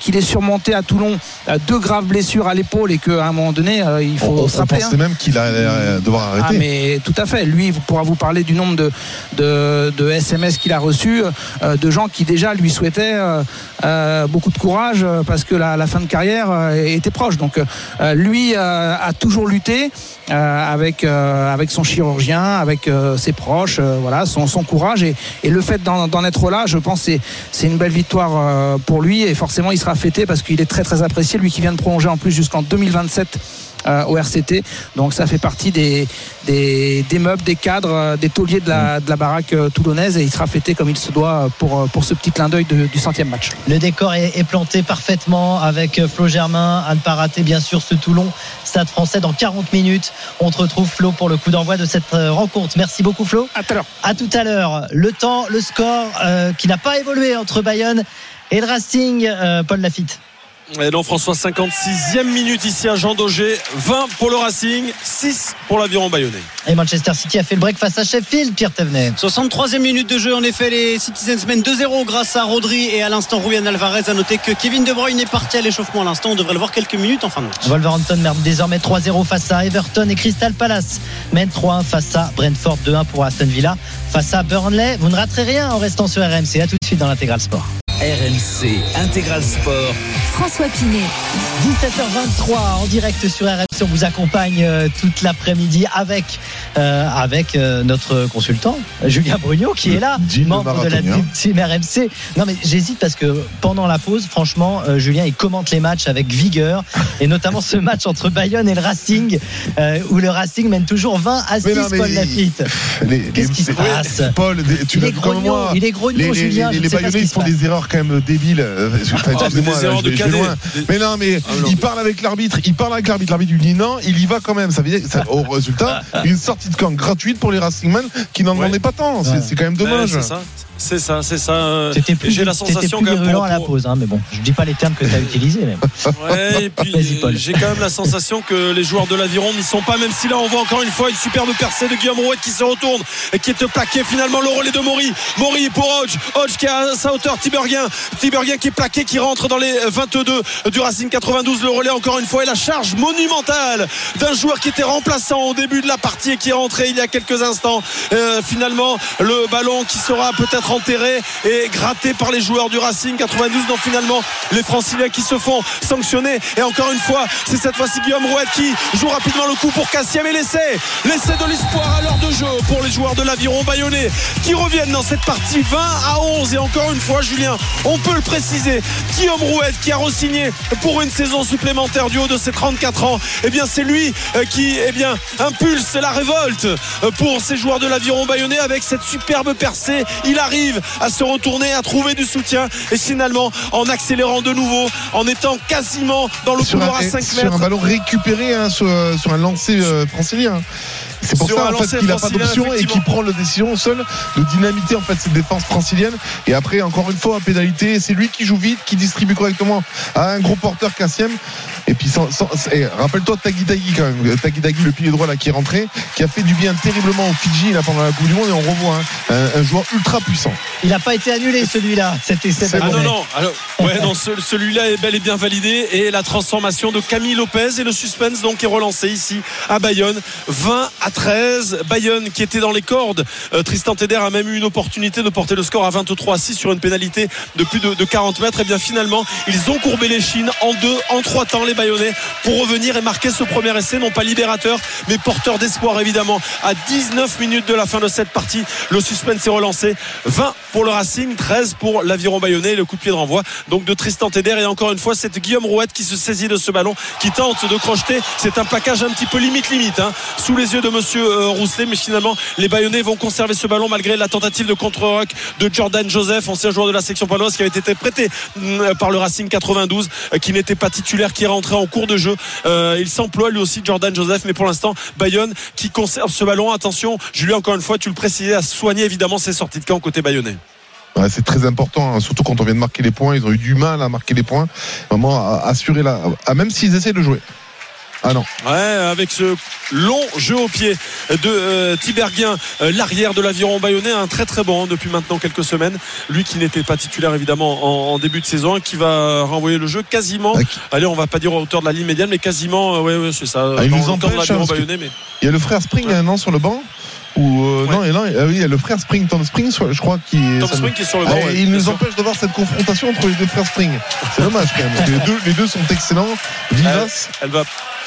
Speaker 6: qu'il ait surmonté à Toulon deux graves blessures à l'épaule et qu'à un moment donné, il faut
Speaker 4: on,
Speaker 6: se rappeler.
Speaker 4: On pensait hein. même qu'il allait devoir arrêter.
Speaker 6: Ah, mais tout à fait. Lui, il pourra vous parler du nombre de, de, de SMS qu'il a reçus, de gens qui déjà lui souhaitaient beaucoup de courage parce que la, la fin de carrière était proche. Donc lui a toujours lutté avec, avec son chirurgien, avec ses proches, voilà, son, son courage et, et le fait d'en être là, je pense c'est c'est une belle victoire pour lui. Et forcément il sera fêté parce qu'il est très très apprécié, lui qui vient de prolonger en plus jusqu'en 2027 euh, au RCT. Donc ça fait partie des, des, des meubles, des cadres, des tauliers de la, de la baraque toulonnaise et il sera fêté comme il se doit pour, pour ce petit clin d'œil du centième match.
Speaker 3: Le décor est, est, planté parfaitement avec Flo Germain, à ne pas rater bien sûr ce Toulon, Stade français dans 40 minutes. On te retrouve Flo pour le coup d'envoi de cette rencontre. Merci beaucoup Flo.
Speaker 6: À tout à l'heure.
Speaker 3: À tout à l'heure. Le temps, le score euh, qui n'a pas évolué entre Bayonne et le Racing, euh, Paul Lafitte.
Speaker 5: Et non, François, 56e minute ici à Jean Daugé. 20 pour le Racing, 6 pour l'aviron bayonnais.
Speaker 3: Et Manchester City a fait le break face à Sheffield, Pierre Tevenet.
Speaker 1: 63e minute de jeu, en effet, les Citizens mènent 2-0 grâce à Rodri et à l'instant Ruben Alvarez. A noter que Kevin De Bruyne est parti à l'échauffement à l'instant. On devrait le voir quelques minutes en fin de match.
Speaker 3: Wolverhampton mène désormais 3-0 face à Everton et Crystal Palace mène 3-1 face à Brentford, 2-1 pour Aston Villa face à Burnley. Vous ne raterez rien en restant sur RMC. À tout de suite dans l'intégral sport.
Speaker 2: RMC Intégral Sport.
Speaker 7: François Pinet.
Speaker 3: 17h23 en direct sur RMC. On vous accompagne euh, toute l'après-midi avec, euh, avec euh, notre consultant, Julien Brugnot, qui est là, membre de la team RMC. Non, mais j'hésite parce que pendant la pause, franchement, euh, Julien, il commente les matchs avec vigueur, et notamment ce match entre Bayonne et le Racing, euh, où le Racing mène toujours 20 à 6,
Speaker 4: non,
Speaker 3: Paul Lafitte. Qu'est-ce qui se passe?
Speaker 4: Paul, tu
Speaker 3: il, est grognon, il est grognon,
Speaker 4: les,
Speaker 3: Julien.
Speaker 4: Les, les Bayonnais, ils font des erreurs quand même débiles. Excusez-moi,
Speaker 5: oh, de
Speaker 4: loin. Mais non, mais ah, non. il parle avec l'arbitre, il parle avec l'arbitre, l'arbitre lui dit non, il y va quand même. Ça veut dire, ça, au résultat, <laughs> une sortie de camp gratuite pour les Racingmen qui n'en demandaient ouais. pas tant. C'est ouais. quand même dommage.
Speaker 5: Ouais, c'est ça, c'est ça.
Speaker 3: C'était plus, j'ai la sensation plus pour... à la pause, hein, mais bon, je dis pas les termes que tu as utilisés. Mais... <laughs>
Speaker 5: Ouais, et <laughs> puis j'ai quand même la sensation que les joueurs de l'Aviron n'y sont pas, même si là on voit encore une fois une superbe percée de Guillaume Rouet qui se retourne et qui est plaqué finalement le relais de Maury. Maury pour Hodge, Hodge qui a à sa hauteur Tiberguin, Tiberguin qui est plaqué, qui rentre dans les 22 du Racing 92. Le relais encore une fois et la charge monumentale d'un joueur qui était remplaçant au début de la partie et qui est rentré il y a quelques instants. Euh, finalement, le ballon qui sera peut-être enterré et gratté par les joueurs du Racing. 92 donc finalement les franciliens qui se font sanctionner. Et encore une fois c'est cette fois-ci Guillaume Rouette qui joue rapidement le coup pour Cassiem et l'essai. L'essai de l'espoir à l'heure de jeu pour les joueurs de l'aviron bayonnais qui reviennent dans cette partie 20 à 11 et encore une fois Julien on peut le préciser Guillaume Rouette qui a re-signé pour une saison supplémentaire du haut de ses 34 ans et eh bien c'est lui qui eh bien impulse la révolte pour ces joueurs de l'aviron bayonnais avec cette superbe percée. Il arrive à se retourner, à trouver du soutien et finalement en accélérant de nouveau, en étant quasiment dans le couloir à 5 mètres.
Speaker 4: Sur un ballon récupéré hein, sur, sur, un lancer euh, francilien. C'est pour ça en fait, qu'il n'a pas d'option et qu'il prend la décision seul de dynamiter en fait cette défense francilienne. Et après, encore une fois, à pénalité, c'est lui qui joue vite, qui distribue correctement à un gros porteur Cassiem. Et puis, sans, sans- et rappelle-toi Tagui Tagui quand même. Tagui Tagui, le pilier droit là qui est rentré, qui a fait du bien terriblement au Fidji là pendant la Coupe du Monde. Et on revoit hein, un, un joueur ultra puissant.
Speaker 3: Il n'a pas été annulé celui-là. Cet essai
Speaker 4: C'est
Speaker 3: de
Speaker 5: Ah non, non, alors, ouais, non, ce- celui-là est bel et bien validé et la transformation de Camille Lopez et le suspense donc est relancé ici à Bayonne. 20 à 13. Bayonne qui était dans les cordes. Euh, Tristan Teder a même eu une opportunité de porter le score à 23 à 6 sur une pénalité de plus de, de 40 mètres. Et bien finalement, ils ont courbé les chines en deux, en trois temps les Bayonnais pour revenir et marquer ce premier essai, non pas libérateur, mais porteur d'espoir évidemment. À 19 minutes de la fin de cette partie, le suspense est relancé. 20 pour le Racing, 13 pour l'aviron bayonnais. Le coup de pied de renvoi donc de Tristan Teder. Et encore une fois, c'est Guillaume Rouette qui se saisit de ce ballon, qui tente de crocheter. C'est un plaquage un petit peu limite limite, hein, sous les yeux de Monsieur euh, Rousselet. Mais finalement, les Bayonnais vont conserver ce ballon malgré la tentative de contre-rock de Jordan Joseph, ancien joueur de la section paloise, qui avait été prêté mm, par le Racing 92, euh, qui n'était pas titulaire, qui est rentré en cours de jeu. Euh, il s'emploie lui aussi Jordan Joseph, mais pour l'instant, Bayonne qui conserve ce ballon. Attention, Julien, encore une fois, tu le précisais, à soigner évidemment ses sorties de camp côté bayonnais.
Speaker 4: C'est très important, hein, surtout quand on vient de marquer les points. Ils ont eu du mal à marquer les points. Vraiment, à, assurer la. même s'ils essaient de jouer. Ah non.
Speaker 5: Ouais, avec ce long jeu au pied de euh, Tiberghien, euh, l'arrière de l'aviron bayonnais, un très très bon hein, depuis maintenant quelques semaines. Lui qui n'était pas titulaire évidemment en, en début de saison, hein, qui va renvoyer le jeu quasiment.
Speaker 4: Ah,
Speaker 5: Allez, on va pas dire à hauteur de la ligne médiane, mais quasiment, euh, ouais, ouais, c'est ça.
Speaker 4: Ah, il nous empêche, hein,
Speaker 5: bayonnais, mais
Speaker 4: Il y a le frère Spring,
Speaker 5: Ouais.
Speaker 4: un an sur le banc. Ou euh,
Speaker 5: Ouais.
Speaker 4: non, et là, ah oui, il y a le frère Spring, Tom Spring, je crois, qui.
Speaker 5: Tom
Speaker 4: ça nous-
Speaker 5: Spring qui est sur le banc.
Speaker 4: et
Speaker 5: ouais,
Speaker 4: il nous
Speaker 5: sûr.
Speaker 4: empêche de voir cette confrontation entre les deux frères Spring. C'est dommage quand même. les, deux, les deux sont excellents, vivaces.
Speaker 5: Elle va.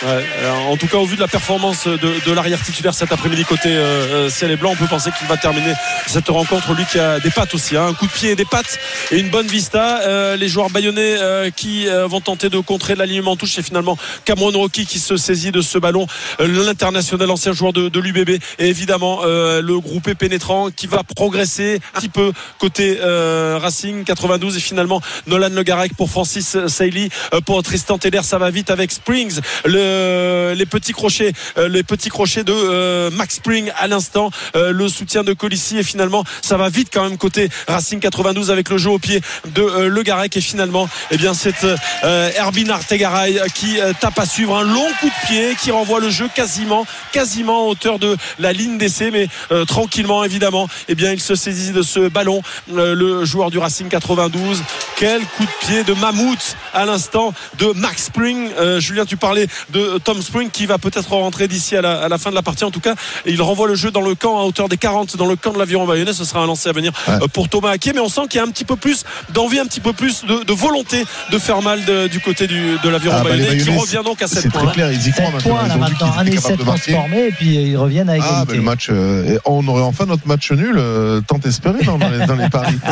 Speaker 5: ouais, en tout cas, au vu de la performance de, de l'arrière titulaire cet après-midi côté euh, euh, ciel et blanc, on peut penser qu'il va terminer cette rencontre. Lui qui a des pattes aussi, hein, un coup de pied et des pattes et une bonne vista. Euh, les joueurs bayonnais euh, qui vont tenter de contrer l'alignement en touche, c'est finalement Cameron Rocky qui se saisit de ce ballon. L'international, ancien joueur de, de l'UBB, et évidemment euh, le groupé pénétrant qui va progresser un petit peu côté euh, Racing 92 et finalement Nolan Le Garec pour Francis Sailly, euh, pour Tristan Teder, ça va vite avec Springs, le, les petits crochets, euh, les petits crochets de Max Spring à l'instant, le soutien de Colissi et finalement ça va vite quand même côté Racing 92 avec le jeu au pied de euh, Le Garec et finalement eh bien c'est Herbin Artegaray qui tape à suivre un long coup de pied qui renvoie le jeu quasiment quasiment en hauteur de la ligne d'essai mais euh, tranquillement évidemment eh bien il se saisit de ce ballon euh, le joueur du Racing 92 quel coup de pied de mammouth à l'instant de Max Spring Euh, Julien tu parlais de Tom Spring qui va peut-être rentrer d'ici à la, à la fin de la partie en tout cas il renvoie le jeu dans le camp à hauteur des 40 dans le camp de l'aviron bayonnais ce sera un lancer à venir
Speaker 4: Ouais.
Speaker 5: pour Thomas Aké mais on sent qu'il y a un petit peu plus d'envie un petit peu plus de, de volonté de faire mal de- du côté du, de l'aviron
Speaker 4: Ah, bah,
Speaker 5: bayonnais qui revient donc à 7
Speaker 4: C'est très clair, ils y croient
Speaker 3: 7
Speaker 4: maintenant. Ils ont vu
Speaker 3: maintenant,
Speaker 4: qu'ils
Speaker 3: un
Speaker 4: étaient
Speaker 3: essai
Speaker 4: capables de marquer.
Speaker 3: transformé et puis ils reviennent à
Speaker 4: Ah, ben le match. Euh, on aurait enfin notre match nul, euh, tant espéré dans, dans les, dans les paris. <laughs>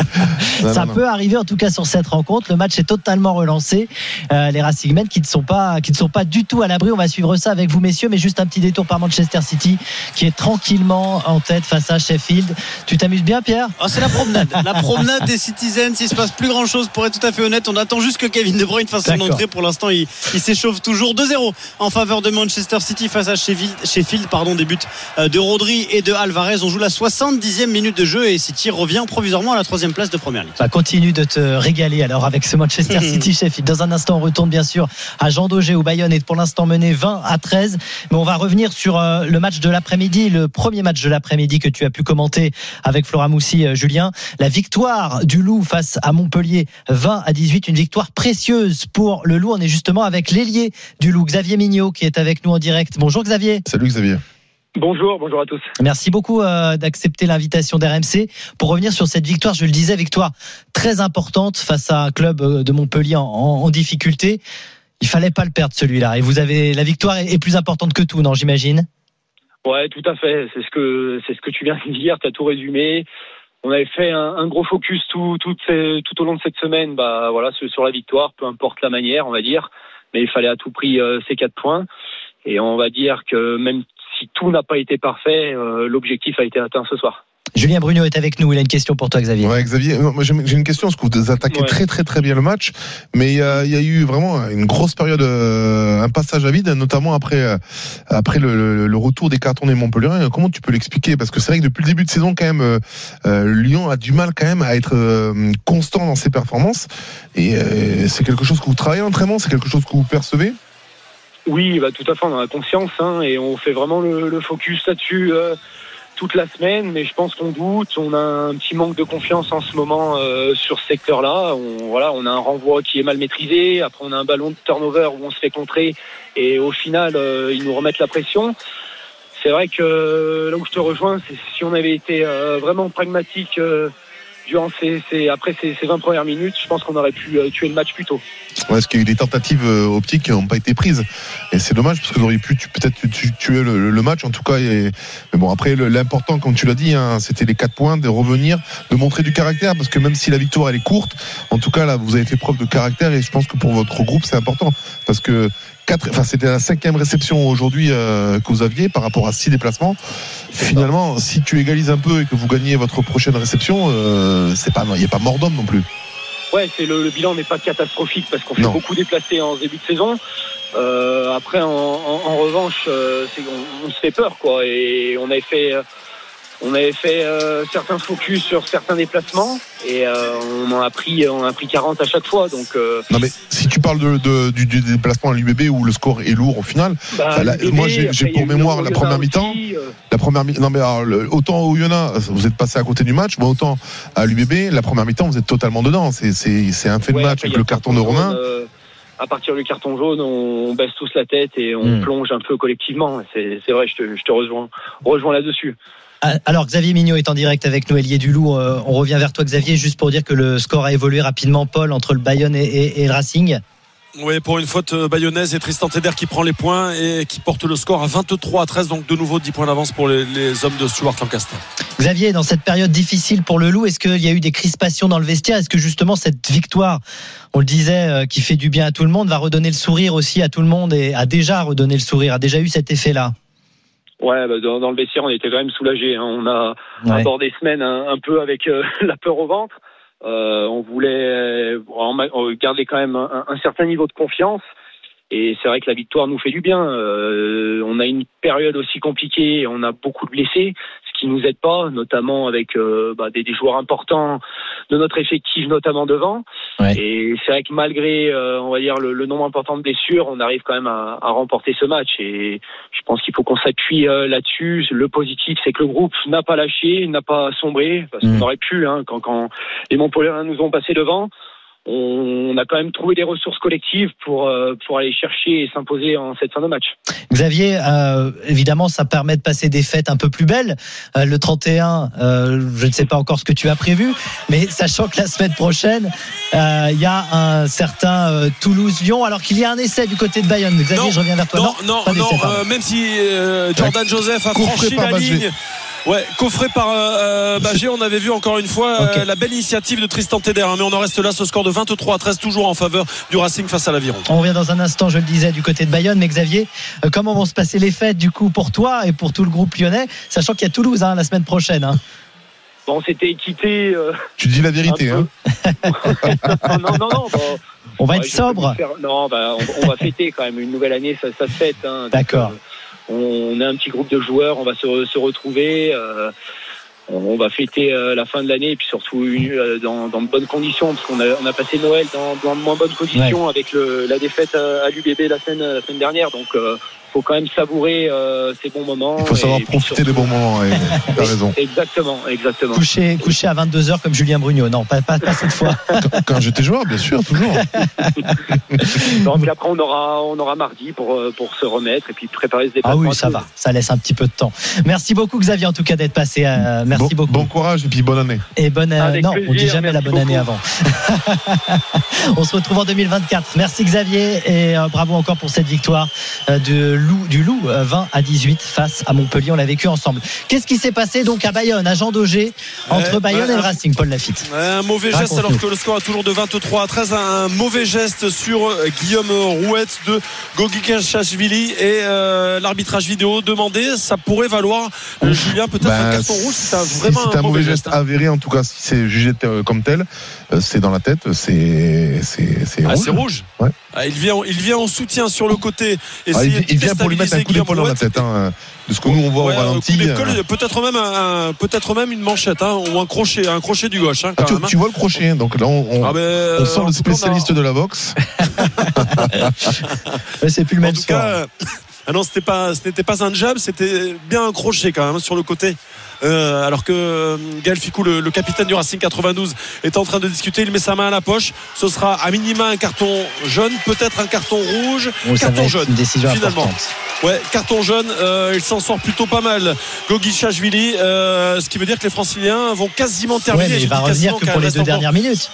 Speaker 4: Non,
Speaker 3: Ça
Speaker 4: non, non.
Speaker 3: peut arriver en tout cas sur cette rencontre. Le match est totalement relancé. Euh, les Racingmen qui ne sont pas qui ne sont pas du tout à l'abri. On va suivre ça avec vous messieurs, mais juste un petit détour par Manchester City qui est tranquillement en tête face à Sheffield. Tu t'amuses bien Pierre?
Speaker 1: Ah, c'est la promenade. La promenade des Citizens. Il se passe plus grand chose pour être tout à fait honnête. On attend juste que Kevin De Bruyne fasse son entrée. Pour l'instant, il, il s'échauffe toujours 2-0 en faveur de Manchester City face à Sheffield. Sheffield pardon, des buts de Rodri et de Alvarez. On joue la 70e minute de jeu et City revient provisoirement à la troisième place de première ligue.
Speaker 3: Bah, continue de te régaler alors avec ce Manchester <laughs> City Sheffield. Dans un instant, on retourne bien sûr à Jean Daugé où Bayonne est pour l'instant mené 20 à 13. Mais on va revenir sur euh, le match de l'après-midi, le premier match de l'après-midi que tu as pu commenter avec Flora Moussi, euh, Julien. La victoire du Loup face à Montpellier 20 à 18, une victoire précieuse pour le Loup. On est justement avec l'ailier du Loup, Xavier Mignot, qui est avec nous en direct. Bonjour Xavier.
Speaker 4: Salut Xavier.
Speaker 7: Bonjour, bonjour à tous.
Speaker 3: Merci beaucoup euh, d'accepter l'invitation d'RMC. Pour revenir sur cette victoire, je le disais, victoire très importante face à un club euh, de Montpellier en, en- en difficulté. Il fallait pas le perdre celui-là. Et vous avez la victoire est, est plus importante que tout, non J'imagine?
Speaker 7: Ouais, tout à fait. C'est ce que c'est ce que tu viens de dire. Tu as tout résumé. On avait fait un, un gros focus tout tout, ces- tout au long de cette semaine. Bah voilà, sur sur la victoire, peu importe la manière, on va dire. Mais il fallait à tout prix euh, ces quatre points. Et on va dire que même si tout n'a pas été parfait, euh, l'objectif a été atteint ce soir.
Speaker 3: Julien Bruno est avec nous. Il a une question pour toi, Xavier.
Speaker 4: Ouais, Xavier, j'ai une question, parce que vous attaquez
Speaker 7: Ouais.
Speaker 4: très très très bien le match, mais il y a, il y a eu vraiment une grosse période, euh, un passage à vide, notamment après, euh, après le, le- le retour des cartons des Montpellier. Comment tu peux l'expliquer? Parce que c'est vrai que depuis le début de saison, quand même, euh, Lyon a du mal quand même à être euh, constant dans ses performances, et euh, c'est quelque chose que vous travaillez en entraînement, c'est quelque chose que vous percevez?
Speaker 7: Oui, bah, tout à fait, on en a conscience hein, et on fait vraiment le, le focus là-dessus euh, toute la semaine. Mais je pense qu'on doute, on a un petit manque de confiance en ce moment euh, sur ce secteur-là. On, voilà, on a un renvoi qui est mal maîtrisé. Après, on a un ballon de turnover où on se fait contrer et au final, euh, ils nous remettent la pression. C'est vrai que euh, là où je te rejoins, c'est si on avait été euh, vraiment pragmatique. Après ces, ces 20 premières minutes, je pense qu'on aurait pu euh, tuer le match plus tôt.
Speaker 4: Ouais, parce qu'il y a eu des tentatives euh, optiques qui n'ont pas été prises. Et c'est dommage parce que vous auriez pu peut-être tu- tuer le, match en tout cas. Mais bon, après, l'important, comme tu l'as dit, hein, c'était les quatre points, de revenir, de montrer du caractère. Parce que même si la victoire elle est courte, en tout cas là, vous avez fait preuve de caractère. Et je pense que pour votre groupe, c'est important. Parce que quatre, enfin, c'était la cinquième réception aujourd'hui euh, que vous aviez par rapport à six déplacements. Finalement, si tu égalises un peu et que vous gagnez votre prochaine réception, euh, c'est pas, il n'y a pas mort d'homme non plus.
Speaker 7: Ouais, c'est le, le bilan n'est pas catastrophique parce qu'on fait beaucoup déplacer en début de saison. Euh, après, en, en- en revanche, on, on se fait peur, quoi. Et on avait fait, on avait fait euh, certains focus sur certains déplacements et euh, on en a pris, on a pris 40 à chaque fois. Donc, euh,
Speaker 4: Non mais si tu parles de, de- du, du déplacement à l'UBB où le score est lourd au final,
Speaker 7: bah,
Speaker 4: moi, j'ai- pour mémoire la première mi-temps.
Speaker 7: euh,
Speaker 4: la première mi- non mais alors, le- autant au Yona vous êtes passé à côté du match, mais autant à l'UBB la première mi-temps vous êtes totalement dedans. C'est c'est c'est un fait de match
Speaker 7: après,
Speaker 4: avec le carton de Romain.
Speaker 7: à partir du carton jaune, on baisse tous la tête et on
Speaker 3: Hmm.
Speaker 7: plonge un peu collectivement. C'est c'est vrai, je te, je te rejoins, rejoins là-dessus.
Speaker 3: Ah, Alors Xavier Mignot est en direct avec nous, Ailier du Loup. Euh, on revient vers toi Xavier, juste pour dire que le score a évolué rapidement, Paul, entre le Bayonne et, et- et le Racing.
Speaker 5: Oui, pour une faute euh, bayonnaise et Tristan Teder qui prend les points et qui porte le score à 23 à 13, donc de nouveau 10 points d'avance pour les, les hommes de Stuart Lancaster.
Speaker 3: Xavier, dans cette période difficile pour le Loup, est-ce qu'il y a eu des crispations dans le vestiaire? Est-ce que justement cette victoire, on le disait, euh, qui fait du bien à tout le monde, va redonner le sourire aussi à tout le monde et a déjà redonné le sourire, a déjà eu cet effet-là?
Speaker 7: Ouais, bah, dans, dans le vestiaire, on était quand même soulagés. hein. On a
Speaker 3: Ouais.
Speaker 7: abordé semaine un, un peu avec euh, <laughs> la peur au ventre. Euh, on voulait euh, garder quand même un, un certain niveau de confiance. Et c'est vrai que la victoire nous fait du bien. Euh, on a une période aussi compliquée, on a beaucoup de blessés, qui nous aide pas, notamment avec euh, bah, des, des joueurs importants de notre effectif, notamment devant.
Speaker 3: Ouais.
Speaker 7: Et c'est vrai que malgré, euh, on va dire, le, le nombre important de blessures, on arrive quand même à, à remporter ce match. Et je pense qu'il faut qu'on s'appuie euh, là-dessus. Le positif, c'est que le groupe n'a pas lâché, n'a pas sombré, parce
Speaker 3: Mm.
Speaker 7: qu'on aurait pu, hein, quand, quand les Montpelliérains nous ont passé devant. On a quand même trouvé des ressources collectives pour, euh, pour aller chercher et s'imposer en cette fin de match.
Speaker 3: Xavier, euh, évidemment, ça permet de passer des fêtes un peu plus belles. Euh, le 31, euh, je ne sais pas encore ce que tu as prévu, mais sachant que la semaine prochaine, euh, il y a un certain euh, Toulouse-Lyon, alors qu'il y a un essai du côté de Bayonne. Xavier,
Speaker 5: Non,
Speaker 3: je reviens vers toi.
Speaker 5: Non, non, non, euh, même si euh, Jordan Joseph a franchi la ligne. Ouais, coffré par euh, euh, Bagé, on avait vu encore une fois euh, la belle initiative de Tristan Teder, hein, mais on en reste là, ce score de 23 à 13, toujours en faveur du Racing face à l'Aviron.
Speaker 3: On revient dans un instant, je le disais, du côté de Bayonne. Mais Xavier, euh, comment vont se passer les fêtes du coup pour toi et pour tout le groupe lyonnais, sachant qu'il y a Toulouse hein, la semaine prochaine. hein.
Speaker 7: Bon, on s'était quitté. euh,
Speaker 4: Tu dis la vérité, hein. <laughs>
Speaker 7: non, non, non. bon,
Speaker 3: On va
Speaker 7: Ouais,
Speaker 3: être sobre.
Speaker 7: faire- Non, bah, on, on va fêter quand même une nouvelle année, ça, ça se fête. hein. Donc,
Speaker 3: D'accord.
Speaker 7: euh, on est un petit groupe de joueurs, on va se, se retrouver. euh, on va fêter euh, la fin de l'année et puis surtout euh, dans, dans de bonnes conditions parce qu'on a, on a passé Noël dans, dans de moins bonnes conditions avec le, la défaite à, à l'UBB la semaine, la semaine dernière. Donc, euh, faut quand même savourer euh, ces bons moments.
Speaker 4: Il faut savoir profiter des bons moments. ouais. <laughs> T'as raison.
Speaker 7: Exactement, exactement.
Speaker 3: Coucher, coucher à 22h comme Julien Brugnot. Non, pas, pas, pas cette fois. <laughs>
Speaker 4: Quand, quand j'étais joueur, bien sûr, toujours. <laughs>
Speaker 7: Donc après on aura on aura mardi pour euh, pour se remettre et puis préparer ce
Speaker 3: Ah
Speaker 7: déplacement.
Speaker 3: oui, ça va. Ça laisse un petit peu de temps. Merci beaucoup, Xavier, en tout cas, d'être passé. euh, merci
Speaker 4: bon,
Speaker 3: beaucoup.
Speaker 4: Bon courage et puis bonne année.
Speaker 3: Et bonne. euh, non, on dit
Speaker 7: plaisir,
Speaker 3: jamais la bonne année avant. on se retrouve en 2024. Merci Xavier et euh, bravo encore pour cette victoire euh, de Loup, du Loup, euh, 20 à 18 face à Montpellier. On l'a vécu ensemble. Qu'est-ce qui s'est passé donc à Bayonne, à Jean Daugé, entre Bayonne et le
Speaker 5: un-
Speaker 3: Racing, Paul Lafitte?
Speaker 5: Un mauvais geste alors que le score est toujours de 23 à 13. Un mauvais geste sur euh, Guillaume Rouette de Gogi Kachashvili et euh, l'arbitrage vidéo demandé. Ça pourrait valoir, euh, Julien, peut-être
Speaker 4: Ben,
Speaker 5: un carton rouge. C'est un-
Speaker 4: si
Speaker 5: vraiment
Speaker 4: c'est un mauvais geste
Speaker 5: hein.
Speaker 4: avéré, en tout cas, si c'est jugé euh, comme tel, euh, c'est dans la tête, c'est c'est c'est
Speaker 5: Ah,
Speaker 4: rouge.
Speaker 5: c'est rouge.
Speaker 4: Ouais.
Speaker 5: Ah, il, vient, il vient en soutien sur le côté.
Speaker 4: Ah, il, vient pour lui mettre un coup d'épaule dans la tête. hein, de ce que nous on voit
Speaker 5: Ouais,
Speaker 4: au ralenti. euh.
Speaker 5: peut-être même un, peut-être même une manchette hein, ou un crochet un crochet du gauche hein,
Speaker 4: Ah,
Speaker 5: quand
Speaker 4: tu,
Speaker 5: même, hein.
Speaker 4: tu vois le crochet, donc là on, on-
Speaker 5: Ah, ben,
Speaker 4: on sent
Speaker 5: en
Speaker 4: le
Speaker 5: a-
Speaker 4: spécialiste de la boxe. <laughs>
Speaker 3: Ouais, C'est plus le
Speaker 5: En
Speaker 3: même
Speaker 5: tout
Speaker 3: sport.
Speaker 5: cas, euh, ah non, c'était pas, ce n'était pas un jab, c'était bien un crochet quand même sur le côté. Euh, alors que euh, Gaël Ficou, le, le capitaine du Racing 92, est en train de discuter. Il met sa main à la poche. Ce sera à minima un carton jaune, peut-être un carton rouge.
Speaker 3: Bon, va
Speaker 5: carton jaune.
Speaker 3: une décision
Speaker 5: finalement.
Speaker 3: importante.
Speaker 5: Ouais, carton jaune. euh, il s'en sort plutôt pas mal. Gogichashvili, euh, ce qui veut dire que les Franciliens vont quasiment
Speaker 3: Ouais,
Speaker 5: terminer.
Speaker 3: mais il va revenir que pour les deux dernières minutes.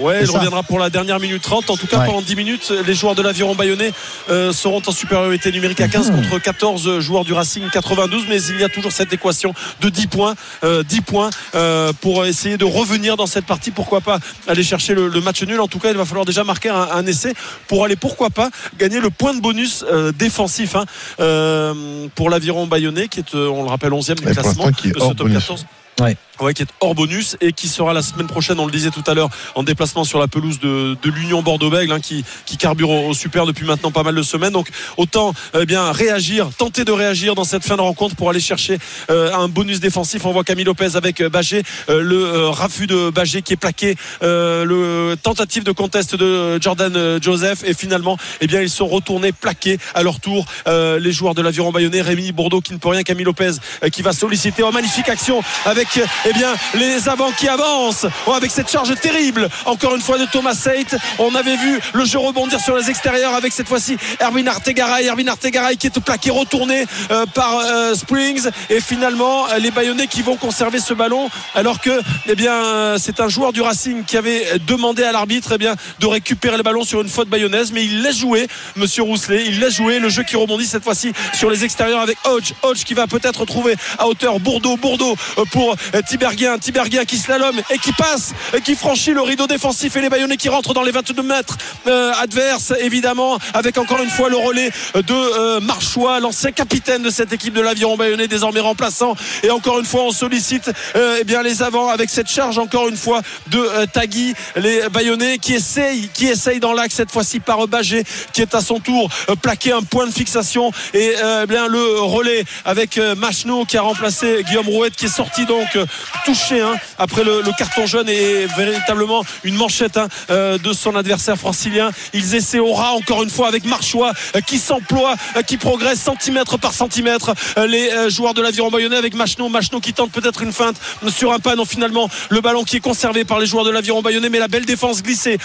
Speaker 5: Ouais, il
Speaker 3: ça.
Speaker 5: reviendra pour la dernière minute 30. En tout cas,
Speaker 3: Ouais.
Speaker 5: pendant 10 minutes, les joueurs de l'aviron bayonnais euh, seront en supériorité numérique à 15
Speaker 3: Mhm.
Speaker 5: contre 14 joueurs du Racing 92. Mais il y a toujours cette équation de 10 points, euh, 10 points euh, pour essayer de revenir dans cette partie. Pourquoi pas aller chercher le, le match nul En tout cas, il va falloir déjà marquer un, un essai pour aller, pourquoi pas, gagner le point de bonus euh, défensif hein, euh, pour l'aviron bayonnais, qui est, on le rappelle, 11e du
Speaker 4: pour
Speaker 5: classement de ce top
Speaker 4: bonus.
Speaker 5: 14.
Speaker 3: Ouais.
Speaker 5: Qui est hors bonus et qui sera la semaine prochaine, on le disait tout à l'heure, en déplacement sur la pelouse de, l'Union Bordeaux-Bègles, hein, qui, qui carbure au, super depuis maintenant pas mal de semaines. Donc autant eh bien réagir, tenter de réagir dans cette fin de rencontre pour aller chercher euh, un bonus défensif. On voit Camille Lopez avec euh, Bagé, euh, le euh, de Bagé qui est plaqué, le tentative de contest de Jordan Joseph et finalement, eh bien ils sont retournés plaqués à leur tour les joueurs de l'aviron bayonnais, Rémi Bourdeau qui ne peut rien, Camille Lopez qui va solliciter. Oh magnifique action avec euh, eh bien les avants qui avancent. Oh, avec cette charge terrible. Encore une fois de Thomas Seit on avait vu le jeu rebondir sur les extérieurs avec cette fois-ci Erwin Artegaray. Erwin Artegaray qui est plaqué retourné euh, par euh, Springs. Et finalement les Bayonnais qui vont conserver ce ballon alors que eh bien c'est un joueur du Racing qui avait demandé à l'arbitre eh bien de récupérer le ballon sur une faute bayonnaise. Mais il laisse jouer monsieur Rousselet. Il laisse jouer le jeu qui rebondit cette fois-ci sur les extérieurs avec Hodge. Hodge qui va peut-être trouver à hauteur Bourdeau Bourdeau euh, pour euh, Tiberghien Tiberghien qui slalom et qui passe et qui franchit le rideau défensif et les Bayonnais qui rentrent dans les 22 mètres euh, adverses évidemment avec encore une fois le relais de euh, Marchois l'ancien capitaine de cette équipe de l'aviron bayonnais désormais remplaçant. Et encore une fois on sollicite euh, eh bien les avants avec cette charge encore une fois de euh, Tagui les Bayonnais qui essayent qui essayent dans l'axe cette fois-ci par Bagé qui est à son tour euh, plaqué un point de fixation. Et euh, eh bien le relais avec euh, Machno qui a remplacé Guillaume Rouette qui est sorti donc euh, touché hein, après le, carton jaune et véritablement une manchette hein, euh, de son adversaire francilien. Ils essaient au ras encore une fois avec Marchois euh, qui s'emploie qui progresse centimètre par centimètre. Les joueurs de l'aviron bayonnais avec Machno Machno qui tente peut-être une feinte sur un pas non finalement le ballon qui est conservé par les joueurs de l'aviron bayonnais. Mais la belle défense glissée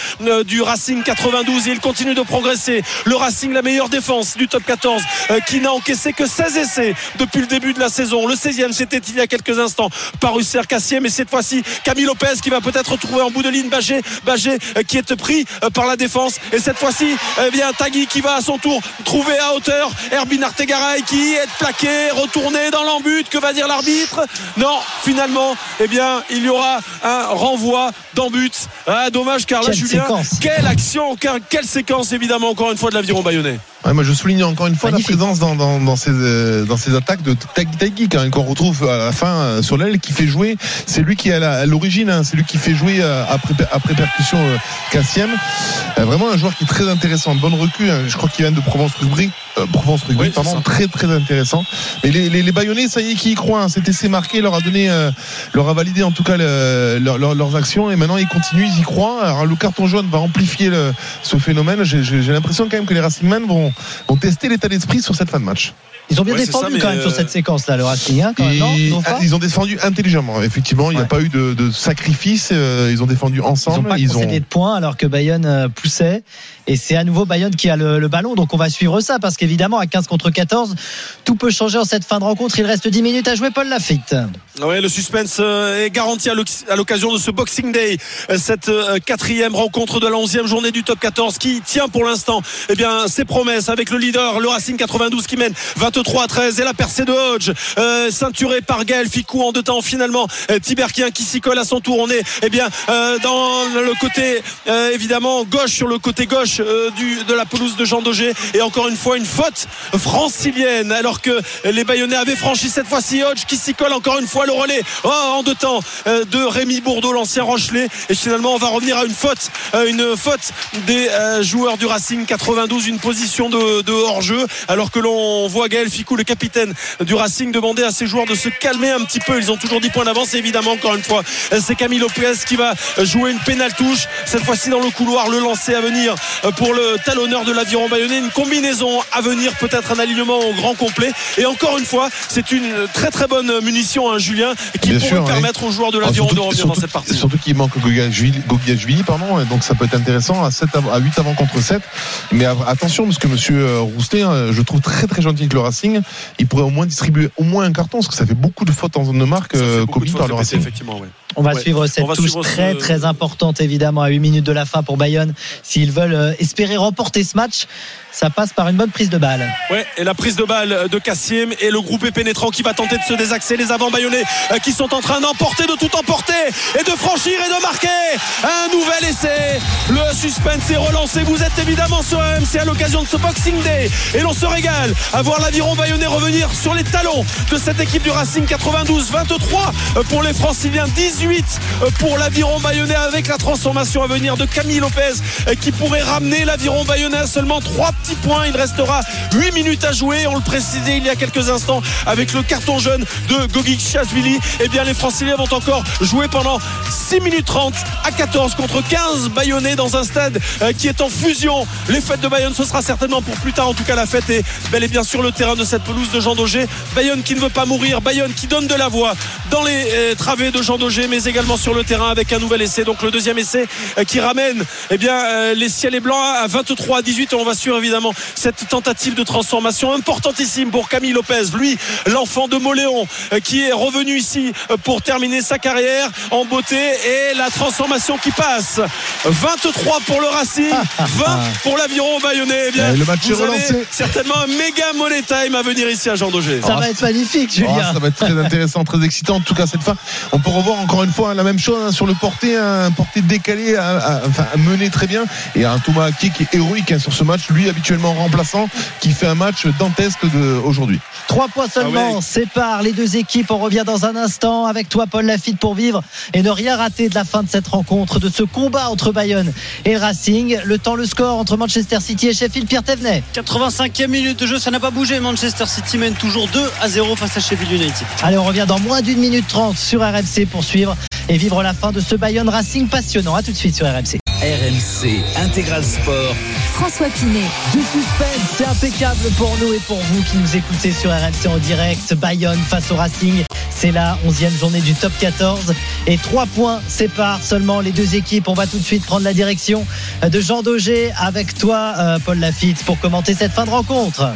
Speaker 5: du Racing 92 et il continue de progresser. Le Racing la meilleure défense du top 14 euh, qui n'a encaissé que 16 essais depuis le début de la saison. Le 16e c'était il y a quelques instants par Husser Cassier mais cette fois-ci Camille Lopez qui va peut-être trouver en bout de ligne Bagé Bagé euh, qui est pris euh, par la défense. Et cette fois-ci eh bien Tagui qui va à son tour trouver à hauteur Herbin Artegaray qui est plaqué retourné dans l'embut. Que va dire l'arbitre? Non finalement eh bien il y aura un renvoi d'embut ah dommage car là
Speaker 3: Quelle
Speaker 5: Julien.
Speaker 3: séquence.
Speaker 5: quelle action quelle, quelle séquence évidemment encore une fois de l'aviron bayonnais
Speaker 4: Ouais, moi, je souligne encore une fois
Speaker 3: Magnifique.
Speaker 4: la présence dans, dans, dans, ces, euh, dans ces attaques de Tagui même, qu'on retrouve à la fin euh, sur l'aile qui fait jouer. C'est lui qui est à l'origine, hein, c'est lui qui fait jouer euh, après, après percussion euh, Cassiem. Euh, vraiment un joueur qui est très intéressant, bonne recrue. hein. je crois qu'il vient de Provence Rugby. Euh, Provence Rugby,
Speaker 5: Oui,
Speaker 4: pardon, très très intéressant. Mais les, les, les Bayonnais, ça y est, qui y croient. Hein. Cet essai marqué leur a donné, euh, leur a validé en tout cas le- leur- leur- leurs actions et maintenant ils continuent, ils y croient. Alors le carton jaune va amplifier le- ce phénomène. J'ai j'ai- j'ai l'impression quand même que les Racingmen vont, vont tester l'état d'esprit sur cette fin de match.
Speaker 3: Ils ont bien
Speaker 5: Ouais,
Speaker 3: défendu
Speaker 5: ça,
Speaker 3: quand
Speaker 5: mais,
Speaker 3: même sur
Speaker 5: euh,
Speaker 3: cette séquence-là, le Racing, hein, quand même, non
Speaker 4: Et-
Speaker 3: Ils ont
Speaker 4: ah, ils ont défendu intelligemment, effectivement. Il n'y a
Speaker 3: Ouais.
Speaker 4: pas eu de, de sacrifice. euh, ils ont défendu
Speaker 3: Ils n'ont
Speaker 4: ensemble.
Speaker 3: pas concédé de points alors que Bayonne euh, poussait. Et c'est à nouveau Bayonne qui a le, le ballon. Donc on va suivre ça parce qu'évidemment, à 15 contre 14, tout peut changer en cette fin de rencontre. Il reste 10 minutes à jouer, Paul Lafitte.
Speaker 5: Ouais, le suspense euh, est garanti à l'oc- à l'occasion de ce Boxing Day, euh, cette euh, quatrième rencontre de la onzième journée du Top 14 qui tient pour l'instant eh bien ses promesses avec le leader, le Racing 92 qui mène 23 à 13 et la percée de Hodge. Euh, ceinturé par Gaël Ficou en deux temps finalement. Euh, Tiberkien qui s'y colle à son tour. On est eh bien euh, dans le côté euh, évidemment gauche sur le côté gauche de la pelouse de Jean Daugé. Et encore une fois une faute francilienne. Alors que les Bayonnais avaient franchi cette fois-ci Hodge qui s'y colle encore une fois le relais. Oh, en deux temps de Rémi Bourdeau l'ancien Rochelet. Et finalement on va revenir à une faute une faute des joueurs du Racing 92 une position de, de hors-jeu. Alors que l'on voit Gaël Ficou le capitaine du Racing demander à ses joueurs de se calmer un petit peu. Ils ont toujours 10 points d'avance. Et évidemment encore une fois c'est Camille Lopez qui va jouer une pénale touche. Cette fois-ci dans le couloir le lancer à venir pour le talonneur de l'aviron bayonnais. Une combinaison à venir peut-être un alignement au grand complet. Et encore une fois c'est une très très bonne munition hein, Julien qui
Speaker 4: Bien
Speaker 5: pourrait
Speaker 4: sûr,
Speaker 5: permettre aux joueurs de
Speaker 4: Alors,
Speaker 5: l'aviron de
Speaker 4: surtout,
Speaker 5: revenir dans cette partie.
Speaker 4: surtout qu'il manque Gogiachvili, pardon, donc ça peut être intéressant à, 7 à 8 avant contre 7. Mais attention, parce que monsieur euh, Roustet, hein, je trouve très très gentil avec le Racing, il pourrait au moins distribuer au moins un carton, parce que ça fait beaucoup de fautes en zone de marque euh, commises par le Racing.
Speaker 5: effectivement ouais.
Speaker 3: On va
Speaker 5: Ouais.
Speaker 3: suivre cette
Speaker 5: va
Speaker 3: touche
Speaker 5: suivre
Speaker 3: très
Speaker 5: ce-
Speaker 3: très importante évidemment à 8 minutes de la fin pour Bayonne. S'ils veulent euh, espérer remporter ce match, ça passe par une bonne prise de balle.
Speaker 5: Ouais, et la prise de balle de Cassim et le groupe est pénétrant qui va tenter de se désaxer. Les avants bayonnais euh, qui sont en train d'emporter, de tout emporter et de franchir et de marquer un nouvel essai. Le suspense est relancé. Vous êtes évidemment sur AMC à l'occasion de ce Boxing Day et l'on se régale à voir l'aviron bayonnais revenir sur les talons de cette équipe du Racing 92 23 pour les franciliens 18 pour l'aviron bayonnais avec la transformation à venir de Camille Lopez euh, qui pourrait ramener l'aviron bayonnais à seulement 3 petits points il restera 8 minutes à jouer. On le précisait il y a quelques instants avec le carton jaune de Gogic Chashvili et bien les franciliens vont encore jouer pendant 6 minutes 30 à 14 contre 15 bayonnais dans un stade euh, qui est en fusion. Les fêtes de Bayonne ce sera certainement pour plus tard. En tout cas la fête est bel et bien sur le terrain de cette pelouse de Jean Daugé. Bayonne qui ne veut pas mourir. Bayonne qui donne de la voix dans les euh, travées de Jean Daugé mais également sur le terrain avec un nouvel essai. Donc le deuxième essai euh, qui ramène eh bien les ciels et blancs à 23 à 18 on va suivre évidemment cette tentative de transformation importantissime pour Camille Lopez lui l'enfant de Moléon euh, qui est revenu ici euh, pour terminer sa carrière en beauté et la transformation qui passe 23 pour le Racing 20 pour l'aviron bayonnais Eh bien,
Speaker 4: Et le match
Speaker 5: vous
Speaker 4: est relancé.
Speaker 5: avez certainement un méga money time à venir ici à Jean Daugé
Speaker 3: Ça
Speaker 4: Ah,
Speaker 3: va être magnifique,
Speaker 4: Ah,
Speaker 3: Julien.
Speaker 4: ça va être très intéressant, très excitant. En tout cas, cette fin, on peut revoir encore une fois la même chose hein, sur le porté, un porté décalé, à- à- enfin à mener très bien. Et un Thomas Ake qui est héroïque hein, sur ce match, lui habituellement remplaçant, qui fait un match dantesque de- aujourd'hui.
Speaker 3: Trois points seulement
Speaker 5: Ah oui.
Speaker 3: séparent les deux équipes. On revient dans un instant avec toi, Paul Lafitte, pour vivre et ne rien rater de la fin de cette rencontre, de ce combat entre Bayonne et Racing. Le temps, le score entre Manchester City et Sheffield, Pierre Thévenet.
Speaker 1: 85e minute de jeu, ça n'a pas bougé. Manchester City mène toujours 2 à 0 face à Sheffield United.
Speaker 3: Allez, on revient dans moins d'une minute trente sur RMC pour suivre et vivre la fin de ce Bayonne Racing passionnant. À tout de suite sur RMC.
Speaker 2: RMC Intégral Sport.
Speaker 8: François Pinet.
Speaker 3: Du suspense, c'est impeccable pour nous et pour vous qui nous écoutez sur RMC en direct. Bayonne face au Racing, c'est la 11e journée du top 14 et 3 points séparent seulement les deux équipes. On va tout de suite prendre la direction de Jean Daugé avec toi, euh, Paul Lafitte, pour commenter cette fin de rencontre.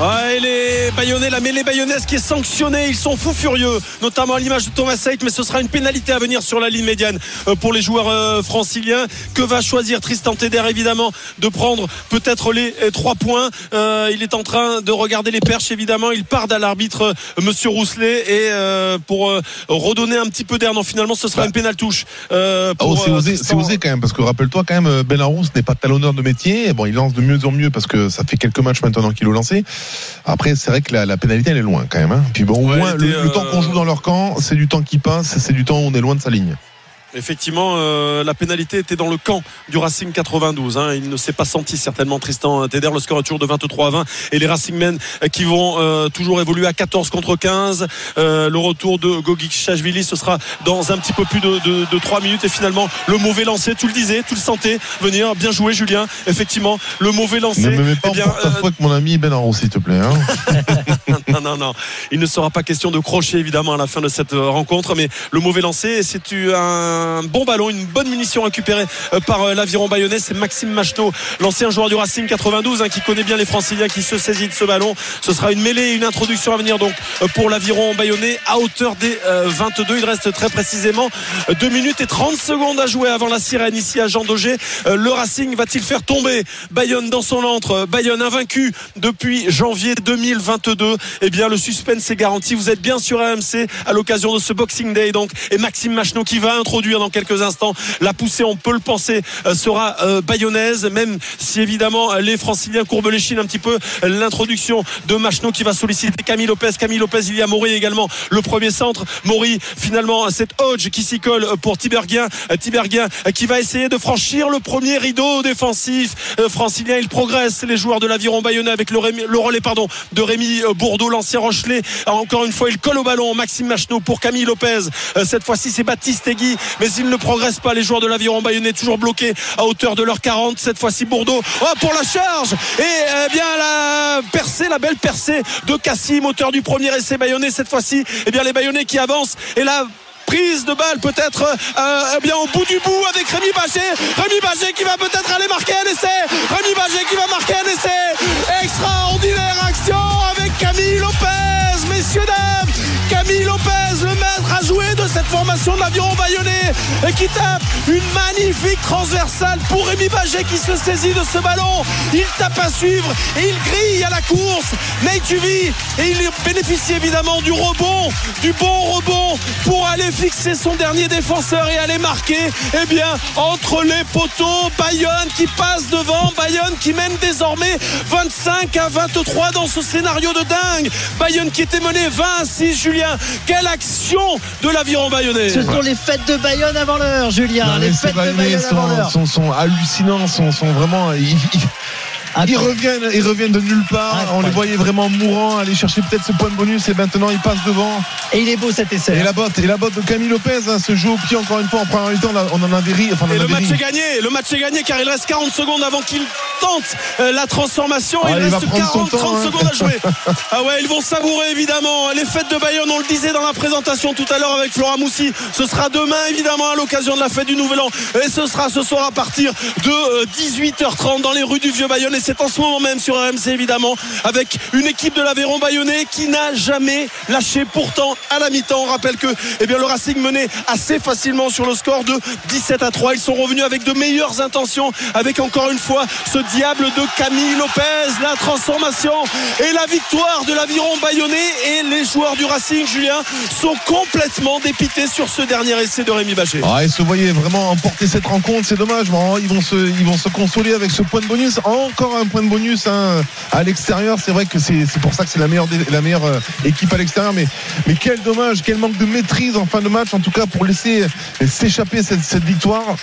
Speaker 5: Ouais, les Bayonnais, la mêlée bayonnaise qui est sanctionnée, ils sont fous furieux, notamment à l'image de Thomas Seit, mais ce sera une pénalité à venir sur la ligne médiane euh, pour les joueurs euh, franciliens. Que va choisir Tristan Teder évidemment de prendre peut-être les euh, trois points? Euh, il est en train de regarder les perches évidemment. Il part à l'arbitre Monsieur Rousselet et euh, pour euh, redonner un petit peu d'air. Non, finalement, ce sera
Speaker 4: Bah.
Speaker 5: une pénale touche. euh,
Speaker 4: Oh, c'est osé,
Speaker 5: Tristan.
Speaker 4: osé quand même, parce que rappelle-toi quand même, Belarus n'est pas talonneur de métier. Bon, il lance de mieux en mieux parce que ça fait quelques matchs maintenant qu'il est lancé. Après, c'est vrai que la, la pénalité, elle est loin quand même. hein. Puis bon, au
Speaker 5: Ouais,
Speaker 4: moins, le, le temps
Speaker 5: euh,
Speaker 4: qu'on joue dans leur camp, c'est du temps qui passe, c'est du temps où on est loin de sa ligne.
Speaker 5: Effectivement, euh, la pénalité était dans le camp du Racing 92. hein. Il ne s'est pas senti certainement Tristan Teder. Le score est toujours de 23 à 20. Et les Racingmen qui vont euh, toujours évoluer à 14 contre 15. Euh, le retour de Gogic Chashvili, ce sera dans un petit peu plus de, de, de 3 minutes. Et finalement, le mauvais lancé, tu le disais, tu le sentais venir. Bien joué, Julien. Effectivement, le mauvais lancé.
Speaker 4: Ne me mets pas
Speaker 5: eh bien,
Speaker 4: en avec mon ami Belarus, s'il te plaît. hein. <laughs>
Speaker 5: non, non, non. Il ne sera pas question de crocher évidemment à la fin de cette euh, rencontre, mais le mauvais lancé, c'est un un bon ballon, une bonne munition récupérée par l'aviron bayonnais. C'est Maxime Macheteau, l'ancien joueur du Racing 92, hein, qui connaît bien les Franciliens, qui se saisit de ce ballon. Ce sera une mêlée une introduction à venir donc pour l'aviron bayonnais à hauteur des 22. Il reste très précisément 2 minutes et 30 secondes à jouer avant la sirène ici à Jean Daugé. Le Racing va-t-il faire tomber Bayonne dans son antre? Bayonne invaincu depuis janvier 2022. Eh bien, le suspense est garanti. Vous êtes bien sur AMC à l'occasion de ce Boxing Day donc et Maxime Macheneau qui va introduire dans quelques instants la poussée. On peut le penser euh, sera euh, bayonnaise, même si évidemment les Franciliens courbent les chines un petit peu. L'introduction de Macheneau qui va solliciter Camille Lopez. Camille Lopez, il y a Maury également le premier centre. Maury finalement cette Hodge qui s'y colle pour Tiberguien. Tiberguien qui va essayer de franchir le premier rideau défensif euh, francilien. Il progresse les joueurs de l'aviron bayonnais avec le, le relais pardon de Rémi Bourdeau, l'ancien Rochelet. Encore une fois, il colle au ballon. Maxime Macheneau pour Camille Lopez. Cette fois-ci, c'est Baptiste Egui, mais il ne progresse pas. Les joueurs de l'aviron bayonnais toujours bloqués à hauteur de leur 40. Cette fois-ci, Bourdeau oh, pour la charge. Et eh bien la percée, la belle percée de Cassim, auteur du premier essai bayonnais. Cette fois-ci, eh bien les bayonnais qui avancent. Et là, prise de balle peut-être euh, eh bien au bout du bout avec Rémi Baget Rémi Baget qui va peut-être aller marquer un essai Rémi Baget qui va marquer un essai extraordinaire action avec Camille Lopez messieurs dames cette formation de l'aviron bayonnais et qui tape une magnifique transversale pour Rémi Baget qui se saisit de ce ballon. Il tape à suivre et il grille à la course. Neytuvi et il bénéficie évidemment du rebond, du bon rebond pour aller fixer son dernier défenseur et aller marquer. Eh bien, entre les poteaux, Bayonne qui passe devant, Bayonne qui mène désormais 25 à 23 dans ce scénario de dingue. Bayonne qui était mené 20 à 6, Julien quelle action de
Speaker 3: Ce sont les fêtes de Bayonne avant l'heure, Julien. les, fêtes de Bayonne
Speaker 4: sont,
Speaker 3: avant l'heure.
Speaker 4: Sont, hallucinants, sont, vraiment. Ils reviennent, ils reviennent de nulle part. On les voyait vraiment mourants, aller chercher peut-être ce point de bonus et maintenant ils passent devant.
Speaker 3: Et il est beau cet essai.
Speaker 4: Et hein. la botte, et la botte de Camille Lopez hein, se joue au pied encore une fois en première temps. On en avait ri. Enfin,
Speaker 5: et le match est gagné. Le match est gagné car il reste 40 secondes avant qu'il tente euh, la transformation. il, ah, reste 40, 30 hein. secondes à jouer. <laughs> ah ouais, ils vont savourer évidemment les fêtes de Bayonne. On le disait dans la présentation tout à l'heure avec Flora Moussi. Ce sera demain évidemment à l'occasion de la fête du Nouvel An. Et ce sera ce soir à partir de 18h30 euh, dans les rues du Vieux Bayonne. Et c'est en ce moment même sur RMC évidemment avec une équipe de l'Aveyron Bayonnais qui n'a jamais lâché pourtant à la mi-temps. On rappelle que eh bien, le Racing menait assez facilement sur le score de 17 à 3 ils sont revenus avec de meilleures intentions avec encore une fois ce diable de Camille Lopez la transformation et la victoire de l'Aviron Bayonnais. Et les joueurs du Racing Julien sont complètement dépités sur ce dernier essai de Rémi Bachet
Speaker 4: ah, ils se voyaient vraiment emporter cette rencontre. C'est dommage ils vont, se, ils vont se consoler avec ce point de bonus. Encore un point de bonus à l'extérieur. C'est vrai que c'est pour ça que c'est la meilleure, euh, équipe à l'extérieur. Mais, quel dommage, quel manque de maîtrise en fin de match, en tout cas pour laisser s'échapper cette victoire.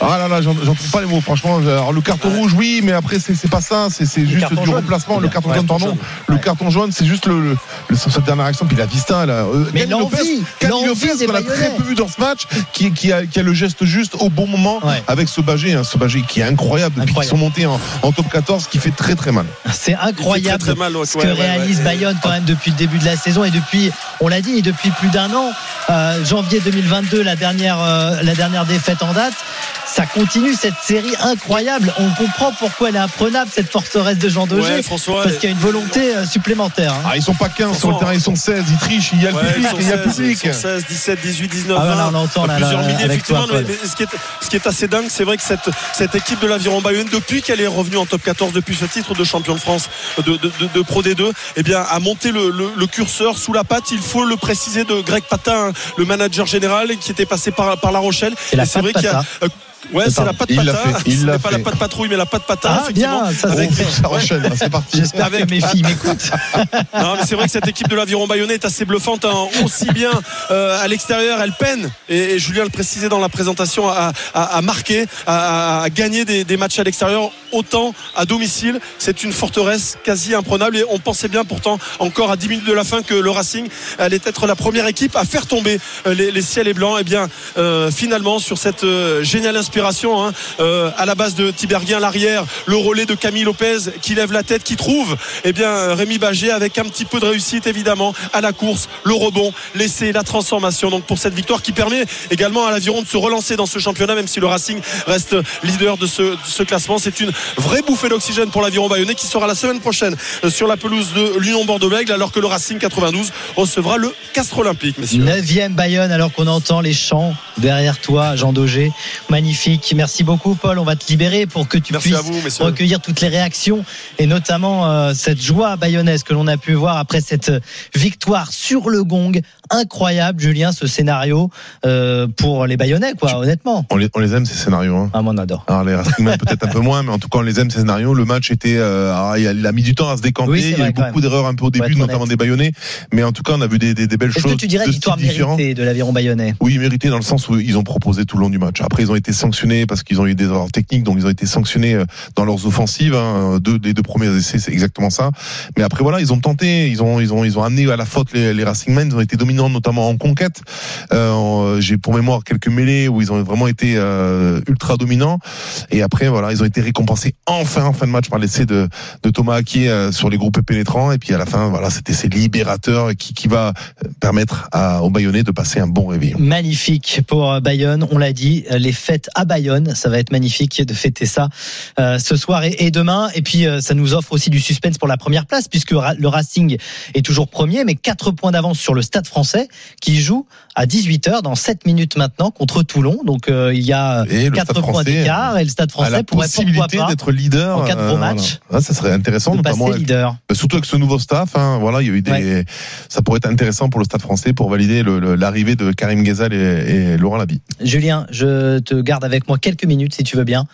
Speaker 4: Ah là là, j'en trouve pas les mots, franchement. Alors, le carton rouge, oui, mais après, c'est pas ça. C'est juste du remplacement. Le carton jaune, pardon. Le carton jaune, c'est juste le, cette dernière action. Puis la Vista, là.
Speaker 3: Euh, mais Lopez,
Speaker 4: Lopez, on a très peu vu dans ce match, qui, qui, a, qui a le geste juste au bon moment avec ce Bagé, hein, ce Bagé qui est incroyable depuis qu'ils sont montés en, en, top 14, qui fait très très mal.
Speaker 3: C'est incroyable très, mal, ce que réalise Bayonne quand même depuis le début de la saison et depuis, on l'a dit, depuis plus d'un an. Euh, janvier 2022, la dernière, euh, la dernière défaite en date ça continue cette série incroyable. On comprend pourquoi elle est imprenable cette forteresse de Jean Daugé. parce qu'il y a une volonté euh, supplémentaire. Hein.
Speaker 4: Ah, ils sont pas 15 sur le terrain, ils sont 16. Ils trichent, il y a le public. il y a le public.
Speaker 5: Ils sont 16, 17, 18, 19, 20. on entend plusieurs milliers, effectivement. mais, ce, qui est, ce, qui est, assez dingue, c'est vrai que cette, cette équipe de l'Aviron Bayonne, depuis qu'elle est revenue en top 14, depuis ce titre de champion de France de, de, de, Pro D2, eh bien, a monté le, le, curseur sous la patte. Il faut le préciser de Greg Patin, le manager général qui était passé par, par La Rochelle.
Speaker 3: Et c'est vrai qu'il y a
Speaker 5: Ouais, c'est la patte pata. C'est pas la patte patrouille, mais la patte pata.
Speaker 3: Ah, bien, ça avec...
Speaker 4: c'est parti.
Speaker 3: J'espère que mes filles m'écoutent.
Speaker 5: non, mais c'est vrai que cette équipe de l'Aviron Bayonnais est assez bluffante. Hein. Aussi bien euh, à l'extérieur, elle peine. Et, Julien le précisait dans la présentation, à, à, à marquer, à, à gagner des, des, matchs à l'extérieur, autant à domicile. C'est une forteresse quasi imprenable. Et on pensait bien pourtant, encore à 10 minutes de la fin, que le Racing allait être la première équipe à faire tomber euh, les, les ciels et blancs. Et eh bien, euh, finalement, sur cette euh, géniale inspiration, hein, euh, à la base de Tiberghien l'arrière, le relais de Camille Lopez qui lève la tête, qui trouve eh bien Rémi Bagé avec un petit peu de réussite évidemment à la course, le rebond, l'essai, la transformation. Donc pour cette victoire qui permet également à l'aviron de se relancer dans ce championnat, même si le Racing reste leader de ce, classement. C'est une vraie bouffée d'oxygène pour l'aviron bayonnais qui sera la semaine prochaine euh, sur la pelouse de l'Union Bordeaux-Bègles, alors que le Racing 92 recevra le Castre Olympique, messieurs.
Speaker 3: 9e Bayonne alors qu'on entend les chants derrière toi Jean Daugé magnifique merci beaucoup Paul. On va te libérer pour que tu
Speaker 5: Merci
Speaker 3: puisses
Speaker 5: vous,
Speaker 3: recueillir toutes les réactions et notamment euh, cette joie bayonnaise que l'on a pu voir après cette victoire sur le gong incroyable Julien ce scénario euh, pour les bayonnais quoi honnêtement
Speaker 4: On les, on les aime ces scénarios. Hein.
Speaker 3: ah moi on adore
Speaker 4: Alors les Racingmen peut-être un peu moins, mais en tout cas on les aime ces scénarios. Le match était, euh, alors, il, a, mis du temps à se décanter.
Speaker 3: Oui,
Speaker 4: il y a eu beaucoup d'erreurs un peu au début, notamment des Bayonnais. Mais en tout cas on a vu des, des, des belles
Speaker 3: est-ce
Speaker 4: choses.
Speaker 3: que tu dirais victoire méritée de l'aviron bayonnais?
Speaker 4: Oui, mérité dans le sens où ils ont proposé tout le long du match. Après, ils ont été sanctionnés parce qu'ils ont eu des erreurs techniques, donc ils ont été sanctionnés euh, dans leurs offensives. Hein. Deux, les deux premiers essais, c'est exactement ça. Mais après, voilà, ils ont tenté, ils ont, ils ont, ils ont amené à la faute les, les Racingmen. Ils ont été notamment en conquête. Euh, en- J'ai pour mémoire quelques mêlées où ils ont vraiment été euh, ultra dominants. Et après, voilà, ils ont été récompensés enfin en fin de match par l'essai de, de Thomas Aki euh, sur les groupes pénétrants. Et puis à la fin, voilà, cet essai libérateur qui, qui va euh, permettre à, aux Bayonnais de passer un bon réveillon.
Speaker 3: Magnifique pour euh, Bayonne, on l'a dit, euh, les fêtes à Bayonne, ça va être magnifique de fêter ça euh, ce soir et, et demain. Et puis euh, ça nous offre aussi du suspense pour la première place, puisque le Racing est toujours premier, mais 4 points d'avance sur le Stade français, qui joue à 18h dans 7 minutes maintenant contre Toulon. Donc euh, il y a
Speaker 4: Et le
Speaker 3: 4
Speaker 4: Stade
Speaker 3: points d'écart et le Stade français pourrait
Speaker 4: possibilité d'être leader
Speaker 3: en cas de gros
Speaker 4: euh,
Speaker 3: match,
Speaker 4: voilà. Ah, ça serait intéressant
Speaker 3: de
Speaker 4: notamment
Speaker 3: passer leader.
Speaker 4: surtout avec ce nouveau staff hein, voilà il y a eu des ça pourrait être intéressant pour le stade français pour valider l'arrivée de Karim Ghezal et, et Laurent Labi
Speaker 3: Julien, je te garde avec moi quelques minutes si tu veux bien.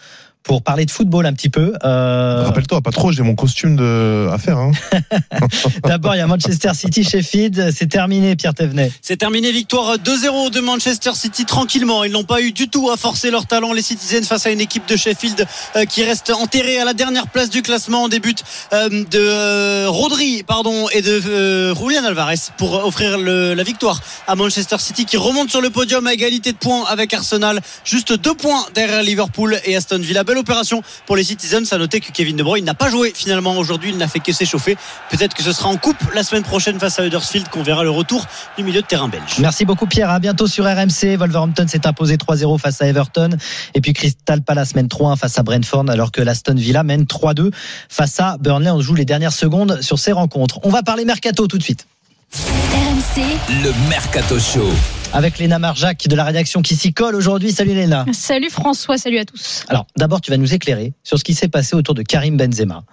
Speaker 3: Pour parler de football un petit peu. Euh,
Speaker 4: rappelle-toi pas trop j'ai mon costume de à faire hein. <laughs>
Speaker 3: D'abord, il y a Manchester City, Sheffield. C'est terminé, Pierre Thévenet.
Speaker 1: C'est terminé, victoire 2-0 de Manchester City tranquillement. Ils n'ont pas eu du tout à forcer leur talent, les Citizens, face à une équipe de Sheffield euh, qui reste enterrée à la dernière place du classement. Des buts euh, de Rodri pardon, et de Julian Alvarez pour offrir le- la victoire à Manchester City qui remonte sur le podium à égalité de points avec Arsenal. Juste deux points derrière Liverpool et Aston Villa. Belle opération pour les Citizens. À noter que Kevin De Bruyne n'a pas joué finalement aujourd'hui. Il n'a fait que s'échauffer. Peut-être que ce sera en coupe la semaine prochaine face à Huddersfield qu'on verra le retour du milieu de terrain belge.
Speaker 3: Merci beaucoup, Pierre. À bientôt sur RMC. Wolverhampton s'est imposé 3-0 face à Everton. Et puis Crystal Palace mène 3-1 face à Brentford, alors que l'Aston Villa mène 3-2 face à Burnley. On joue les dernières secondes sur ces rencontres. On va parler mercato tout de suite.
Speaker 2: RMC, le Mercato Show.
Speaker 3: Avec Léna Marjac de la rédaction qui s'y colle aujourd'hui. Salut Léna.
Speaker 8: Salut François, salut à tous.
Speaker 3: Alors d'abord, tu vas nous éclairer sur ce qui s'est passé autour de Karim Benzema,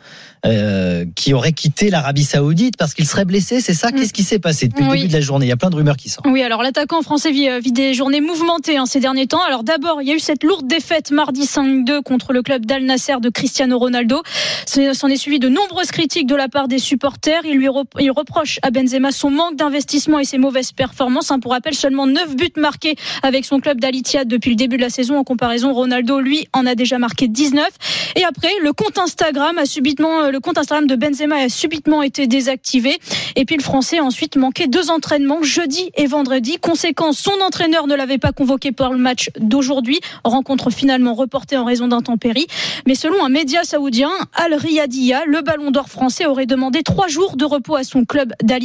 Speaker 3: euh, qui aurait quitté l'Arabie Saoudite parce qu'il serait blessé. C'est ça?
Speaker 8: Mm.
Speaker 3: Qu'est-ce qui s'est passé depuis le début de la journée? Il y a plein de rumeurs qui sortent.
Speaker 8: Oui, alors l'attaquant français vit, euh, vit des journées mouvementées hein, ces derniers temps. Alors d'abord, il y a eu cette lourde défaite mardi 5-2 contre le club d'Al Nasser de Cristiano Ronaldo. S'en est suivi de nombreuses critiques de la part des supporters. Il lui rep- il reproche à Benzema son manque d'investissement et ses mauvaises performances. hein. Pour rappel, seulement 9 buts marqués avec son club d'Al Ittihad depuis le début de la saison. En comparaison, Ronaldo, lui, en a déjà marqué 19. Et après, le compte Instagram a subitement, euh, le compte Instagram de Benzema a subitement été désactivé. Et puis le Français a ensuite manqué deux entraînements jeudi et vendredi. Conséquence, son entraîneur ne l'avait pas convoqué pour le match d'aujourd'hui. Rencontre finalement reportée en raison d'intempéries. Mais selon un média saoudien, Al Riyadiyah, le ballon d'or français aurait demandé trois jours de repos à son club d'Al.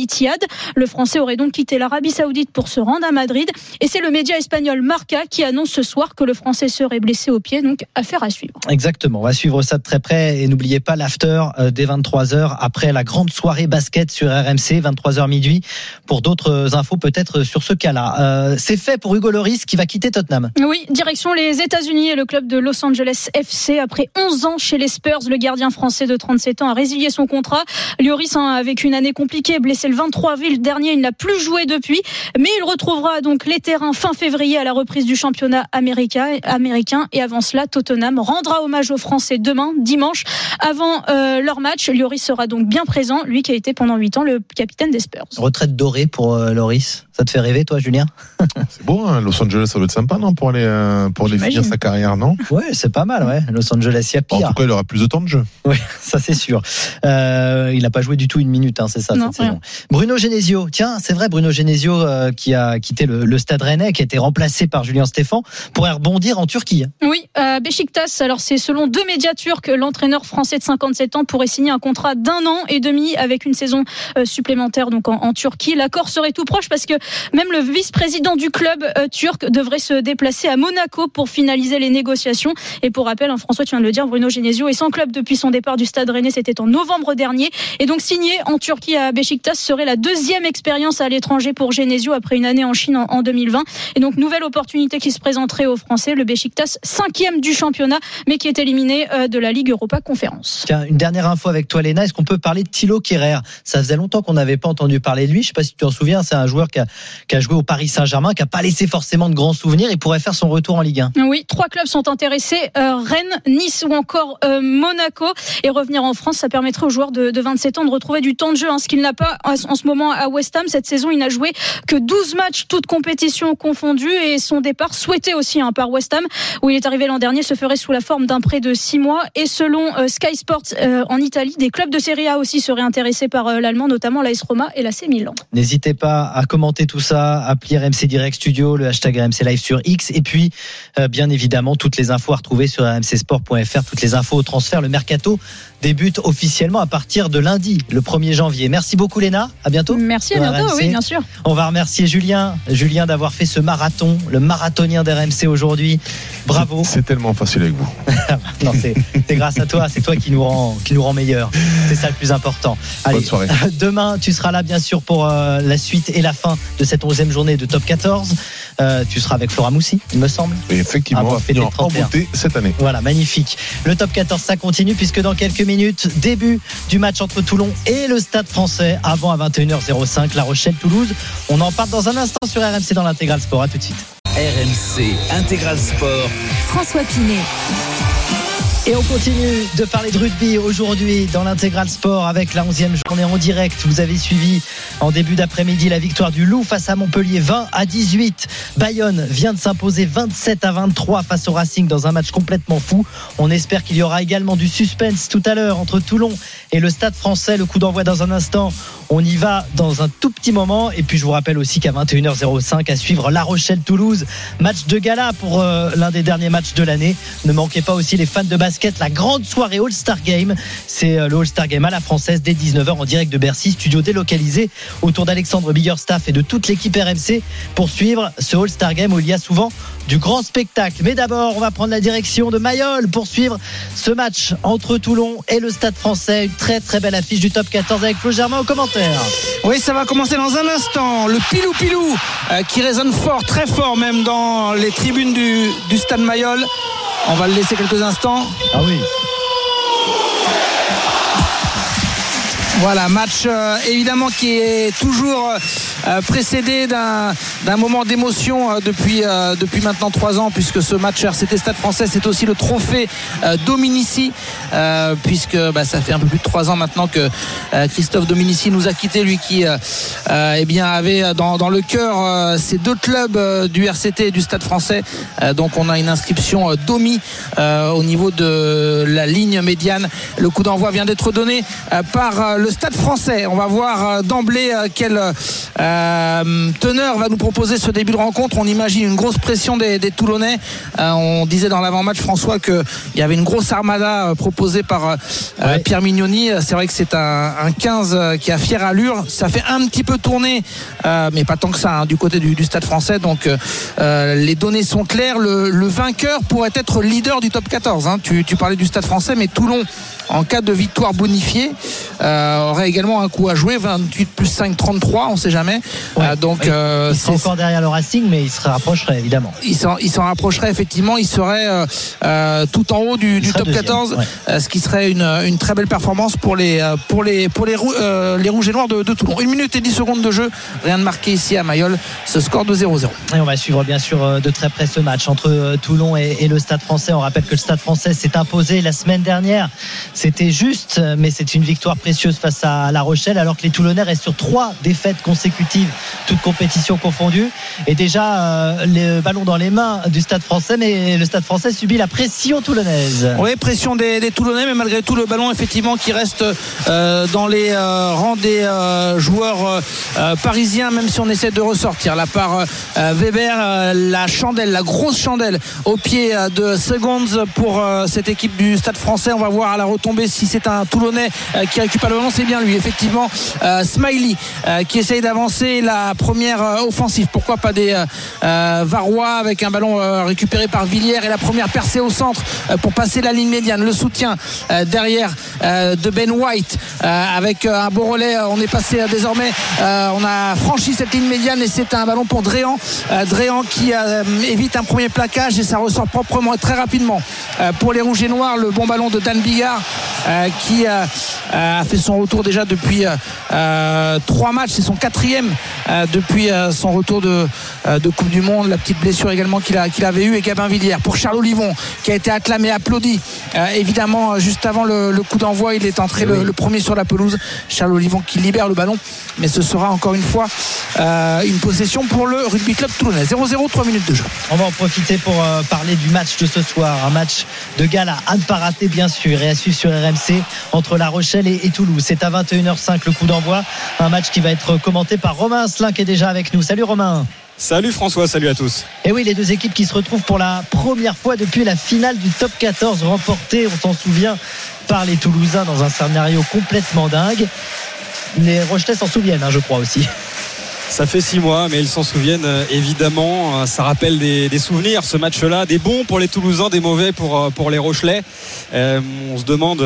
Speaker 8: Le Français aurait donc quitté l'Arabie Saoudite pour se rendre à Madrid. Et c'est le média espagnol Marca qui annonce ce soir que le Français serait blessé au pied. Donc affaire à suivre.
Speaker 3: Exactement. On va suivre ça de très près et n'oubliez pas l'after euh, dès 23h après la grande soirée basket sur RMC 23h minuit pour d'autres infos peut-être sur ce cas-là. Euh, c'est fait pour Hugo Loris qui va quitter Tottenham.
Speaker 8: Oui, direction les États-Unis et le club de Los Angeles FC. Après 11 ans chez les Spurs, le gardien français de 37 ans a résilié son contrat. Lloris hein, a vécu une année compliquée, blessé le 23 avril dernier. Il n'a plus joué depuis, mais il retrouvera donc les terrains fin février à la reprise du championnat américain. Et avant cela, Tottenham rendra hommage aux Français demain, dimanche, avant euh, leur match. Lloris sera donc bien présent, lui qui a été pendant 8 ans le capitaine des Spurs.
Speaker 3: Retraite dorée pour euh, Loris. Ça te fait rêver, toi, Julien <laughs>
Speaker 4: C'est beau, hein, Los Angeles, ça doit être sympa, non Pour aller, euh, pour aller finir sa carrière, non
Speaker 3: Ouais, c'est pas mal, ouais. Los Angeles, il y a pire.
Speaker 4: En tout cas, il aura plus de temps de jeu. <laughs>
Speaker 3: Oui, ça c'est sûr. Euh, il n'a pas joué du tout une minute, hein, c'est ça,
Speaker 8: Non,
Speaker 3: cette saison. Bruno Genesio, tiens, c'est vrai, Bruno Genesio euh, qui a quitté le, le Stade Rennais, qui a été remplacé par Julien Stéphan, pourrait rebondir en Turquie.
Speaker 8: Oui, euh, Beşiktaş, alors c'est selon deux médias turcs, l'entraîneur français de 57 ans pourrait signer un contrat d'un an et demi avec une saison supplémentaire donc en, en Turquie. L'accord serait tout proche parce que même le vice-président du club euh, turc devrait se déplacer à Monaco pour finaliser les négociations. Et pour rappel, hein, François, tu viens de le dire, Bruno Genesio est sans club depuis son départ du Stade Rennais, c'était en novembre dernier. Et donc signer en Turquie à Beşiktaş serait la deuxième expérience à l'étranger pour Genesio après une année en Chine en, en 2020. Et donc nouvelle opportunité qui se présenterait aux Français, le Beşiktaş cinquième du championnat, mais qui est éliminé euh, de la Ligue Europa Conférence.
Speaker 3: Tiens, une dernière info avec toi, Léna. Est-ce qu'on peut parler de Thilo Kerrer Ça faisait longtemps qu'on n'avait pas entendu parler de lui. Je sais pas si tu t'en souviens, c'est un joueur qui a, qui a joué au Paris Saint-Germain, qui a pas laissé forcément de grands souvenirs. Il pourrait faire son retour en Ligue 1.
Speaker 8: Oui, trois clubs sont intéressés euh, Rennes, Nice ou encore euh, Monaco. Et revenir en France, ça permettrait aux joueurs de, de 27 ans de retrouver du temps de jeu, hein, ce qu'il n'a pas en, ce moment à West Ham. Cette saison, il n'a joué que 12 matchs, toutes compétitions confondues. Et son départ, souhaité aussi hein, par West Ham, où il est arrivé l'an dernier, se ferait sous la forme d'un prêt de 6 mois. Et selon euh, Sky Sports en Italie, des clubs de Serie A aussi seraient intéressés par l'Allemand, notamment l'AS Roma et l'AC Milan.
Speaker 3: N'hésitez pas à commenter tout ça, appeler RMC Direct Studio, le hashtag RMC Live sur X, et puis euh, bien évidemment toutes les infos à retrouver sur rmcsport.fr, toutes les infos au transfert. Le mercato débute officiellement à partir de lundi, le 1er janvier. Merci beaucoup Léna, à bientôt.
Speaker 8: Merci, à bientôt.
Speaker 3: RMC.
Speaker 8: Oui, bien sûr.
Speaker 3: On va remercier Julien, Julien d'avoir fait ce marathon, le marathonien d'RMC aujourd'hui. Bravo.
Speaker 4: C'est tellement facile avec vous. <laughs>
Speaker 3: Non, c'est c'est grâce à toi, c'est toi qui nous rend qui nous rend meilleurs. C'est ça le plus important. Allez,
Speaker 4: Bonne soirée. <laughs>
Speaker 3: demain, tu seras là bien sûr pour euh, la suite et la fin de cette 11e journée de Top 14. Euh, tu seras avec Flora Moussi, il me semble.
Speaker 4: Et effectivement, on va finir en
Speaker 3: 31.
Speaker 4: beauté cette année.
Speaker 3: Voilà, magnifique. Le top 14, ça continue puisque dans quelques minutes, début du match entre Toulon et le Stade français avant à 21h05, La Rochelle-Toulouse. On en parle dans un instant sur RMC dans l'intégral sport. À tout de suite.
Speaker 2: RMC Intégral Sport.
Speaker 9: François Pinet.
Speaker 3: Et on continue de parler de rugby aujourd'hui dans l'intégral sport avec la 11e journée en direct. Vous avez suivi en début d'après-midi la victoire du Loup face à Montpellier 20 à 18. Bayonne vient de s'imposer 27 à 23 face au Racing dans un match complètement fou. On espère qu'il y aura également du suspense tout à l'heure entre Toulon et le Stade français. Le coup d'envoi dans un instant. On y va dans un tout petit moment. Et puis je vous rappelle aussi qu'à 21h05 à suivre La Rochelle-Toulouse. Match de gala pour euh, l'un des derniers matchs de l'année. Ne manquez pas aussi les fans de basket, la grande soirée All-Star Game. C'est euh, le All-Star Game à la française dès 19h en direct de Bercy, studio délocalisé autour d'Alexandre Biggerstaff et de toute l'équipe RMC pour suivre ce All-Star Game où il y a souvent du grand spectacle. Mais d'abord, on va prendre la direction de Mayol pour suivre ce match entre Toulon et le Stade français. Une très très belle affiche du top 14 avec Flo Germain au commentaire.
Speaker 6: Oui, ça va commencer dans un instant. Le pilou pilou euh, qui résonne fort, très fort même dans les tribunes du, du stade Mayol. On va le laisser quelques instants.
Speaker 3: Ah oui.
Speaker 6: Voilà, match euh, évidemment qui est toujours euh, précédé d'un moment d'émotion euh, depuis depuis maintenant trois ans puisque ce match RCT Stade Français c'est aussi le trophée Dominici puisque bah, ça fait un peu plus de trois ans maintenant que Christophe Dominici nous a quitté lui qui eh bien avait dans, dans le cœur ces deux clubs du RCT et du Stade Français. Donc on a une inscription Domi au niveau de la ligne médiane. Le coup d'envoi vient d'être donné par le Stade français. On va voir euh, d'emblée euh, quelle euh, teneur va nous proposer ce début de rencontre. On imagine une grosse pression des, des Toulonnais. Euh, on disait dans l'avant-match, François, qu'il y avait une grosse armada proposée par euh,
Speaker 3: Ouais.
Speaker 6: Pierre Mignoni. C'est vrai que c'est un, un 15 euh, qui a fière allure. Ça fait un petit peu tourner, mais pas tant que ça, hein, du côté du, du Stade français. Donc les données sont claires. Le, le vainqueur pourrait être leader du top 14. hein. Tu, tu parlais du Stade français, mais Toulon, en cas de victoire bonifiée, euh, aurait également un coup à jouer. 28 plus 5, 33, on sait jamais.
Speaker 3: Ouais.
Speaker 6: Euh, donc euh,
Speaker 3: Il sera
Speaker 6: c'est-
Speaker 3: encore derrière le Racing, mais il se rapprocherait évidemment.
Speaker 6: il s'en, rapprocherait effectivement, il serait euh, euh, tout en haut du, top
Speaker 3: deuxième,
Speaker 6: 14,
Speaker 3: ouais.
Speaker 6: euh, ce qui serait une, une très belle performance pour les, euh, pour les, pour les, euh, les rouges et noirs de, de Toulon. Une minute et 10 secondes de jeu, rien de marqué ici à Mayol, ce score de 0-0.
Speaker 3: Et on va suivre bien sûr euh, de très près ce match entre euh, Toulon et, et le Stade français. On rappelle que le Stade français s'est imposé la semaine dernière. C'était juste, mais c'est une victoire précieuse face à La Rochelle, alors que les Toulonnais restent sur trois défaites consécutives, toutes compétitions confondues. Et déjà, euh, le ballon dans les mains du Stade français, mais le Stade français subit la pression toulonnaise.
Speaker 6: Oui, pression des, Toulonnais, mais malgré tout, le ballon, effectivement, qui reste euh, dans les euh, rangs des joueurs parisiens, même si on essaie de ressortir. Là, par euh, Weber, la chandelle, la grosse chandelle au pied de Seconds pour cette équipe du Stade français. On va voir à la si c'est un Toulonnais euh, qui récupère le ballon. C'est bien lui, effectivement. Euh, Smiley euh, qui essaye d'avancer la première offensive. Pourquoi pas des Varois avec un ballon récupéré par Villiers et la première percée au centre pour passer la ligne médiane. Le soutien derrière de Ben White avec un beau relais. On est passé désormais, on a franchi cette ligne médiane et c'est un ballon pour Dréan. Dréan qui évite un premier plaquage et ça ressort proprement et très rapidement pour les Rouges et Noirs. Le bon ballon de Dan Bigard euh, qui euh, euh, a fait son retour déjà depuis trois matchs. C'est son quatrième depuis son retour de, de Coupe du Monde. La petite blessure également qu'il avait eue et Gabin Villiers. Pour Charles Olivon qui a été acclamé, applaudi. Évidemment, juste avant le, le coup d'envoi, il est entré le, le premier sur la pelouse. Charles Olivon qui libère le ballon. Mais ce sera encore une fois euh, une possession pour le Rugby Club Toulonnais. 0-0, 3 minutes de jeu.
Speaker 3: On va en profiter pour euh, parler du match de ce soir. Un match de gala à ne pas rater, bien sûr, et à suivre sur RMC entre La Rochelle et, et Toulouse. C'est à 21h05 le coup d'envoi. Un match qui va être commenté par Romain Asselin qui est déjà avec nous. Salut Romain.
Speaker 9: Salut François, salut à tous.
Speaker 3: Et oui, les deux équipes qui se retrouvent pour la première fois depuis la finale du top 14 remportée, on s'en souvient, par les Toulousains dans un scénario complètement dingue. Les Rochelais s'en souviennent, hein, je crois aussi.
Speaker 9: Ça fait six mois, mais ils s'en souviennent euh, évidemment. Euh, Ça rappelle des, souvenirs, ce match-là, des bons pour les Toulousains, des mauvais pour, euh, pour les Rochelais. On se demande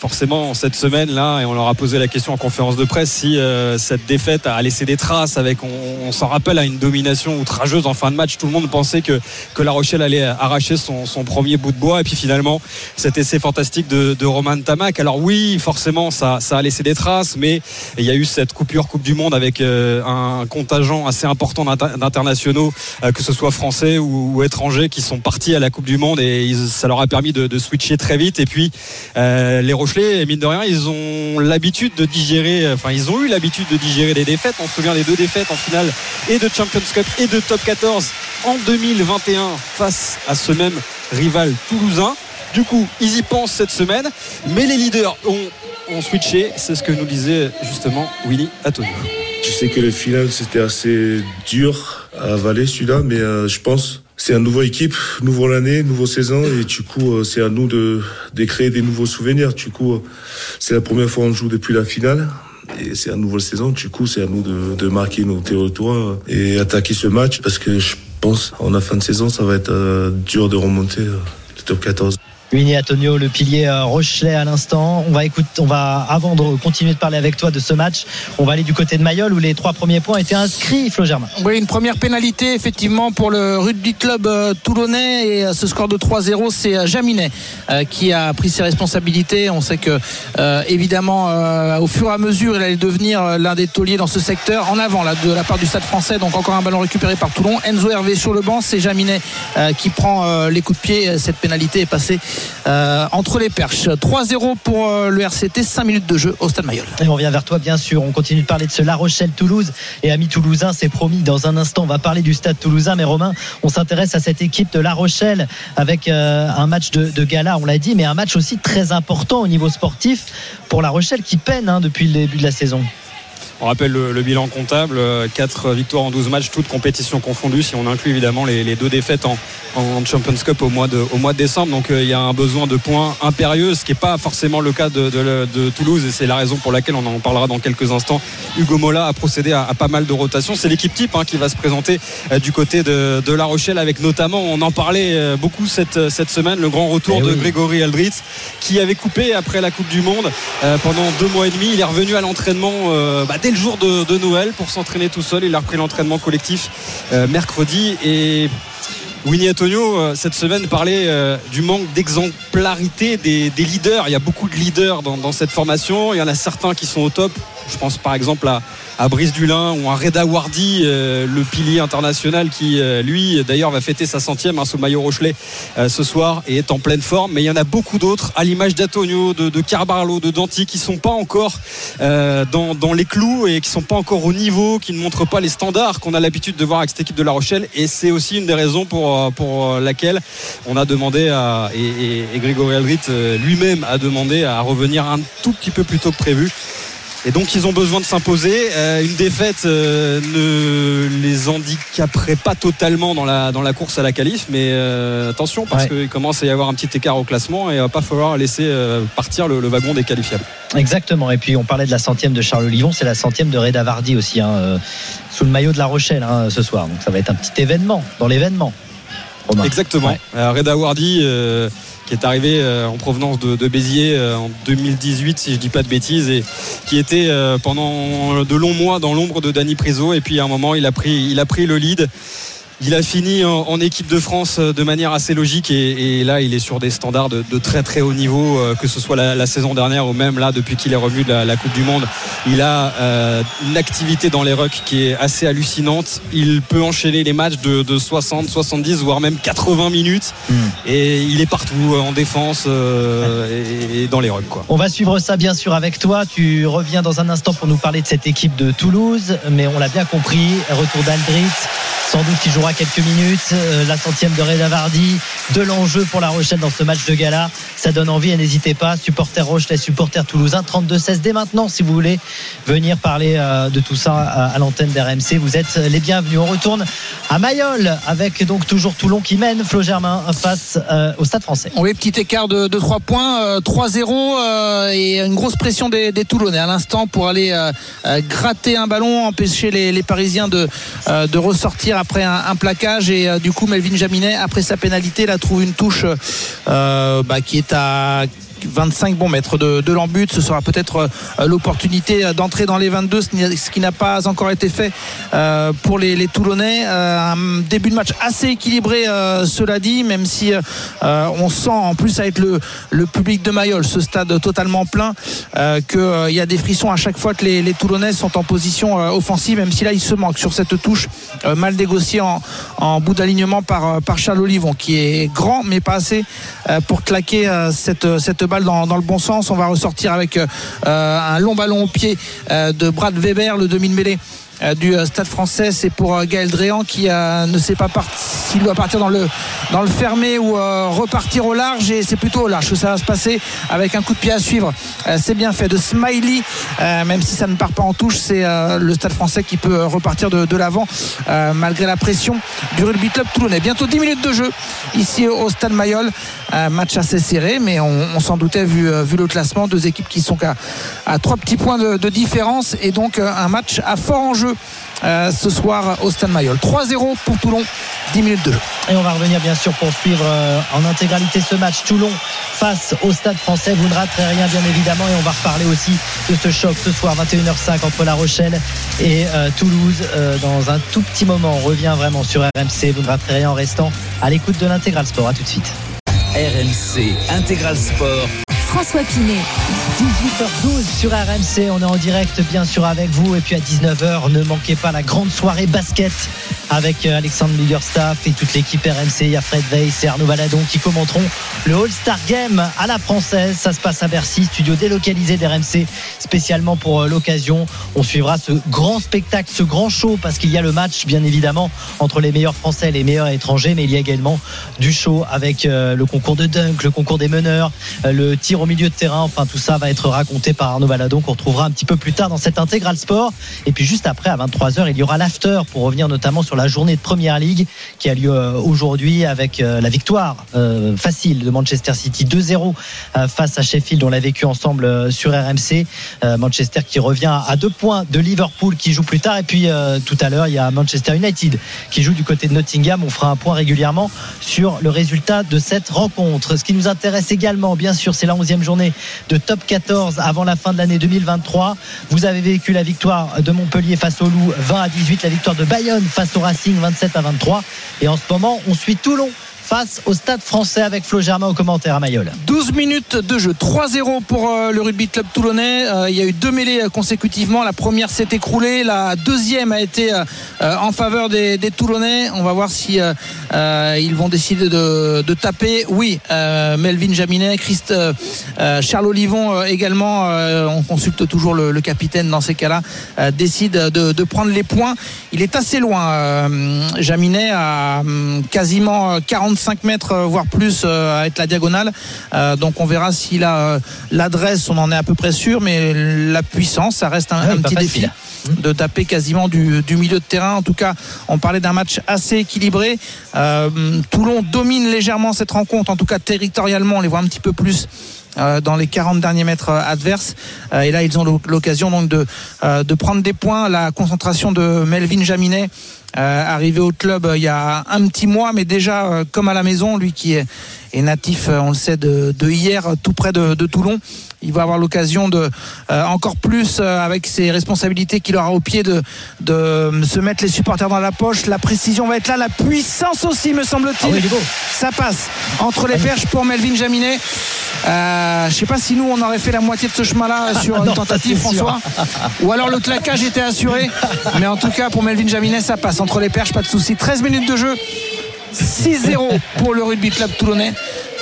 Speaker 9: forcément cette semaine-là, et on leur a posé la question en conférence de presse, si cette défaite a laissé des traces. Avec, on, s'en rappelle à une domination outrageuse en fin de match. Tout le monde pensait que, que La Rochelle allait arracher son, premier bout de bois, et puis finalement cet essai fantastique de, de Roman Tamac. Alors oui, forcément, ça, ça a laissé des traces, mais il y a eu cette coupure Coupe du Monde avec euh, un contingent assez important d'inter- d'internationaux, euh, que ce soit français ou, étrangers, qui sont partis à la Coupe du Monde et ça leur a permis de, switcher très vite. Et puis euh, les Rochelais, mine de rien, ils ont l'habitude de digérer, enfin ils ont eu l'habitude de digérer des défaites. On se souvient des deux défaites en finale et de Champions Cup et de Top 14 en 2021 face à ce même rival toulousain. Du coup, ils y pensent cette semaine, mais les leaders ont, ont switché. C'est ce que nous disait justement Willy Antonio.
Speaker 10: Je sais que le final c'était assez dur à avaler celui-là, mais euh, je pense c'est une nouvelle équipe, nouvelle année, nouvelle saison, et du coup euh, c'est à nous de, de créer des nouveaux souvenirs. Du coup, euh, c'est la première fois qu'on joue depuis la finale. Et c'est une nouvelle saison, du coup c'est à nous de, de marquer nos territoires et attaquer ce match parce que je pense en la fin de saison ça va être dur de remonter le top 14.
Speaker 3: Winnie Antonio, le pilier euh, Rochelet à l'instant. On va écouter, on va avant de continuer de parler avec toi de ce match, on va aller du côté de Mayol où les trois premiers points étaient inscrits, Flo Germain.
Speaker 6: Oui, une première pénalité effectivement pour le rugby club euh, toulonnais et euh, ce score de 3-0, c'est Jaminet qui a pris ses responsabilités. On sait que évidemment au fur et à mesure, il allait devenir l'un des tauliers dans ce secteur. En avant de la part du Stade Français, donc encore un ballon récupéré par Toulon. Enzo Hervé sur le banc, c'est Jaminet qui prend les coups de pied. Cette pénalité est passée euh, entre les perches. 3-0 pour euh, le RCT, 5 minutes de jeu au Stade Mayol.
Speaker 3: Et on revient vers toi, bien sûr. On continue de parler de ce La Rochelle-Toulouse. Et amis toulousains, c'est promis. Dans un instant, on va parler du stade toulousain. Mais Romain, on s'intéresse à cette équipe de La Rochelle avec euh, un match de, de gala, on l'a dit, mais un match aussi très important au niveau sportif pour La Rochelle qui peine hein, depuis le début de la saison.
Speaker 9: On rappelle le, le bilan comptable 4 victoires en 12 matchs, toutes compétitions confondues, si on inclut évidemment les, les deux défaites en, en Champions Cup au mois de, au mois de décembre. Donc euh, il y a un besoin de points impérieux, ce qui n'est pas forcément le cas de, de- de Toulouse, et c'est la raison pour laquelle on en parlera dans quelques instants. Hugo Mola a procédé à, à pas mal de rotations. C'est l'équipe type hein, qui va se présenter euh, du côté de, de La Rochelle, avec notamment, on en parlait euh, beaucoup cette, cette semaine, le grand retour
Speaker 3: Eh
Speaker 9: de
Speaker 3: oui.
Speaker 9: Grégory Aldritz, qui avait coupé après la Coupe du Monde euh, pendant deux mois et demi. Il est revenu à l'entraînement euh, bah, dès le jour de, Noël pour s'entraîner tout seul. Il a repris l'entraînement collectif euh, mercredi et Winnie Antonio, euh, cette semaine, parlait euh, du manque d'exemplarité des, leaders. Il y a beaucoup de leaders dans cette formation. Il y en a certains qui sont au top, Je pense par exemple à, Brice Dulin ou à Reda Wardy, euh, le pilier international qui, euh, lui, d'ailleurs, va fêter sa centième hein, sous maillot Rochelet euh, ce soir et est en pleine forme. Mais il y en a beaucoup d'autres, à l'image d'Antonio, de, de Carbarlo, de Danti, qui sont pas encore dans, les clous et qui sont pas encore au niveau, qui ne montrent pas les standards qu'on a l'habitude de voir avec cette équipe de La Rochelle. Et c'est aussi une des raisons pour, laquelle on a demandé et, Grégory Aldrit lui-même a demandé à revenir un tout petit peu plus tôt que prévu. Et donc ils ont besoin de s'imposer. Euh, une défaite euh, ne les handicaperait pas totalement dans la, dans la course à la qualif, mais euh, attention parce
Speaker 3: Ouais.
Speaker 9: qu'il commence à y avoir un petit écart au classement et il va pas falloir laisser partir le, le wagon des qualifiables.
Speaker 3: Exactement. Et puis on parlait de la centième de Charles Olivon, c'est la centième de Reda Vardy aussi, hein, sous le maillot de La Rochelle hein, ce soir. Donc ça va être un petit événement dans l'événement.
Speaker 9: Exactement.
Speaker 3: Ouais.
Speaker 9: Reda Wardy, qui est arrivé euh, en provenance de, Béziers euh, en 2018, si je dis pas de bêtises, et qui était euh, pendant de longs mois dans l'ombre de Dani Priso. Et puis à un moment, il a pris, il a pris le lead. Il a fini en, en équipe de France euh, de manière assez logique et, et là il est sur des standards de, de très très haut niveau, euh, que ce soit la, la saison dernière ou même là depuis qu'il est revenu de la, la Coupe du Monde. Il a euh, une activité dans les rucks qui est assez hallucinante. Il peut enchaîner les matchs de, de 60, 70 voire même 80 minutes
Speaker 3: Hmm.
Speaker 9: et il est partout en défense euh, et, et dans les rucks quoi.
Speaker 3: On va suivre ça bien sûr avec toi. Tu reviens dans un instant pour nous parler de cette équipe de Toulouse, mais on l'a bien compris. Retour d'Aldrit, sans doute qui jouera quelques minutes. Euh, La centième de Reda Vardy, de l'enjeu pour La Rochelle dans ce match de gala. Ça donne envie et n'hésitez pas, supporters Rochelet, supporters toulousains, 32-16 dès maintenant si vous voulez venir parler euh, de tout ça à, à l'antenne d'RMC. Vous êtes les bienvenus. On retourne à Mayol avec donc toujours Toulon qui mène Flo Germain face euh, au Stade français.
Speaker 6: Oui, petit écart de, de 3 points, euh, 3-0 euh, et une grosse pression des, des Toulonnais à l'instant pour aller euh, euh, gratter un ballon, empêcher les, les Parisiens de, euh, de ressortir après un, un plaquage et euh, du coup Melvin Jaminet après sa pénalité là trouve une touche euh, bah, qui est à 25 bons mètres de, de l'embut. Ce sera peut-être euh, l'opportunité d'entrer dans les 22, ce qui- n'a pas encore été fait euh, pour les, Toulonnais. Euh, un début de match assez équilibré, cela dit, même si on sent en plus avec le, le public de Mayol, ce stade totalement plein, qu'il y a des frissons à chaque fois que les, Toulonnais sont en position offensive, même si là il se manque sur cette touche mal négociée en, bout d'alignement par, Charles Olivon, qui est grand mais pas assez pour claquer cette, cette balle dans, le bon sens. On va ressortir avec euh, un long ballon au pied euh, de Brad Weber, le demi de mêlée euh, du euh, Stade français. C'est pour euh, Gaël Dréan qui euh, ne sait pas s'il doit partir dans le, dans le fermé ou euh, repartir au large. Et c'est plutôt au large que ça va se passer avec un coup de pied à suivre. Euh, c'est bien fait de Smiley, euh, même si ça ne part pas en touche. C'est euh, le Stade français qui peut euh, repartir de, l'avant euh, malgré la pression du rugby club toulonnais. Bientôt 10 minutes de jeu ici au Stade Mayol. Un match assez serré, mais on, s'en doutait vu, euh, vu le classement. Deux équipes qui sont qu'à à trois petits points de, de différence et donc euh, un match à fort enjeu euh, ce soir au Stade Mayol. 3-0 pour Toulon, 10 minutes de jeu.
Speaker 3: Et on va revenir bien sûr pour suivre euh, en intégralité ce match Toulon face au Stade français. Vous ne raterez rien bien évidemment et on va reparler aussi de ce choc ce soir 21h05 entre La Rochelle et euh, Toulouse dans un tout petit moment. On revient vraiment sur RMC. Vous ne raterez rien en restant à l'écoute de l'intégral sport. À tout de suite.
Speaker 2: RMC Intégral Sport.
Speaker 8: François Pinet.
Speaker 3: 18h12 sur RMC, on est en direct bien sûr avec vous et puis à 19h ne manquez pas la grande soirée basket avec euh, Alexandre Millerstaff et toute l'équipe RMC, il y a Fred Weiss et Arnaud Valadon qui commenteront le All-Star Game à la française, ça se passe à Bercy, studio délocalisé d'RMC spécialement pour euh, l'occasion. On suivra ce grand spectacle, ce grand show parce qu'il y a le match bien évidemment entre les meilleurs français et les meilleurs étrangers mais il y a également du show avec euh, le concours de dunk, le concours des meneurs, le tir au milieu de terrain, enfin tout ça va être raconté par Arnaud Valadon qu'on retrouvera un petit peu plus tard dans cette intégral sport. Et puis juste après, à 23h, il y aura l'after pour revenir notamment sur la journée de Première Ligue qui a lieu euh, aujourd'hui avec euh, la victoire euh, facile de Manchester City 2-0 euh, face à Sheffield. On l'a vécu ensemble sur RMC. Manchester qui revient à deux points de Liverpool qui joue plus tard. Et puis tout à l'heure, il y a Manchester United qui joue du côté de Nottingham. On fera un point régulièrement sur le résultat de cette rencontre. Ce qui nous intéresse également, bien sûr, c'est la 11e journée de top 14 avant la fin de l'année 2023. Vous avez vécu la victoire de Montpellier face au Loup 20 à 18, la victoire de Bayonne face au Racing 27 à 23. Et en ce moment, on suit Toulon face au Stade français avec Flo Germain au commentaire à Mayol.
Speaker 6: 12 minutes de jeu, 3-0 pour euh, le rugby club toulonnais. Euh, il y a eu deux mêlées euh, consécutivement. La première s'est écroulée, la deuxième a été en faveur des, Toulonnais. On va voir si ils vont décider de, taper. Oui, Melvin Jaminet, Christ, Charles Olivon également, on consulte toujours le, capitaine dans ces cas-là, décide de, prendre les points. Il est assez loin. Jaminet a hum, quasiment 40 35 mètres, euh, voire plus, euh, à être la diagonale. Euh, donc on verra s'il a l'adresse, on en est à peu près sûr, mais la puissance, ça reste un, petit défi de taper quasiment du, milieu de terrain. En tout cas, on parlait d'un match assez équilibré. Toulon domine légèrement cette rencontre, en tout cas territorialement, on les voit un petit peu plus dans les 40 derniers mètres adverses. Et là, ils ont l'occasion de, de prendre des points. La concentration de Melvin Jaminet arrivé au club il y a un petit mois, mais déjà comme à la maison, lui qui est, natif, on le sait, de, hier, tout près de Toulon il va avoir l'occasion de euh, encore plus euh, avec ses responsabilités qu'il aura au pied de, de se mettre les supporters dans la poche. La précision va être là, la puissance aussi me semble-t-il. Ah Ça passe entre les perches pour Melvin Jaminet. Euh, je sais pas si nous on aurait fait la moitié de ce chemin-là sur une tentative, François. Ou alors le claquage était assuré. Mais en tout cas pour Melvin Jaminet, ça passe entre les perches, pas de souci. 13 minutes de jeu. 6-0 pour le rugby club toulonnais.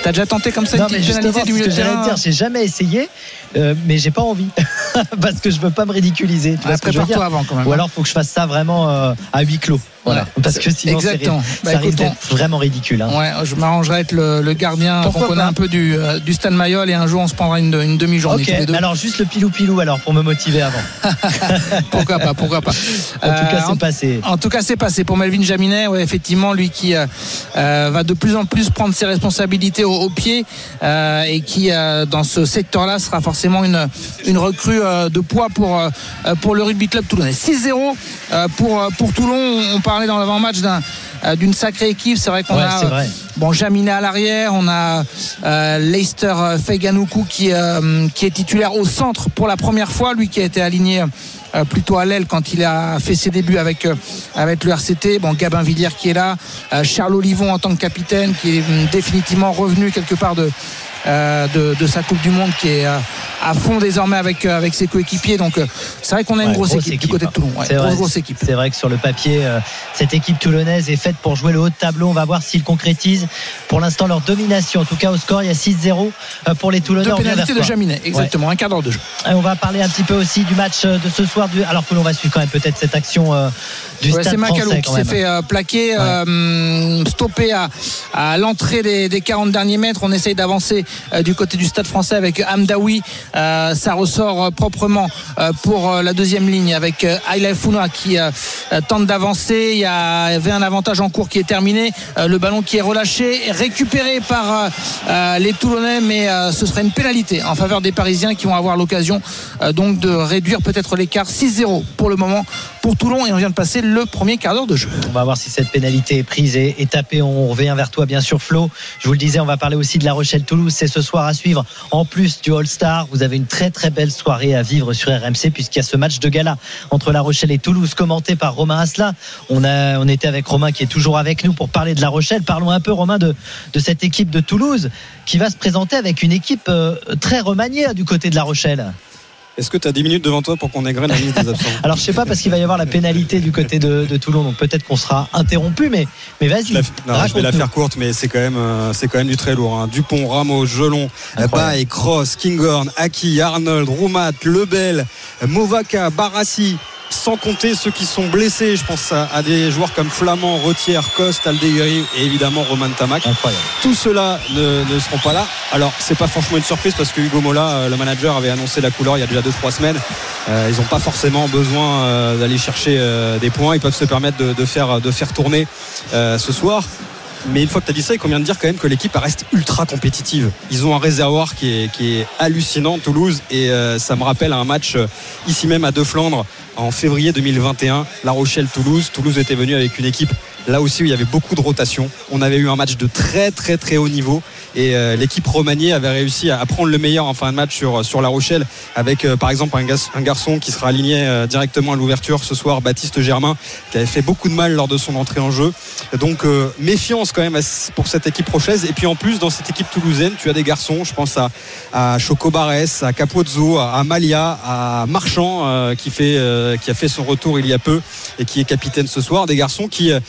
Speaker 6: T'as déjà tenté comme ça une petite pénalité du milieu de terrain
Speaker 3: J'ai jamais essayé, euh, mais j'ai pas envie <laughs> parce que je veux pas me ridiculiser.
Speaker 6: Tu toi avant quand même.
Speaker 3: Ou hein. alors faut que je fasse ça vraiment euh, à huis clos. Voilà. Parce que sinon, Exactement. ça bah, risque d'être vraiment ridicule. Hein.
Speaker 6: Ouais, je m'arrangerai être le, le gardien qu'on connaît un peu du, euh, du Stan Mayol et un jour on se prendra une, une demi-journée.
Speaker 3: Alors juste le pilou-pilou alors pour me motiver avant. <laughs>
Speaker 6: pourquoi pas, pourquoi pas. <laughs>
Speaker 3: En tout cas, c'est passé.
Speaker 6: En tout cas, c'est passé pour Melvin Jaminet. Ouais, effectivement, lui qui va de plus en plus prendre ses responsabilités au, au pied et qui, dans ce secteur-là, sera forcément une, une recrue de poids pour, pour le rugby club toulonnais. 6-0 pour, pour Toulon. On parlait dans l'avant-match d'une sacrée équipe. C'est vrai qu'on a bon Jamina à l'arrière, on a Leicester Feganoukou qui, qui est titulaire au centre pour la première fois, lui qui a été aligné plutôt à l'aile quand il a fait ses débuts avec, avec le RCT. Bon, Gabin Villiers qui est là, Charles Olivon en tant que capitaine qui est définitivement revenu quelque part de, euh, de, sa Coupe du Monde qui est euh, à fond désormais avec, euh, avec ses coéquipiers. Donc c'est vrai qu'on a une grosse, équipe, du côté de Toulon.
Speaker 3: c'est vrai, grosse équipe. C'est vrai que sur le papier, cette équipe toulonnaise est faite pour jouer le haut de tableau. On va voir s'ils concrétisent pour l'instant leur domination. En tout cas, au score, il y a 6-0 pour les Toulonnais.
Speaker 6: Deux pénalités de Jaminet, exactement, un quart d'heure de jeu.
Speaker 3: Et on va parler un petit peu aussi du match de ce soir, alors que l'on va suivre quand même peut-être cette action du stade C'est Macalou
Speaker 6: qui s'est fait plaquer, stoppé à, à l'entrée des, des 40 derniers mètres. On essaye d'avancer euh, du côté du stade français avec Amdawi. Euh, ça ressort proprement euh, pour la deuxième ligne avec Ayla Founa qui tente d'avancer. Il y avait un avantage en cours qui est terminé. Le ballon qui est relâché, récupéré par les Toulonnais, mais ce serait une pénalité en faveur des Parisiens qui vont avoir l'occasion donc de réduire peut-être l'écart 6-0 pour le moment pour Toulon et on vient de passer le premier quart d'heure de jeu.
Speaker 3: On va voir si cette pénalité est prise et, tapée. On revient vers toi bien sûr Flo. Je vous le disais, on va parler aussi de la Rochelle Toulouse. C'est ce soir à suivre. En plus du All-Star, vous avez une très très belle soirée à vivre sur RMC puisqu'il y a ce match de gala entre La Rochelle et Toulouse commenté par Romain Asla. On, était avec Romain qui est toujours avec nous pour parler de La Rochelle. Parlons un peu Romain de, de cette équipe de Toulouse qui va se présenter avec une équipe euh, très remaniée du côté de La Rochelle.
Speaker 9: Est-ce que tu as 10 minutes devant toi pour qu'on égrène la liste des absents <laughs>
Speaker 3: Alors je sais pas parce qu'il va y avoir la pénalité du côté de, Toulon, donc peut-être qu'on sera interrompu, mais, mais vas-y.
Speaker 9: Je vais la faire courte, mais c'est quand même euh, c'est quand même du très lourd. Hein. Dupont, Ramos, Gelon, Bay, Cross, Kinghorn, Aki, Arnold, Roumat, Lebel, Movaka, Barassi sans compter ceux qui sont blessés. Je pense à, des joueurs comme Flamand, Retière, Coste, Aldeguerri et évidemment Roman Tamac.
Speaker 3: Incroyable.
Speaker 9: Tous ceux-là ne, seront pas là. Alors, c'est pas franchement une surprise parce que Hugo Mola, euh, le manager, avait annoncé la couleur il y a déjà 2-3 semaines. Euh, ils n'ont pas forcément besoin euh, d'aller chercher des points. Ils peuvent se permettre de, faire, de faire tourner ce soir. Mais une fois que tu as dit ça, il convient de dire quand même que l'équipe reste ultra compétitive. Ils ont un réservoir qui est, hallucinant, Toulouse, et ça me rappelle un match ici même à De Flandre en février 2021, La Rochelle-Toulouse. Toulouse était venu avec une équipe là aussi où il y avait beaucoup de rotation. On avait eu un match de très très très haut niveau Et euh, l'équipe remaniée avait réussi à prendre le meilleur en fin de match sur, sur La Rochelle, avec euh, par exemple un, garçon qui sera aligné euh, directement à l'ouverture ce soir, Baptiste Germain, qui avait fait beaucoup de mal lors de son entrée en jeu. Donc euh, méfiance quand même pour cette équipe rochelaise. Et puis en plus, dans cette équipe toulousaine, tu as des garçons, je pense à, à Choco Barès, à Capozzo, à, Malia, à Marchand, euh, qui, fait, euh, qui a fait son retour il y a peu et qui est capitaine ce soir. Des garçons qui euh,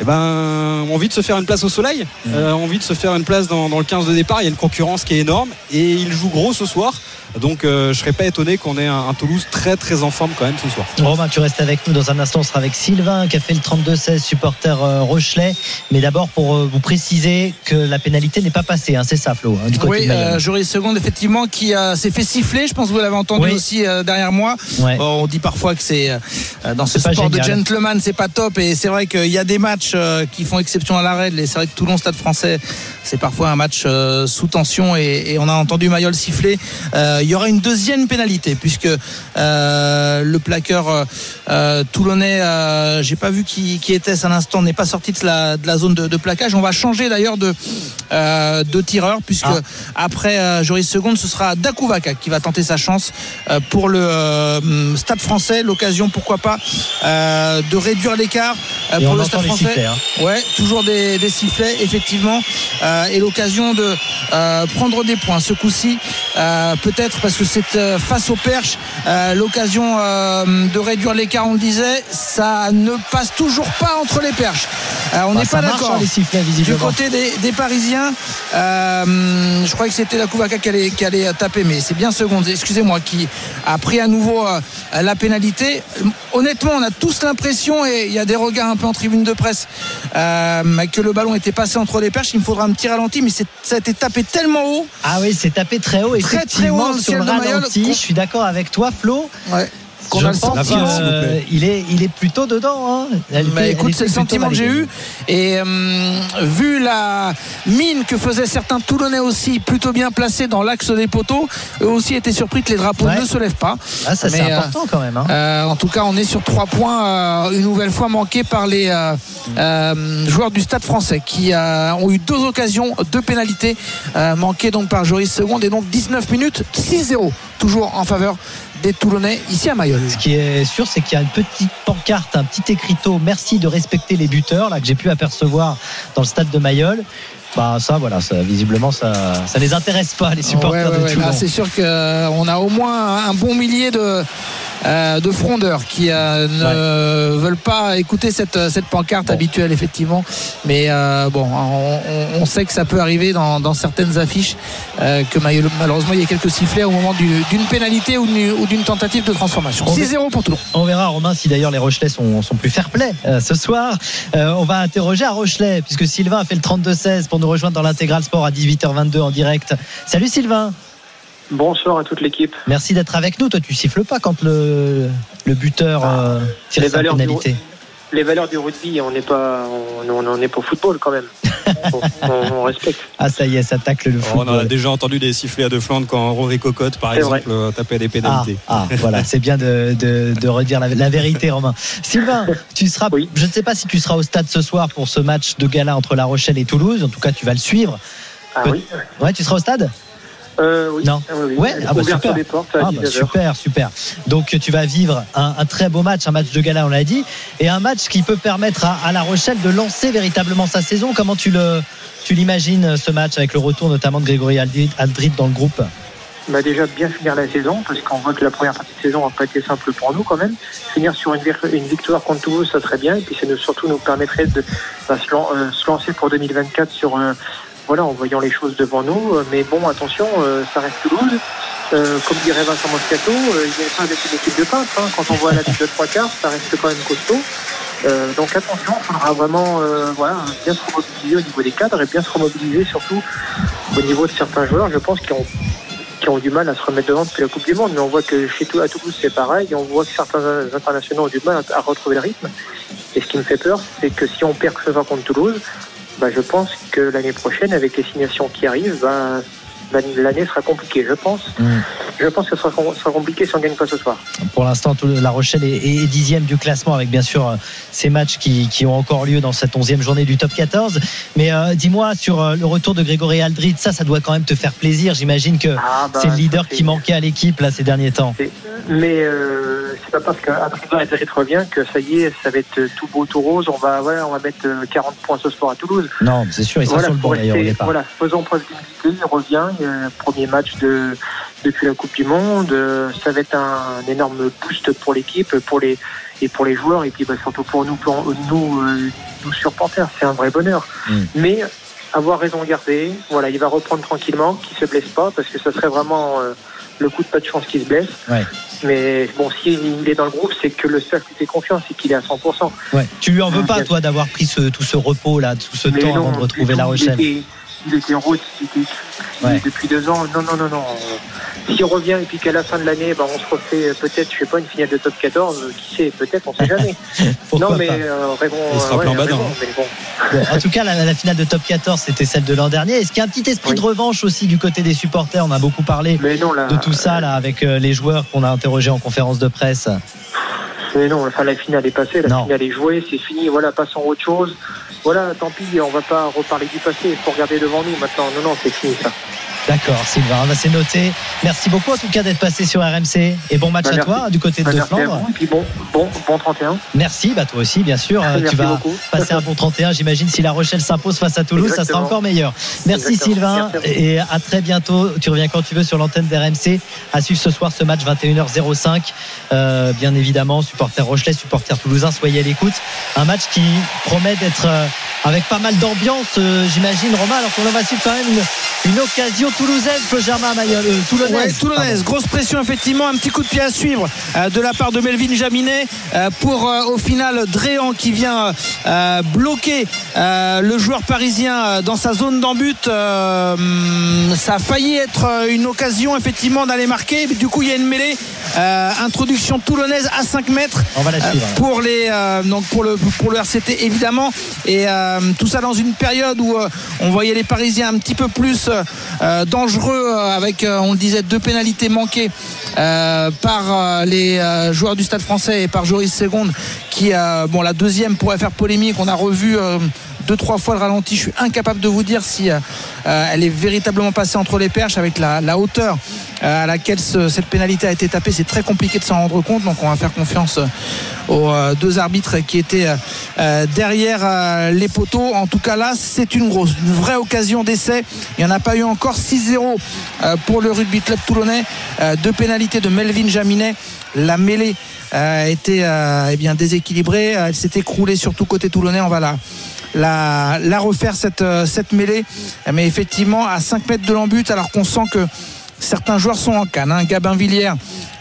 Speaker 9: eh ben, ont envie de se faire une place au soleil, euh, ont envie de se faire une place dans, dans le 15 de départ. Il y a une concurrence qui est énorme et ils jouent gros ce soir. Donc euh, je serais pas étonné qu'on ait un, un Toulouse très très en forme quand même ce soir.
Speaker 3: Romain, tu restes avec nous dans un instant. On sera avec Sylvain qui a fait le 32-16 supporter euh, Rochelet. Mais d'abord pour euh, vous préciser que la pénalité n'est pas passée. hein, c'est ça, Flo, hein, du côté
Speaker 6: Oui,
Speaker 3: de
Speaker 6: euh, Joris Seconde, effectivement, qui euh, s'est fait siffler. Je pense que vous l'avez entendu
Speaker 3: Oui.
Speaker 6: aussi euh, derrière moi.
Speaker 3: Ouais.
Speaker 6: Bon, on dit parfois que c'est euh, dans ce sport de gentleman, c'est pas top. Et c'est vrai qu'il y a des matchs euh, qui font exception à la règle. Et c'est vrai que Toulon Stade Français, c'est parfois un match euh, sous tension. Et, et on a entendu Mayol siffler. Euh, il y aura une deuxième pénalité puisque euh, le plaqueur euh, euh, toulonnais, euh, j'ai pas vu qui, qui était à l'instant, n'est pas sorti de la, de la zone de, de plaquage. On va changer d'ailleurs de, euh, de tireur puisque
Speaker 3: Ah.
Speaker 6: après euh, Joris Seconde, ce sera Dakouvaka qui va tenter sa chance euh, pour le euh, Stade français. L'occasion, pourquoi pas, euh, de réduire l'écart euh, pour le Stade français.
Speaker 3: sifflets. hein.
Speaker 6: Ouais, toujours des, des sifflets, effectivement, Euh, et l'occasion de euh, prendre des points. Ce coup-ci, euh, peut-être parce que c'est euh, face au perche, euh, l'occasion euh, de réduire l'écart, on le disait, ça ne passe toujours pas entre les perches. On
Speaker 3: Bah,
Speaker 6: n'est pas d'accord.
Speaker 3: hein,
Speaker 6: Du côté des, des Parisiens, euh, je crois que c'était la Kouvaka qui allait, qui allait taper, mais c'est bien seconde, excusez-moi, qui a pris à nouveau la pénalité. Honnêtement, on a tous l'impression, et il y a des regards un peu en tribune de presse, euh, que le ballon était passé entre les perches. Il me faudra un petit ralenti, mais ça a été tapé tellement haut.
Speaker 3: Ah oui, c'est tapé très haut.
Speaker 6: Très, très haut
Speaker 3: sur le ralenti. Je suis d'accord avec toi, Flo.
Speaker 6: Ouais. Qu'on
Speaker 3: euh, il est, il est plutôt dedans. hein. Elle était-
Speaker 6: écoute, c'est le sentiment que j'ai eu. Et euh, vu la mine que faisaient certains Toulonnais aussi, plutôt bien placés dans l'axe des poteaux, eux aussi étaient surpris que les drapeaux
Speaker 3: Ouais.
Speaker 6: ne se lèvent pas.
Speaker 3: Ah, ça, c'est
Speaker 6: euh,
Speaker 3: important quand même. hein.
Speaker 6: Euh, en tout cas, on est sur trois points, une nouvelle fois manqués par les joueurs du Stade français qui ont eu deux occasions, deux pénalités manquées donc par Joris Seconde et donc 19 minutes, 6-0, toujours en faveur des Toulonnais ici à Mayol.
Speaker 3: Ce qui est sûr, c'est qu'il y a une petite pancarte, un petit écriteau. Merci de respecter les buteurs, là que j'ai pu apercevoir dans le stade de Mayol. Bah ça, voilà, ça, visiblement, ça, ça les intéresse pas les supporters
Speaker 6: Ouais, ouais,
Speaker 3: de
Speaker 6: ouais,
Speaker 3: Toulon.
Speaker 6: là, c'est sûr qu'on a au moins un bon millier de, euh, de frondeurs qui euh, ne veulent pas écouter cette, cette pancarte
Speaker 3: Bon.
Speaker 6: habituelle, effectivement. Mais euh, bon, on, sait que ça peut arriver dans, dans certaines affiches, euh, que mal- malheureusement, il y a quelques sifflets au moment du- d'une pénalité ou d'une- tentative de transformation.
Speaker 3: On
Speaker 6: 6-0 pour Toulon.
Speaker 3: On verra, Romain, si d'ailleurs les Rochelais sont, sont plus fair-play euh, ce soir. Euh, on va interroger à Rochelet, puisque Sylvain a fait le 32-16 pour nous rejoindre dans l'intégral sport à 18h22 en direct. Salut Sylvain,
Speaker 11: Bonsoir à toute l'équipe.
Speaker 3: merci d'être avec nous. Toi, tu siffles pas quand le, le buteur euh, tire
Speaker 11: Les
Speaker 3: sa
Speaker 11: valeurs du-
Speaker 3: pénalité.
Speaker 11: Les valeurs du rugby, on n'est pas, on, on en est pas au football quand même. <laughs> on, on respecte.
Speaker 3: Ah, ça y est, ça tacle le
Speaker 9: On a
Speaker 3: football.
Speaker 9: déjà entendu des sifflets à deux Flandres quand Rory Cocotte, par
Speaker 11: vrai.
Speaker 9: exemple, euh, tapait des
Speaker 3: Ah,
Speaker 9: pénalités.
Speaker 3: ah, voilà, c'est bien de, de, de redire la, la vérité, Romain. Sylvain, tu seras,
Speaker 11: Oui.
Speaker 3: je ne sais pas si tu seras au stade ce soir pour ce match de gala entre La Rochelle et Toulouse. En tout cas, tu vas le suivre.
Speaker 11: Ah oui.
Speaker 3: Ouais, tu seras au stade?
Speaker 11: Euh, oui.
Speaker 3: Non.
Speaker 11: Ah oui, oui.
Speaker 3: Ouais, ah bah super.
Speaker 11: des portes à
Speaker 3: Ah bah
Speaker 11: 19h.
Speaker 3: super, super. Donc tu vas vivre un, un très beau match, un match de gala, on l'a dit, et un match qui peut permettre à, à La Rochelle de lancer véritablement sa saison. Comment tu le, tu l'imagines ce match avec le retour notamment de Grégory Aldrit, dans le groupe?
Speaker 11: Bah déjà bien finir la saison parce qu'on voit que la première partie de saison n'a pas été simple pour nous quand même. Finir sur une, victoire contre Toulouse, ça serait bien et puis ça nous, surtout nous permettrait de bah, se, lan- euh, se lancer pour 2024 sur euh, voilà en voyant les choses devant nous. Euh, Mais bon attention, euh, ça reste Toulouse. Euh, comme dirait Vincent Moscato, euh, il n'y a pas une équipe de peintres. hein. Quand on voit la <laughs> de trois quarts, ça reste quand même costaud. Euh, donc attention, il faudra vraiment voilà, bien se remobiliser au niveau des cadres et bien se remobiliser surtout au niveau de certains joueurs, je pense, qui ont qui ont du mal à se remettre devant depuis la Coupe du Monde. Mais on voit que chez tout, à Toulouse, c'est pareil. Et on voit que certains internationaux ont du mal à, retrouver le rythme. Et ce qui me fait peur, c'est que si on perd ce soir contre Toulouse, bah, je pense que l'année prochaine, avec les signations qui arrivent, bah, l'année sera compliquée, je pense.
Speaker 3: Mm.
Speaker 11: Je pense que ce sera, sera compliqué si on gagne pas ce soir.
Speaker 3: Pour l'instant, La Rochelle est, est dixième du classement avec bien sûr euh, ces matchs qui, qui ont encore lieu dans cette onzième journée du top 14. Mais euh, dis-moi sur euh, le retour de Grégory Aldrit, ça, ça doit quand même te faire plaisir. J'imagine que
Speaker 11: Ah, bah,
Speaker 3: c'est le leader qui manquait à l'équipe là ces derniers temps.
Speaker 11: Mais euh, c'est pas parce Aldrit revient que ça y est, ça va être tout beau, tout rose. On va, voilà, on va mettre euh, 40 points ce soir à Toulouse.
Speaker 3: Non, c'est sûr, il sera
Speaker 11: Voilà,
Speaker 3: sur le banc d'ailleurs au
Speaker 11: rester-
Speaker 3: départ.
Speaker 11: Voilà, faisons preuve d'humilité. Il revient. Premier match de, depuis la Coupe du Monde. Euh, Ça va être un, énorme boost pour l'équipe, pour les et pour les joueurs et puis bah, surtout pour nous, pour nous, euh, nous supporters. C'est un vrai bonheur.
Speaker 3: Mm.
Speaker 11: Mais avoir raison garder. Voilà, il va reprendre tranquillement, qu'il se blesse pas parce que ça serait vraiment euh, le coup de pas de chance qu'il se blesse.
Speaker 3: Ouais.
Speaker 11: Mais bon, s'il est dans le groupe, c'est que le staff lui fait confiance et qu'il est à 100%.
Speaker 3: Ouais. Tu lui en veux
Speaker 11: Mm,
Speaker 3: pas toi d'avoir pris ce, tout ce repos là, tout ce
Speaker 11: Mais
Speaker 3: temps
Speaker 11: non,
Speaker 3: avant de retrouver La. Rochelle.
Speaker 11: Il était, il était en route,
Speaker 3: Ouais.
Speaker 11: depuis deux ans. Non, non, non, non. S'il revient et puis qu'à la fin de l'année, bah, on se refait euh, peut-être, je sais pas, une finale de top 14, euh, qui sait, peut-être, on sait jamais. <laughs> Non, mais euh, Raymond,
Speaker 9: Il sera
Speaker 11: euh, ouais, Raymond,
Speaker 9: hein.
Speaker 11: mais bon.
Speaker 3: Bon, en tout cas, la, la finale de top 14, c'était celle de l'an dernier. Est-ce qu'il y a un petit esprit
Speaker 11: Oui.
Speaker 3: de revanche aussi du côté des supporters? On a beaucoup parlé
Speaker 11: Mais non, là,
Speaker 3: de tout ça là avec les joueurs qu'on a interrogés en conférence de presse.
Speaker 11: Mais non, enfin, la finale est passée, la
Speaker 3: Non.
Speaker 11: finale est jouée, c'est fini, voilà, passons à autre chose. Voilà, tant pis, on va pas reparler du passé, il faut regarder devant nous maintenant. Non, non, c'est fini ça.
Speaker 3: D'accord, Sylvain, bah, c'est noté. Merci beaucoup en tout cas d'être passé sur RMC et bon match
Speaker 11: Bah,
Speaker 3: à toi du côté de,
Speaker 11: Bah,
Speaker 3: De Flandre.
Speaker 11: et puis bon, bon, bon 31.
Speaker 3: Merci, bah toi aussi bien sûr. Euh,
Speaker 11: Merci
Speaker 3: tu vas
Speaker 11: beaucoup.
Speaker 3: passer un bon 31. J'imagine si La Rochelle s'impose face à Toulouse, ça sera encore meilleur. Merci
Speaker 11: Exactement.
Speaker 3: Sylvain
Speaker 11: Merci à vous.
Speaker 3: et à très bientôt. Tu reviens quand tu veux sur l'antenne d'RMC. À suivre ce soir ce match 21h05. Euh, bien évidemment, supporters Rochelais, supporters toulousains, soyez à l'écoute. Un match qui promet d'être euh, avec pas mal d'ambiance, euh, j'imagine, Romain, alors qu'on va suivre quand même une, une occasion toulousaine, Flo Germain Mayol, euh, toulonnaise.
Speaker 6: Ouais, toulonnaise, grosse pression effectivement, un petit coup de pied à suivre euh, de la part de Melvin Jaminet euh, pour euh, au final Dréan qui vient euh, bloquer euh, le joueur parisien euh, dans sa zone d'embut. Euh, hum, ça a failli être une occasion effectivement d'aller marquer, mais du coup il y a une mêlée. Euh, introduction toulonnaise à 5 mètres
Speaker 3: On va la
Speaker 6: euh,
Speaker 3: suivre.
Speaker 6: pour les euh, donc pour le pour le RCT évidemment et euh, tout ça dans une période où euh, on voyait les Parisiens un petit peu plus euh, dangereux euh, avec euh, on le disait deux pénalités manquées euh, par euh, les euh, joueurs du Stade Français et par Joris Segonde qui euh, bon la deuxième pourrait faire polémique. On a revu euh, deux trois fois le ralenti je suis incapable de vous dire si euh, elle est véritablement passée entre les perches avec la, hauteur euh, à laquelle ce- cette pénalité a été tapée c'est très compliqué de s'en rendre compte donc on va faire confiance euh, aux deux arbitres qui étaient derrière les poteaux. En tout cas là, c'est une grosse, une vraie occasion d'essai. Il n'y en a pas eu encore 6-0 euh, pour le rugby club toulonnais. Deux pénalités de Melvin Jaminet. La mêlée était eh bien déséquilibrée. Elle s'est écroulée surtout côté toulonnais. On va la la, la refaire cette, euh, cette mêlée mais effectivement à 5 mètres de l'embut alors qu'on sent que certains joueurs sont en canne. Hein. Gabin Villiers,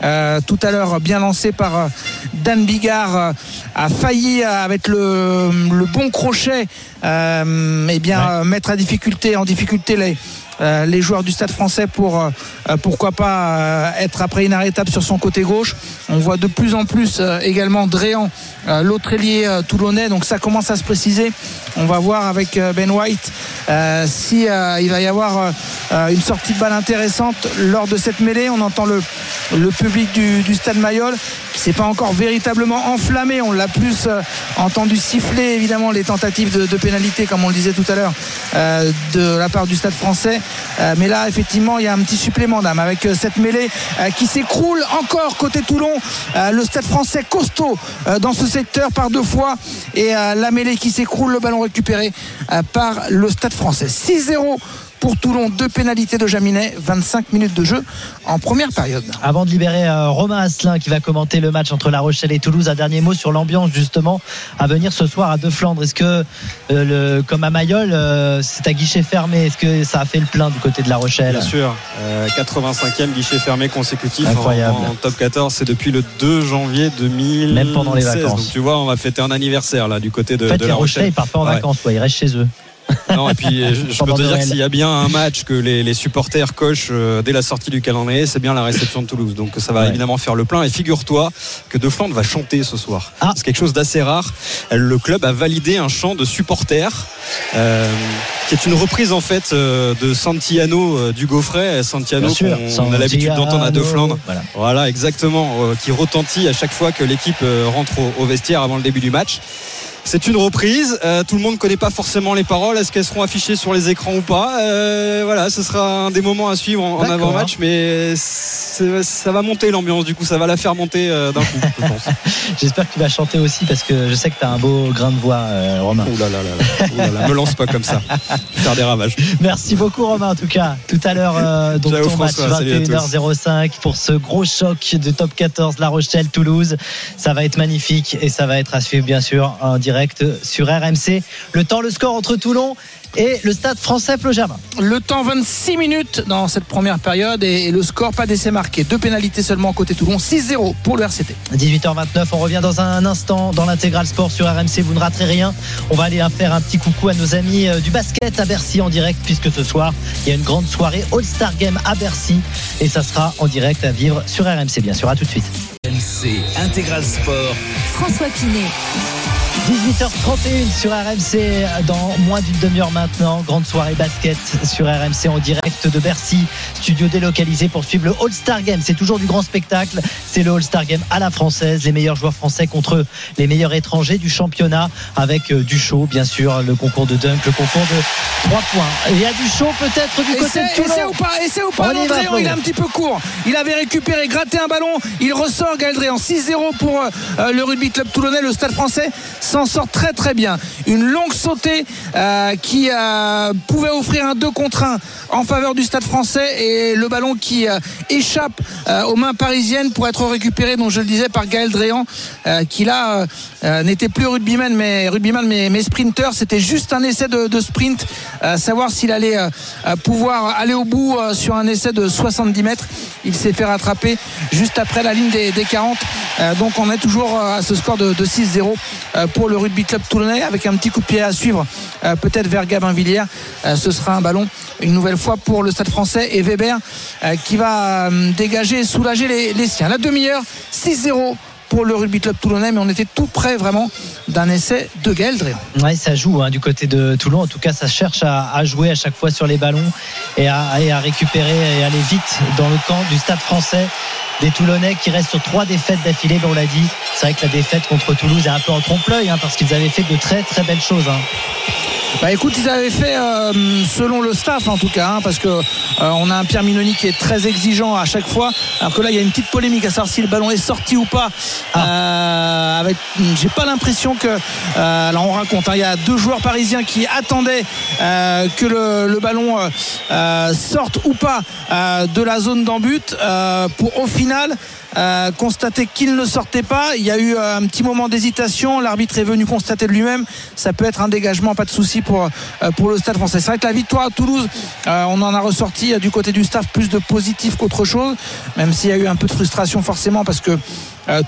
Speaker 6: euh, tout à l'heure bien lancé par euh, Dan Bigard, euh, a failli avec le, le bon crochet, euh, eh bien mettre à difficulté, en difficulté les euh, les joueurs du Stade Français pour euh, euh, pourquoi pas être après inarrêtable sur son côté gauche. On voit de plus en plus également Dréan, l'autre ailier toulonnais. Donc ça commence à se préciser. On va voir avec Ben White si il va y avoir une sortie de balle intéressante lors de cette mêlée. On entend le, le public du, Stade Mayol qui s'est pas encore véritablement enflammé. On l'a plus entendu siffler évidemment les tentatives de, de pénalité comme on le disait tout à l'heure de la part du Stade Français. Euh, mais là effectivement il y a un petit supplément d'âme avec euh, cette mêlée euh, qui s'écroule encore côté Toulon. Le Stade Français costaud dans ce secteur par deux fois et la mêlée qui s'écroule, le ballon récupéré par le Stade Français. 6-0 pour Toulon, deux pénalités de Jaminet, 25 minutes de jeu en première période.
Speaker 3: Avant de libérer euh, Romain Asselin qui va commenter le match entre La Rochelle et Toulouse, un dernier mot sur l'ambiance justement à venir ce soir à De Flandre. Est-ce que, euh, le, comme à Mayol, euh, c'est à guichet fermé? Est-ce que ça a fait le plein du côté de La Rochelle?
Speaker 9: Bien sûr, Euh, 85e guichet fermé consécutif en-
Speaker 3: Incroyable.
Speaker 9: En, top 14, c'est depuis le 2 janvier 2016.
Speaker 3: Même pendant les vacances.
Speaker 9: Donc tu vois, on va fêter un anniversaire là du côté de,
Speaker 3: En fait,
Speaker 9: de
Speaker 3: les
Speaker 9: la
Speaker 3: Rochelais,
Speaker 9: Rochelle.
Speaker 3: ils partent pas en
Speaker 9: Ouais.
Speaker 3: vacances, quoi. ils restent chez eux.
Speaker 9: Non, et puis je, je peux te dire que s'il y a bien un match que les, les supporters cochent euh, dès la sortie du calendrier, c'est bien la réception de Toulouse. Donc ça va
Speaker 3: Ouais.
Speaker 9: évidemment faire le plein. Et figure-toi que De Flandre va chanter ce soir.
Speaker 3: Ah.
Speaker 9: C'est quelque chose d'assez rare. Le club a validé un chant de supporters, euh, qui est une reprise en fait euh, de Santiano du Gaufret. Santiano qu'on a l'habitude d'entendre à De Flandre.
Speaker 3: Voilà.
Speaker 9: Voilà, exactement, qui retentit à chaque fois que l'équipe rentre au, au vestiaire avant le début du match. C'est une reprise. euh, tout le monde ne connaît pas forcément les paroles. Est-ce qu'elles seront affichées sur les écrans ou pas Euh, Voilà, ce sera un des moments à suivre en, avant-match, mais ça va monter l'ambiance. Du coup, ça va la faire monter euh, d'un coup, je pense. <laughs>
Speaker 3: J'espère que tu vas chanter aussi parce que je sais que tu as un beau grain de voix, euh, Romain.
Speaker 9: Ouh là là là là. Ouh là là, me lance pas comme ça. <laughs> Faire des ravages.
Speaker 3: Merci beaucoup Romain en tout cas. Tout à l'heure euh, donc
Speaker 9: Ciao,
Speaker 3: ton match
Speaker 9: François, salut à tous.
Speaker 3: 21h05 pour ce gros choc de top 14 La Rochelle Toulouse. Ça va être magnifique et ça va être à suivre bien sûr en direct sur RMC. Le temps, le score entre Toulon et le stade français Flo Germain.
Speaker 6: Le temps 26 minutes dans cette première période et, et le score pas d'essai marqué. Deux pénalités seulement côté Toulon. 6-0 pour le RCT.
Speaker 3: 18h29, on revient dans un instant dans l'intégral sport sur RMC. Vous ne raterez rien. On va aller faire un petit coucou à nos amis euh, du basket à Bercy en direct, puisque ce soir, il y a une grande soirée All-Star Game à Bercy. Et ça sera en direct à vivre sur RMC, bien sûr. À tout de suite.
Speaker 2: RMC Intégral Sport.
Speaker 8: François Pinet.
Speaker 3: 18h31 sur RMC dans moins d'une demi-heure maintenant. Grande soirée basket sur RMC en direct de Bercy. Studio délocalisé pour suivre le All-Star Game. C'est toujours du grand spectacle. C'est le All-Star Game à la française. Les meilleurs joueurs français contre les meilleurs étrangers du championnat avec euh, du show, bien sûr. Le concours de dunk, le concours de 3 points. Il y a du show peut-être du côté de Toulon.
Speaker 6: essai ou pas Essai ou pas il est un petit peu court. Il avait récupéré, gratté un ballon. Il ressort Galdréan. 6-0 pour euh, le rugby club toulonnais. Le stade français s'en sort très très bien. Une longue sautée euh, qui euh, pouvait offrir un 2 contre 1 en faveur du stade français et le ballon qui euh, échappe aux mains parisiennes pour être récupéré, donc je le disais, par Gaël Dréan, qui là n'était plus rugbyman mais rugbyman mais, mais sprinter. C'était juste un essai de sprint, euh, savoir s'il allait euh, pouvoir aller au bout euh, sur un essai de 70 mètres. Il s'est fait rattraper juste après la ligne des, des 40. Euh, donc on est toujours à ce score de, de 6-0 euh, pour le rugby club toulonnais avec un petit coup de pied à suivre peut-être vers Gabin Villiers. Euh, ce sera un ballon une nouvelle fois pour le stade français et Weber qui va dégager et soulager les siens. La demi-heure 6-0 pour le rugby club toulonnais mais on était tout près vraiment d'un essai de Gaël Dréan.
Speaker 3: Ouais, ça joue hein, du côté de Toulon. En tout cas, ça cherche à, jouer à chaque fois sur les ballons et à récupérer et aller vite dans le camp du Stade français. Des Toulonnais qui restent sur trois défaites d'affilée, ben, on l'a dit. C'est vrai que la défaite contre Toulouse est un peu en trompe-l'œil hein, parce qu'ils avaient fait de très très belles choses. hein.
Speaker 6: Bah écoute, ils avaient fait euh, selon le staff en tout cas, hein, parce que euh, on a un Pierre Minoni qui est très exigeant à chaque fois. Alors que là, il y a une petite polémique à savoir si le ballon est sorti ou pas. Euh, avec, j'ai pas l'impression que. euh, alors on raconte, hein, il y a deux joueurs parisiens qui attendaient euh, que le, le ballon euh, euh, sorte ou pas euh, de la zone d'embut euh, pour au final. Euh, constater qu'il ne sortait pas. Il y a eu euh, un petit moment d'hésitation. L'arbitre est venu constater de lui-même. Ça peut être un dégagement, pas de souci pour, euh, le stade français. C'est vrai que la victoire à Toulouse, on en a ressorti du côté du staff plus de positif qu'autre chose, même s'il y a eu un peu de frustration forcément parce que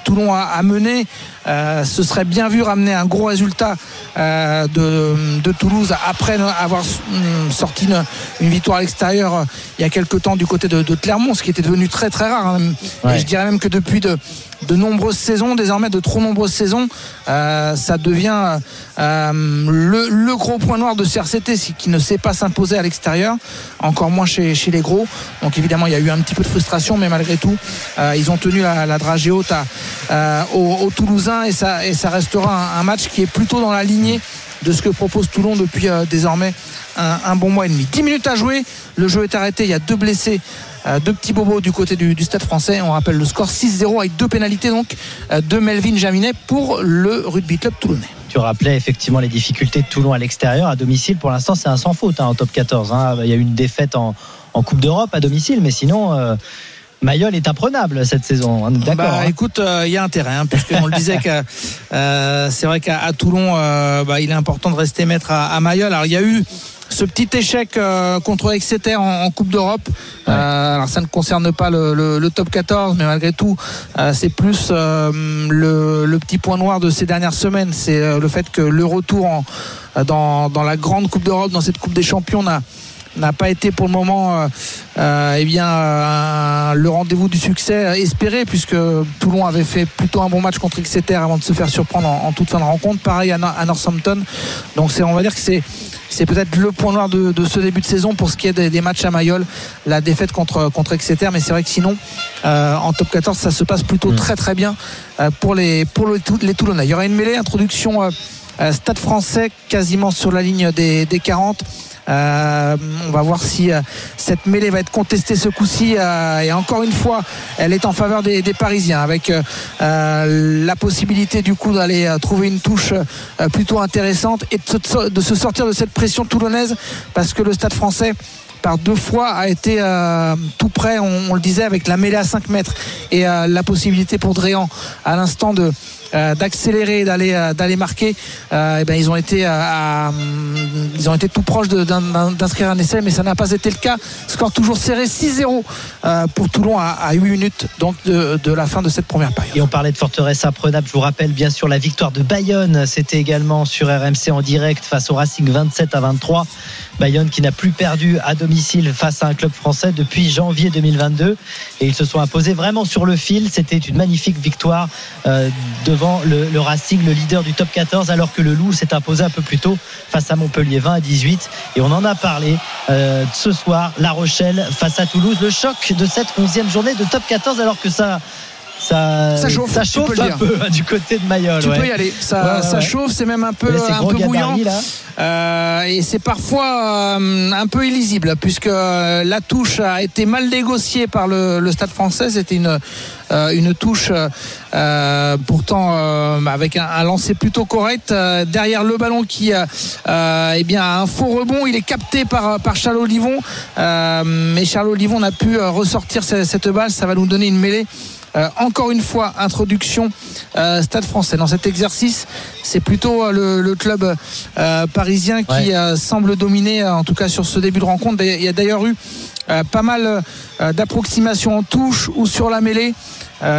Speaker 6: Toulon a, a mené. Euh, ce serait bien vu ramener un gros résultat euh, de, de Toulouse après avoir hum, sorti une, une victoire à l'extérieur euh, il y a quelques temps du côté de, de Clermont, ce qui était devenu très très rare. hein.
Speaker 3: Ouais.
Speaker 6: Et je dirais même que depuis de, de nombreuses saisons, désormais de trop nombreuses saisons, euh, ça devient euh, le, gros point noir de CRCT qui ne sait pas s'imposer à l'extérieur, encore moins chez, les gros. Donc évidemment, il y a eu un petit peu de frustration, mais malgré tout, euh, ils ont tenu la, la dragée haute aux, Toulousains et ça, restera un, match qui est plutôt dans la lignée de ce que propose Toulon depuis désormais un, un bon mois et demi. 10 minutes à jouer, le jeu est arrêté, il y a deux blessés. Euh, deux petits bobos du côté du, du stade français. On rappelle le score 6-0 avec deux pénalités donc euh, de Melvin Jaminet pour le rugby club toulonnais.
Speaker 3: Tu rappelais effectivement les difficultés de Toulon à l'extérieur, à domicile. Pour l'instant, c'est un sans faute hein, en top 14. hein. Il y a eu une défaite en, en Coupe d'Europe à domicile, mais sinon. euh, Mayol est imprenable cette saison. On est D'accord.
Speaker 6: Bah,
Speaker 3: hein.
Speaker 6: écoute, il y a intérêt, hein, le disait que euh, c'est vrai qu'à Toulon, euh, bah, il est important de rester maître à, à Mayol. Alors il y a eu ce petit échec euh, contre Exeter en, en Coupe d'Europe. Euh, alors ça ne concerne pas le, le- le top 14, mais malgré tout, euh, c'est plus euh, le, le petit point noir de ces dernières semaines, c'est euh, le fait que le retour en dans, dans la grande Coupe d'Europe, dans cette Coupe des Champions, n'a n'a pas été pour le moment euh, euh, eh bien euh, le rendez-vous du succès espéré puisque Toulon avait fait plutôt un bon match contre Exeter avant de se faire surprendre en, en toute fin de rencontre. Pareil à, à Northampton. Donc c'est on va dire que c'est c'est peut-être le point noir de, de, ce début de saison pour ce qui est des, des, matchs à Mayol, la défaite contre, contre Exeter. Mais c'est vrai que sinon, euh, en top 14, ça se passe plutôt mmh. très très bien euh, pour, les, pour les, les Toulonnais. Il y aura une mêlée, introduction euh, stade français quasiment sur la ligne des, des 40. Euh, on va voir si euh, cette mêlée va être contestée ce coup-ci. Euh, et encore une fois, elle est en faveur des, Parisiens avec la possibilité du coup d'aller trouver une touche plutôt intéressante et de se, sortir de cette pression toulonnaise parce que le stade français par deux fois a été tout près, on, le disait, avec la mêlée à 5 mètres et euh, la possibilité pour Dréan à l'instant de d'accélérer d'aller d'aller marquer et ben ils ont été à, ils ont été tout proches d'inscrire un essai mais ça n'a pas été le cas. Score toujours serré 6-0 pour Toulon à, à, 8 minutes donc de, de, la fin de cette première période.
Speaker 3: Et on parlait de forteresse imprenable je vous rappelle bien sûr la victoire de Bayonne. C'était également sur RMC en direct face au Racing 27 à 23 Bayonne qui n'a plus perdu à domicile face à un club français depuis janvier 2022 et ils se sont imposés vraiment sur le fil. C'était une magnifique victoire euh, devant le, le, Racing, le leader du top 14, alors que le Loup s'est imposé un peu plus tôt face à Montpellier 20 à 18. Et on en a parlé euh, ce soir, La Rochelle face à Toulouse, le choc de cette 11e journée de top 14 alors que ça ça,
Speaker 6: ça chauffe,
Speaker 3: ça chauffe un peu hein, du côté de Mayol.
Speaker 6: Tu
Speaker 3: ouais.
Speaker 6: peux y aller. Ça,
Speaker 3: ouais,
Speaker 6: ça chauffe, c'est même un peu, un peu bouillant. Euh, et c'est parfois euh, un peu illisible puisque la touche a été mal négociée par le, le Stade français. C'était une, une touche pourtant avec un, un, lancer plutôt correct. derrière le ballon qui eh bien, a un faux rebond. Il est capté par, par Charles Olivon. mais Charles Olivon n'a pu ressortir cette, cette balle. Ça va nous donner une mêlée. Euh, encore une fois, introduction euh, Stade français. Dans cet exercice, c'est plutôt euh, le, le, club euh, parisien qui ouais. semble dominer, en tout cas sur ce début de rencontre. Il y a d'ailleurs eu pas mal d'approximations en touche ou sur la mêlée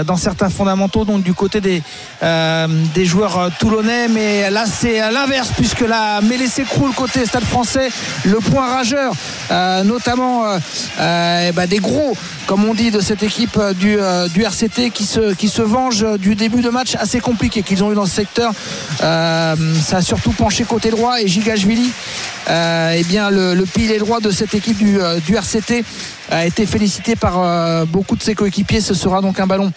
Speaker 6: dans certains fondamentaux, donc du côté des, euh, des joueurs toulonnais. Mais là, c'est à l'inverse, puisque la mêlée s'écroule côté Stade français. Le point rageur, euh, notamment euh, bah, des gros, comme on dit, de cette équipe du, du RCT qui se, qui se venge du début de match assez compliqué qu'ils ont eu dans ce secteur. ça a surtout penché côté droit et Gigashvili, eh bien, le, le pilier droit de cette équipe du, du RCT a été félicité par euh, beaucoup de ses coéquipiers. Ce sera donc un ballon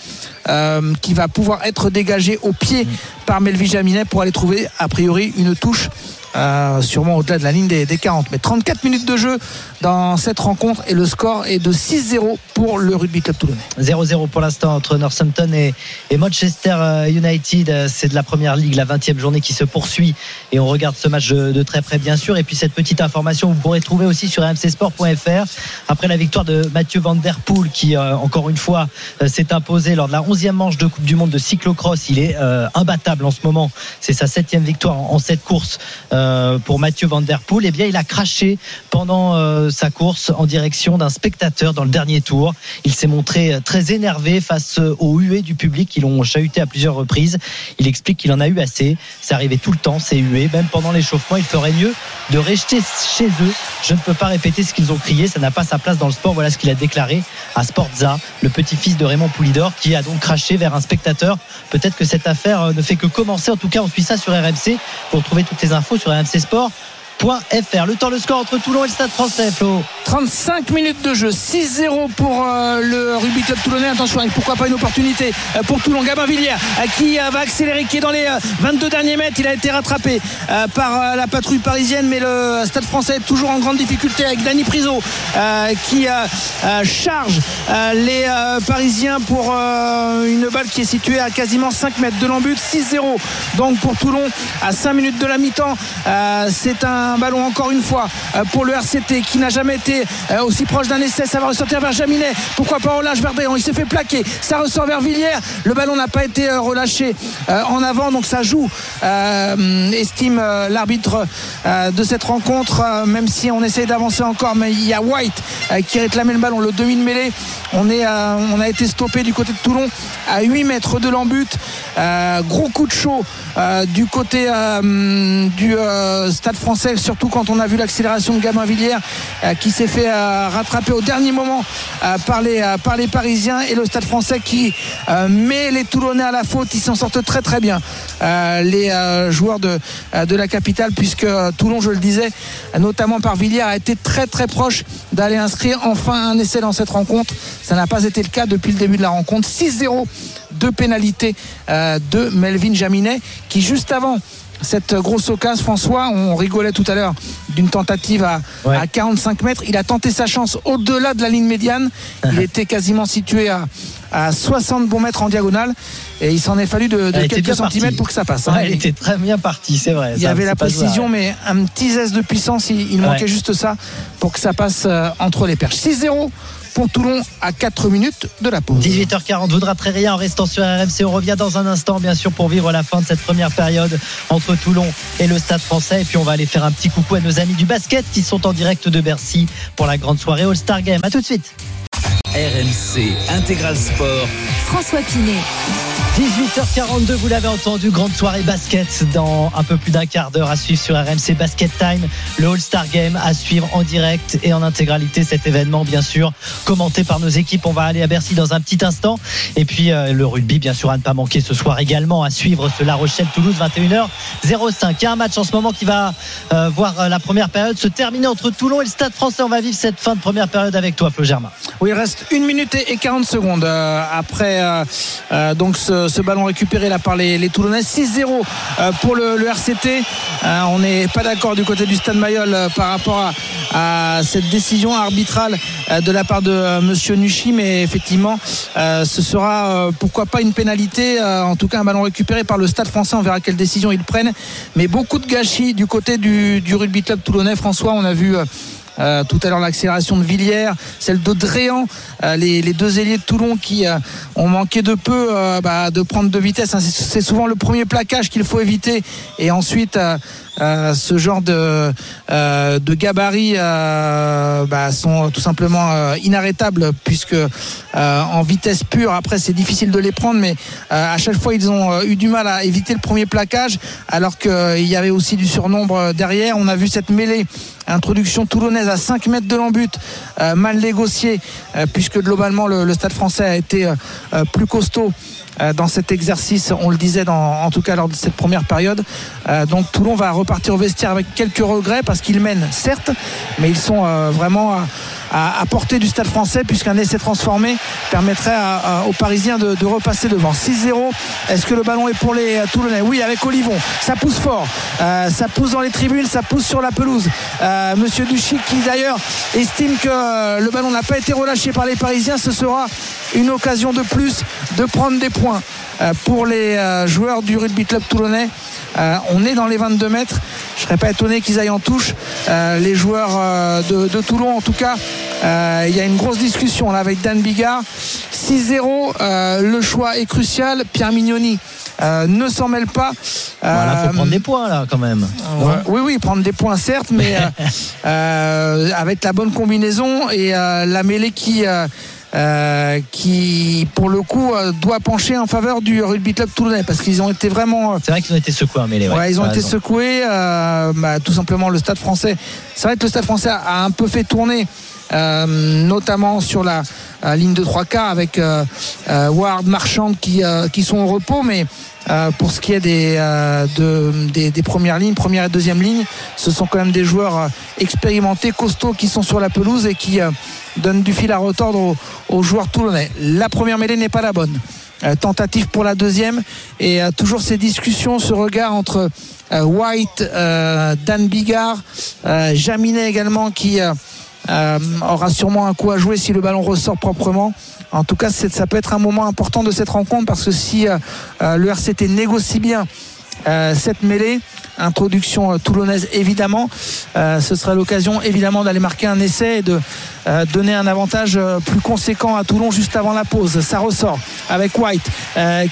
Speaker 6: euh, qui va pouvoir être dégagé au pied par Melvin Jaminet pour aller trouver a priori une touche. Euh, sûrement au-delà de la ligne des, des, 40. Mais 34 minutes de jeu dans cette rencontre et le score est de 6-0 pour le Rugby Club Toulonnais.
Speaker 3: 0-0 pour l'instant entre Northampton et, Manchester United. C'est de la première ligue, la 20e journée qui se poursuit et on regarde ce match de, très près bien sûr. Et puis cette petite information, vous pourrez trouver aussi sur mcsport.fr après la victoire de Mathieu Van Der Poel qui euh, encore une fois euh, s'est imposé lors de la 11e manche de Coupe du Monde de cyclocross. Il est euh, imbattable en ce moment. C'est sa septième victoire en cette course pour Mathieu Van Der Poel. Eh bien il a craché pendant sa course en direction d'un spectateur dans le dernier tour. Il s'est montré très énervé face aux huées du public qui l'ont chahuté à plusieurs reprises. Il explique qu'il en a eu assez. C'est arrivé tout le temps, ces huées. Même pendant l'échauffement, il ferait mieux de rester chez eux. Je ne peux pas répéter ce qu'ils ont crié. Ça n'a pas sa place dans le sport. Voilà ce qu'il a déclaré à Sportza, le petit-fils de Raymond Poulidor, qui a donc craché vers un spectateur. Peut-être que cette affaire ne fait que commencer. En tout cas, on suit ça sur RMC. Pour trouver toutes les infos RMC Sport. .fr. Le temps, le score entre Toulon et le Stade français, Flo.
Speaker 6: 35 minutes de jeu, 6-0 pour euh, le Rugby Club Toulonnais. Attention, pourquoi pas une opportunité euh, pour Toulon. Gabin Villière euh, qui va accélérer, qui est dans les 22 derniers mètres. Il a été rattrapé par la patrouille parisienne, mais le Stade français est toujours en grande difficulté avec Dani Priso qui charge les Parisiens pour une balle qui est située à quasiment 5 mètres de l'embut. 6-0 donc pour Toulon à 5 minutes de la mi-temps. C'est un un ballon encore une fois pour le RCT qui n'a jamais été euh, aussi proche d'un essai. Ça va ressortir vers Jaminet. Pourquoi pas relâche vers Béron Il s'est fait plaquer. Ça ressort vers Villiers. Le ballon n'a pas été euh, relâché euh, en avant, donc ça joue. euh, estime euh, l'arbitre euh, de cette rencontre, euh, même si on essaye d'avancer encore, mais il y a White euh, qui réclamait le ballon, le demi de mêlée. On, est, euh, on a été stoppé du côté de Toulon à 8 mètres de l'embut. Euh, gros coup de chaud euh, du côté euh, du euh, stade français, surtout quand on a vu l'accélération de Gabin Villiers euh, qui s'est fait rattraper au dernier moment par, les, par les Parisiens et le stade français qui met les Toulonnais à la faute. Ils s'en sortent très très bien, les joueurs de, la capitale, puisque Toulon, je le disais, notamment par Villiers, a été très très proche d'aller inscrire enfin un essai dans cette rencontre. Ça n'a pas été le cas depuis le début de la rencontre. 6-0 de pénalité euh, de Melvin Jaminet qui juste avant cette grosse occasion, François, on rigolait tout à l'heure d'une tentative à,
Speaker 3: Ouais.
Speaker 6: à 45 mètres. Il a tenté sa chance au-delà de la ligne médiane. Il <laughs> était quasiment situé à, à 60 bons mètres en diagonale. Et il s'en est fallu de, quelques centimètres pour que ça passe. hein.
Speaker 3: Ouais, elle était très bien partie, c'est vrai.
Speaker 6: Il y avait la précision, mais un petit zeste de puissance. Il, il
Speaker 3: Ouais.
Speaker 6: manquait juste ça pour que ça passe euh, entre les perches. 6-0 pour Toulon à 4 minutes de la pause.
Speaker 3: 18h40, vous ne raterez rien en restant sur RMC. On revient dans un instant, bien sûr, pour vivre la fin de cette première période entre Toulon et le Stade français. Et puis, on va aller faire un petit coucou à nos amis du basket qui sont en direct de Bercy pour la grande soirée All-Star Game. À tout de suite.
Speaker 2: RMC Intégral Sport.
Speaker 12: François Pinet.
Speaker 3: 18h42, vous l'avez entendu, grande soirée basket dans un peu plus d'un quart d'heure à suivre sur RMC Basket Time, le All-Star Game à suivre en direct et en intégralité cet événement bien sûr commenté par nos équipes. On va aller à Bercy dans un petit instant et puis euh, le rugby bien sûr à ne pas manquer ce soir également à suivre ce La Rochelle Toulouse 21h05. Il y a un match en ce moment qui va euh, voir euh, la première période se terminer entre Toulon et le Stade Français. On va vivre cette fin de première période avec toi Flo Germain.
Speaker 6: Oui, il reste 1 minute et 40 secondes euh, après euh, euh, donc ce, ce ballon récupéré là par les, Toulonnais. 6-0 euh, pour le, RCT. Euh, on n'est pas d'accord du côté du Stade Mayol euh, par rapport à, cette décision arbitrale euh, de la part de euh, Monsieur Nuchy, mais effectivement, euh, ce sera euh, pourquoi pas une pénalité. euh, en tout cas, un ballon récupéré par le Stade Français. On verra quelle décision ils prennent. Mais beaucoup de gâchis du côté du rugby club toulonnais. François, on a vu. Euh, tout à l'heure l'accélération de Villiers, celle de Dréan, euh, les, deux ailiers de Toulon qui euh, ont manqué de peu bah, de prendre de vitesse. hein. C'est c'est souvent le premier plaquage qu'il faut éviter et ensuite euh, ce genre de, euh, de gabarits euh, bah, sont tout simplement euh, inarrêtables puisque euh, en vitesse pure après c'est difficile de les prendre mais à chaque fois ils ont eu du mal à éviter le premier plaquage alors qu'il y avait aussi du surnombre derrière. On a vu cette mêlée introduction toulonnaise à 5 mètres de l'embut, euh, mal négociée, puisque globalement le, le stade français a été euh, plus costaud dans cet exercice, on le disait en tout cas lors de cette première période. Euh, donc Toulon va repartir au vestiaire avec quelques regrets parce qu'ils mènent, certes, mais ils sont euh, vraiment à, portée du stade français puisqu'un essai transformé permettrait aux Parisiens de, repasser devant. 6-0, est-ce que le ballon est pour les euh, Toulonnais? Oui, avec Olivon, ça pousse fort, Euh, ça pousse dans les tribunes, ça pousse sur la pelouse. Euh, Monsieur Duchy qui d'ailleurs estime que le ballon n'a pas été relâché par les Parisiens, ce sera une occasion de plus de prendre des points pour les euh, joueurs du rugby club toulonnais. Euh, on est dans les 22 mètres. Je serais pas étonné qu'ils aillent en touche. Euh, les joueurs euh, de, de Toulon, en tout cas, euh, il y a une grosse discussion là avec Dan Bigard. 6-0, euh, le choix est crucial. Pierre Mignoni euh, ne s'en mêle pas.
Speaker 3: Voilà, faut
Speaker 6: Euh,
Speaker 3: prendre des points là quand même.
Speaker 6: Oui, oui, prendre des points certes, mais <laughs> euh, euh, avec la bonne combinaison et euh, la mêlée qui, euh, qui pour le coup, euh, doit pencher en faveur du rugby club toulonnais parce qu'ils ont été vraiment. euh,
Speaker 3: C'est vrai qu'ils ont été secoués en mêlée.
Speaker 6: Ouais, ils ont été
Speaker 3: raison.
Speaker 6: secoués. euh, bah, tout simplement, le Stade Français. C'est vrai que le Stade Français a un peu fait tourner, euh, notamment sur la ligne de trois quarts avec euh, euh, Ward, Marchand qui, euh, qui sont au repos, mais euh, pour ce qui est des, euh, de- des, des premières lignes, première et deuxième ligne, ce sont quand même des joueurs euh, expérimentés, costauds qui sont sur la pelouse et qui euh, donnent du fil à retordre aux, aux joueurs toulonnais. La première mêlée n'est pas la bonne. Euh, tentative pour la deuxième et euh, toujours ces discussions, ce regard entre euh, White, euh, Dan Bigard, euh, Jaminet également qui euh, aura sûrement un coup à jouer si le ballon ressort proprement. En tout cas, ça peut être un moment important de cette rencontre parce que si euh, euh, le RCT négocie bien euh, cette mêlée, introduction euh, toulonnaise évidemment. Ce sera l'occasion évidemment d'aller marquer un essai et de donner un avantage plus conséquent à Toulon juste avant la pause. Ça ressort avec White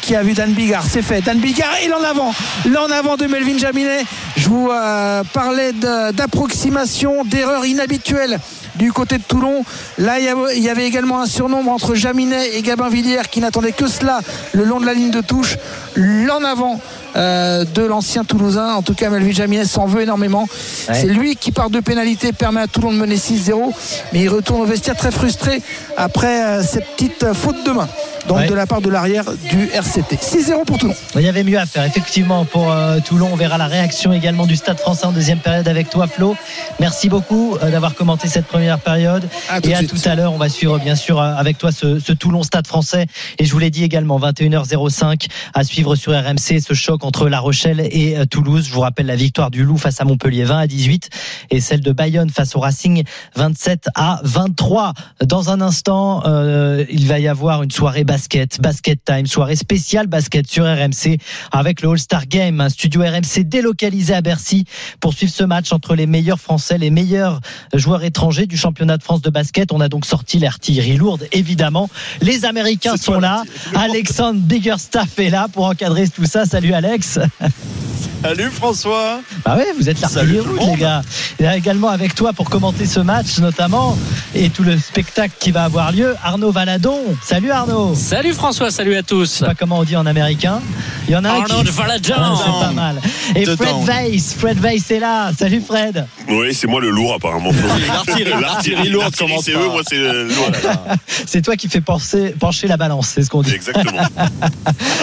Speaker 6: qui a vu Dan Bigard. C'est fait. Dan Bigard et l'en avant. L'en avant de Melvin Jaminet. Je vous euh, parlais d'approximation, d'erreur inhabituelle du côté de Toulon. Là, il y avait- également un surnombre entre Jaminet et Gabin Villière qui n'attendait que cela le long de la ligne de touche. L'en avant euh, de l'ancien Toulousain. En tout cas, Melvin Jaminet s'en veut énormément. C'est lui qui, par deux pénalités, permet à Toulon de mener 6-0. Mais il retourne au vestiaire très frustré après euh, cette petite euh, faute de main. Donc
Speaker 3: Ouais.
Speaker 6: de la part de l'arrière du RCT. 6-0 pour Toulon.
Speaker 3: Il y avait mieux à faire, effectivement, pour euh, Toulon. On verra la réaction également du Stade français en deuxième période avec toi, Flo. Merci beaucoup euh, d'avoir commenté cette première période.
Speaker 6: À
Speaker 3: et à
Speaker 6: suite.
Speaker 3: tout à l'heure, on va suivre, bien sûr, euh, avec toi ce, ce Toulon Stade français. Et je vous l'ai dit également, 21h05 à suivre sur RMC ce choc entre La Rochelle et euh, Toulouse. Je vous rappelle la victoire du Loup face à Montpellier 20 à 18 et celle de Bayonne face au Racing 27 à 23. Dans un instant, euh, il va y avoir une soirée basket, basket time, soirée spéciale basket sur RMC avec le All-Star Game, un studio RMC délocalisé à Bercy pour suivre ce match entre les meilleurs Français, les meilleurs joueurs étrangers du championnat de France de basket. On a donc sorti l'artillerie lourde, évidemment. Les Américains sont là. Alexandre Biggerstaff est là pour encadrer tout ça. Salut Alex. <laughs>
Speaker 12: Salut François
Speaker 3: Bah ouais, vous êtes l'artillerie
Speaker 12: le
Speaker 3: lourde, les gars. Et également avec toi pour commenter ce match, notamment, et tout le spectacle qui va avoir lieu, Arnaud Valadon. Salut Arnaud.
Speaker 13: Salut François, salut à tous.
Speaker 3: Je sais pas comment on dit en américain. Il y en a un
Speaker 13: Arnaud
Speaker 3: qui... <laughs>
Speaker 13: Valadon.
Speaker 3: Ah, c'est pas mal. Et
Speaker 12: Dedans.
Speaker 3: Fred Weiss, Fred Weiss est là. Salut Fred.
Speaker 14: Oui, c'est moi le lourd apparemment. <laughs>
Speaker 12: L'artillerie- lourde, comment
Speaker 14: c'est eux, moi c'est le lourd. <laughs>
Speaker 3: C'est toi qui fais pencher, pencher la balance, c'est ce qu'on dit.
Speaker 14: Exactement.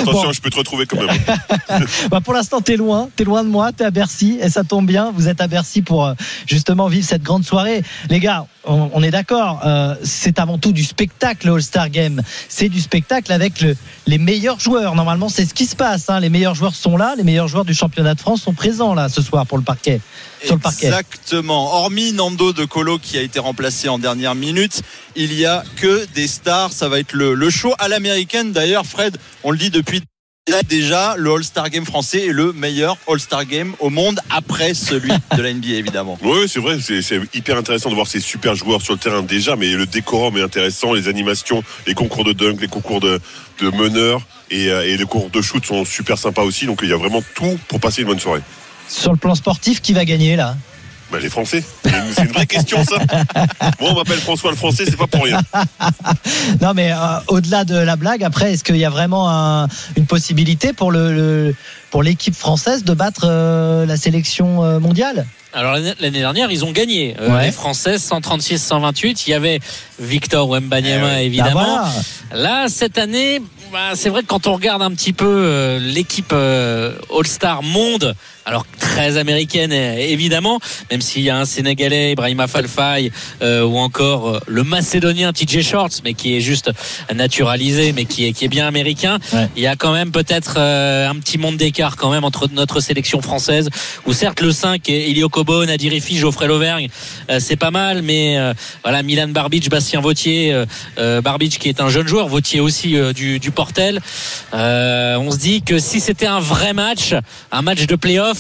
Speaker 14: Attention, je peux te retrouver quand même.
Speaker 3: Bah, pour l'instant, t'es loin, t'es loin de moi, t'es à Bercy, et ça tombe bien. Vous êtes à Bercy pour euh, justement vivre cette grande soirée. Les gars, on, est d'accord. euh, c'est avant tout du spectacle, le All-Star Game. C'est du spectacle avec le- les meilleurs joueurs. Normalement, c'est ce qui se passe. hein. Les meilleurs joueurs sont là, les meilleurs joueurs du championnat de France sont présents là ce soir pour le parquet.
Speaker 12: Exactement. Hormis Nando de Colo qui a été remplacé en dernière minute, il y a que des stars. Ça va être le show à l'américaine. D'ailleurs, Fred, on le dit depuis déjà, le All-Star Game français est le meilleur All-Star Game au monde après celui de la NBA évidemment. <laughs>
Speaker 14: Oui, c'est vrai, c'est hyper intéressant de voir ces super joueurs sur le terrain déjà, mais le décorum est intéressant, les animations, les concours de dunk, les concours de, de meneurs et, euh, et les concours de shoot sont super sympas aussi, donc il y a vraiment tout pour passer une bonne soirée.
Speaker 3: Sur le plan sportif, qui va gagner là?
Speaker 14: Bah, les Français, c'est une, vraie question ça. Moi on m'appelle François le Français, c'est pas pour rien. <laughs>
Speaker 3: Non, mais euh, au-delà de la blague, après, est-ce qu'il y a vraiment un- une possibilité pour le, le- pour l'équipe française de battre euh, la sélection euh, mondiale?
Speaker 13: Alors l'année dernière, ils ont gagné. Euh,
Speaker 3: Ouais.
Speaker 13: Les Français 136-128. Il y avait Victor Wembanyama
Speaker 3: Bah
Speaker 13: évidemment.
Speaker 3: voilà.
Speaker 13: Là, cette année, bah, c'est vrai que quand on regarde un petit peu euh, l'équipe euh, All-Star Monde, alors très américaine euh, évidemment, même s'il y a un Sénégalais, Ibrahima Falfay, euh, ou encore euh, le Macédonien TJ Shorts, mais qui est juste naturalisé, mais qui est, qui est bien américain.
Speaker 3: Ouais.
Speaker 13: Il y a quand même peut-être euh, un petit monde d'écart quand même entre notre sélection française, où certes le 5, Elio Cobo, Nadir Geoffrey Lauvergne, euh, c'est pas mal, mais euh, voilà, Milan Barbic, Bastien Vautier, Barbic qui est un jeune joueur, Vautier aussi euh, du, du Portel. Euh, on se dit que si c'était un vrai match, un match de playoff,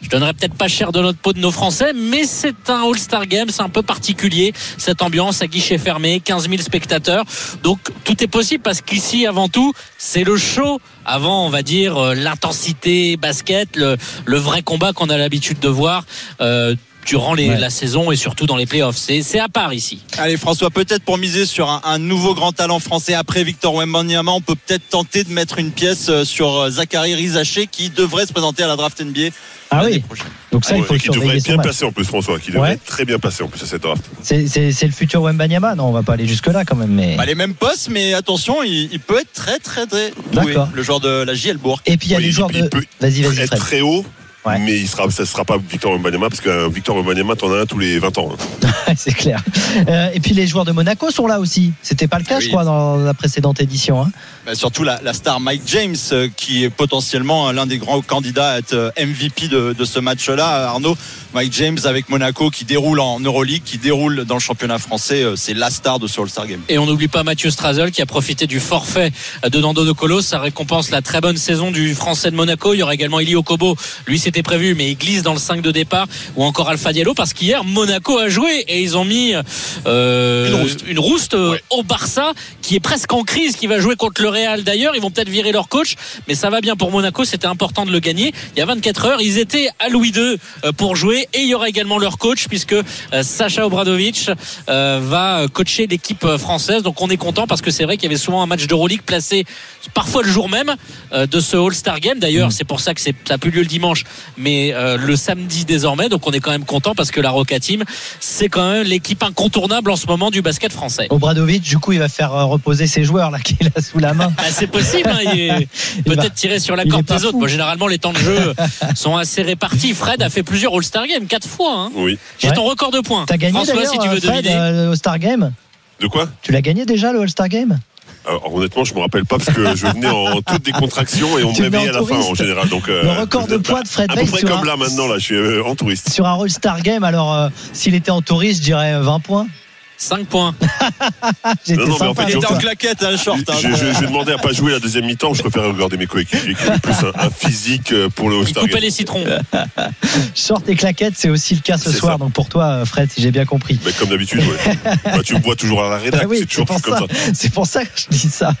Speaker 13: je donnerais peut-être pas cher de notre peau de nos Français, mais c'est un All-Star Game, c'est un peu particulier, cette ambiance à guichet fermé, 15 000 spectateurs. Donc tout est possible parce qu'ici, avant tout, c'est le show. Avant, on va dire, euh, l'intensité basket, le, vrai combat qu'on a l'habitude de voir. euh, durant les-
Speaker 3: Ouais.
Speaker 13: la saison et surtout dans les playoffs. C'est à part ici.
Speaker 12: Allez François, peut-être pour miser sur un, un nouveau grand talent français après Victor Wembanyama, on peut peut-être tenter de mettre une pièce euh, sur euh, Zachary Rizaché qui devrait se présenter à la draft NBA
Speaker 3: Ah oui,
Speaker 12: prochaine.
Speaker 3: donc ça, il
Speaker 14: Ouais,
Speaker 3: faut
Speaker 14: qui devrait être bien
Speaker 3: match.
Speaker 14: placé en plus François, qui devrait
Speaker 3: Ouais.
Speaker 14: être très bien placé en plus à cette draft.
Speaker 3: C'est le futur Wembanyama Non, on va pas aller jusque-là quand même. Mais...
Speaker 12: Pas les mêmes postes, mais attention, il, il peut être très très très doué,
Speaker 3: D'accord.
Speaker 12: le joueur de la JL Bourg.
Speaker 3: Et puis il y a
Speaker 14: Oui,
Speaker 3: les joueurs
Speaker 14: il
Speaker 3: de.
Speaker 14: peut
Speaker 3: Vas-y, vas-y,
Speaker 14: très haut.
Speaker 3: Ouais.
Speaker 14: Mais il sera, ça ne sera pas Victor Wembanyama parce qu'un Victor Wembanyama, t'en as un tous les 20 ans. hein. <laughs>
Speaker 3: c'est clair. Euh, et puis les joueurs de Monaco sont là aussi. C'était pas le cas, je crois, dans la précédente édition. hein.
Speaker 12: Bah, surtout la, la star Mike James, euh, qui est potentiellement l'un des grands candidats à être euh, MVP de, de ce match-là. Arnaud, Mike James avec Monaco qui déroule en Euroleague, qui déroule dans le championnat français, euh, c'est la star de ce All-Star Game.
Speaker 13: Et on n'oublie pas Mathieu Strazel qui a profité du forfait de Nando de Colo. Ça récompense la très bonne saison du Français de Monaco. Il y aura également Ili Okobo. Lui, c'était était prévu, mais il glisse dans le 5 de départ, ou encore Alpha Diallo, parce qu'hier Monaco a joué et ils ont mis euh, une rouste, euh, au Barça, qui est presque en crise, qui va jouer contre le Real d'ailleurs. Ils vont peut-être virer leur coach, mais ça va bien pour Monaco. C'était important de le gagner. Il y a 24 heures, ils étaient à Louis II euh, pour jouer, et il y aura également leur coach, puisque Sacha Obradovic va coacher l'équipe française. Donc on est content parce que c'est vrai qu'il y avait souvent un match de Euroleague placé parfois le jour même de ce All-Star Game. D'ailleurs, c'est pour ça que ça a plus lieu le dimanche, mais euh, le samedi désormais. Donc on est quand même content parce que la Roca Team, c'est quand même l'équipe incontournable en ce moment du basket français.
Speaker 3: Obradovic, du coup, il va faire euh, reposer ses joueurs là <laughs> qu'il a sous la main.
Speaker 13: Bah, c'est possible, hein, est <laughs> peut-être tiré sur la corde des autres. généralement, les temps de jeu <laughs> sont assez répartis. Fred a fait plusieurs All-Star Games, quatre fois. hein.
Speaker 5: Oui.
Speaker 13: J'ai
Speaker 3: Ouais.
Speaker 13: ton record de points.
Speaker 3: T'as gagné
Speaker 13: François, si tu veux
Speaker 3: Fred,
Speaker 13: deviner.
Speaker 3: euh, le All-Star Game
Speaker 5: De quoi?
Speaker 3: Tu l'as gagné déjà le All-Star Game?
Speaker 5: Alors, honnêtement, je me rappelle pas parce que je venais en toute décontraction et on me réveillait à la fin en général. Donc, euh,
Speaker 3: Le record de points de Fred
Speaker 5: à peu près comme
Speaker 3: un-
Speaker 5: là maintenant, là, je suis euh, en touriste.
Speaker 3: sur un All-Star Game. Alors, euh, s'il était en touriste, je dirais euh, 20 points.
Speaker 13: 5 points. <laughs>
Speaker 3: J'étais
Speaker 5: Non, non, mais en fait,
Speaker 12: Il était en claquette, hein, short. hein.
Speaker 5: Je, je, je vais demander à pas jouer la deuxième mi-temps. Je préfère regarder mes coéquipiers qui ont plus un, un physique euh, pour le
Speaker 13: Il coupait
Speaker 5: Game.
Speaker 13: les citrons. <laughs>
Speaker 3: Short et claquettes, c'est aussi le cas ce soir.
Speaker 5: ça.
Speaker 3: Donc pour toi, euh, Fred, si j'ai bien compris.
Speaker 5: Mais comme d'habitude, ouais. Bah, tu me vois toujours à la rédac,
Speaker 3: Ah oui,
Speaker 5: c'est toujours
Speaker 3: pour
Speaker 5: comme ça. <laughs>
Speaker 3: C'est pour ça que je dis ça.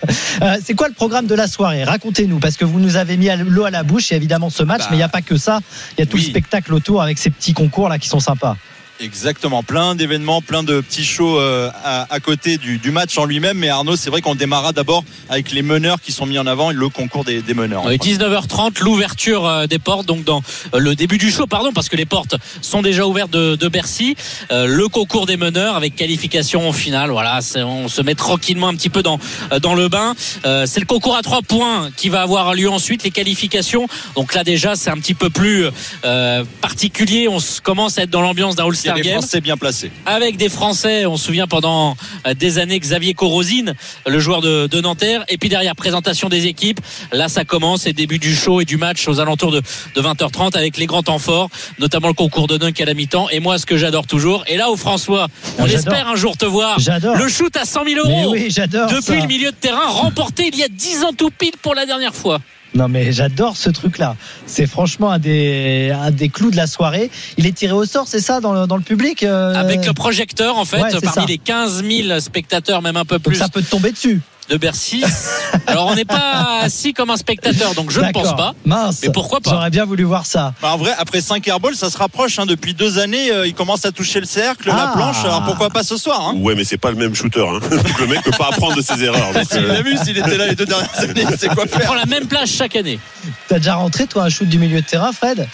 Speaker 3: Euh, c'est quoi le programme de la soirée? Racontez-nous, parce que vous nous avez mis l'eau à la bouche, et évidemment ce match,
Speaker 12: Bah,
Speaker 3: mais il n'y a pas que ça. Il y a tout
Speaker 12: oui.
Speaker 3: le spectacle autour avec ces petits concours là qui sont sympas.
Speaker 12: Exactement, plein d'événements, plein de petits shows euh, à, à côté du, du match en lui-même. Mais Arnaud, c'est vrai qu'on démarra d'abord avec les meneurs qui sont mis en avant et le concours des, des meneurs.
Speaker 13: Oui, 19h30, l'ouverture euh, des portes, donc dans euh, le début du show, pardon, parce que les portes sont déjà ouvertes de, de Bercy. Euh, le concours des meneurs avec qualification au final. Voilà, on se met tranquillement un petit peu dans dans le bain. Euh, c'est le concours à trois points qui va avoir lieu ensuite, les qualifications. Donc là déjà, c'est un petit peu plus euh, particulier. On commence à être dans l'ambiance d'un
Speaker 12: Il des Français bien placés.
Speaker 13: avec des Français. On se souvient pendant euh, des années Xavier Corosine, le joueur de, de Nanterre. Et puis derrière, présentation des équipes. Là, ça commence et début du show et du match aux alentours de, de 20h30 avec les grands temps forts, notamment le concours de dunk à la mi-temps. Et moi, ce que j'adore toujours. Et là, où François, on espère un jour te voir.
Speaker 3: J'adore.
Speaker 13: Le shoot à 100 000
Speaker 3: Mais
Speaker 13: euros.
Speaker 3: oui, j'adore
Speaker 13: Depuis
Speaker 3: ça.
Speaker 13: le milieu de terrain, remporté il y a 10 ans tout pile pour la dernière fois.
Speaker 3: Non mais j'adore ce truc-là. C'est franchement un des, un des clous de la soirée. Il est tiré au sort, c'est ça, dans le, dans le public euh,
Speaker 13: Avec le projecteur, en fait,
Speaker 3: Ouais,
Speaker 13: parmi
Speaker 3: ça.
Speaker 13: les 15 000 spectateurs, même un peu
Speaker 3: Donc
Speaker 13: plus.
Speaker 3: ça peut tomber dessus.
Speaker 13: De Bercy. <laughs> Alors on n'est pas assis comme un spectateur, donc je ne pense pas.
Speaker 3: Mince.
Speaker 13: Mais pourquoi pas
Speaker 3: J'aurais bien voulu voir ça.
Speaker 12: Bah, en vrai, après 5 airballs, ça se rapproche. hein. Depuis deux années, euh, il commence à toucher le cercle, la
Speaker 3: Ah.
Speaker 12: planche. Alors pourquoi pas ce soir hein
Speaker 5: Ouais, mais c'est pas le même shooter. Hein. <laughs> Donc, le mec peut pas apprendre de ses erreurs. donc,
Speaker 12: S'il
Speaker 5: euh,
Speaker 12: l'a vu, s'il était là les deux dernières années, c'est quoi
Speaker 13: Il prend
Speaker 12: faire
Speaker 13: la même place chaque année.
Speaker 3: T'as déjà rentré toi un shoot du milieu de terrain, Fred?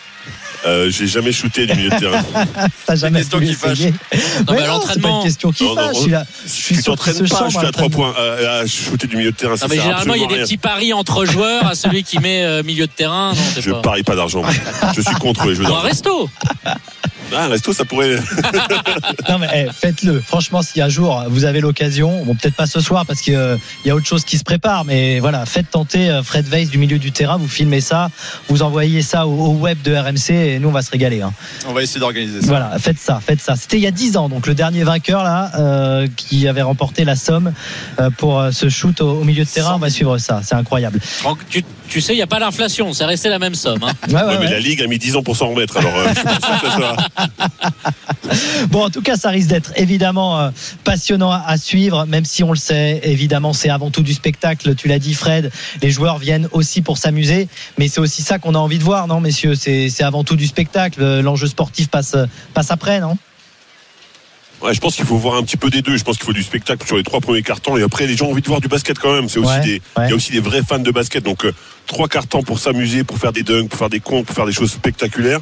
Speaker 5: Euh, J'ai jamais shooté du milieu de terrain. <laughs>
Speaker 3: T'as jamais
Speaker 12: question qui fâche.
Speaker 13: Non, mais
Speaker 3: c'est
Speaker 13: à
Speaker 3: pas
Speaker 13: l'entraînement-
Speaker 3: une question qui
Speaker 5: Non, non,
Speaker 3: fâche.
Speaker 5: on-
Speaker 3: il a- Je suis
Speaker 5: tu
Speaker 3: sûr qu'il
Speaker 5: t'entraînes
Speaker 3: se
Speaker 5: je suis à
Speaker 3: à
Speaker 5: 3
Speaker 3: l'entraînement.
Speaker 5: points. euh, à shooter du milieu de terrain, ça
Speaker 13: Non, mais généralement, il y a des
Speaker 5: rien.
Speaker 13: petits paris entre joueurs à celui qui met euh, milieu de terrain. Non,
Speaker 5: Je
Speaker 13: pas.
Speaker 5: parie pas d'argent. Je suis contre les jeux
Speaker 13: un
Speaker 5: d'argent.
Speaker 13: resto.
Speaker 5: Ah, un resto, ça pourrait. <laughs>
Speaker 3: Non mais eh, faites-le. Franchement, si un jour vous avez l'occasion, bon peut-être pas ce soir parce qu'il y a autre chose qui se prépare, mais voilà, faites tenter euh, Fred Weiss du milieu du terrain. Vous filmez ça, vous envoyez ça au, au web de RMC et nous on va se régaler. hein.
Speaker 12: On va essayer d'organiser ça.
Speaker 3: Voilà, faites ça, faites ça. C'était il y a 10 ans, donc le dernier vainqueur là, euh, qui avait remporté la somme euh, pour euh, ce shoot au, au milieu de terrain. On va suivre ça, c'est incroyable.
Speaker 13: Tu, tu sais, il n'y a pas d'inflation. C'est resté la même somme. hein. <laughs>
Speaker 3: Ouais, ouais,
Speaker 5: Ouais, mais
Speaker 3: ouais.
Speaker 5: la Ligue a mis 10 ans pour s'en remettre. Alors, euh, je suis pas sûr que ça soit- <laughs>
Speaker 3: Bon, en tout cas, ça risque d'être évidemment euh, passionnant à, à suivre, même si on le sait, évidemment, c'est avant tout du spectacle. Tu l'as dit, Fred. Les joueurs viennent aussi pour s'amuser, mais c'est aussi ça qu'on a envie de voir, non, messieurs? C'est c'est avant tout du spectacle. Euh, L'enjeu sportif passe, passe après, non?
Speaker 5: Ouais, je pense qu'il faut voir un petit peu des deux. Je pense qu'il faut du spectacle sur les trois premiers cartons et après les gens ont envie de voir du basket quand même. C'est aussi
Speaker 3: Ouais,
Speaker 5: des,
Speaker 3: ouais.
Speaker 5: il y a aussi des vrais fans de basket. Donc euh, trois cartons pour s'amuser, pour faire des dunks, pour faire des comptes, pour faire des choses spectaculaires.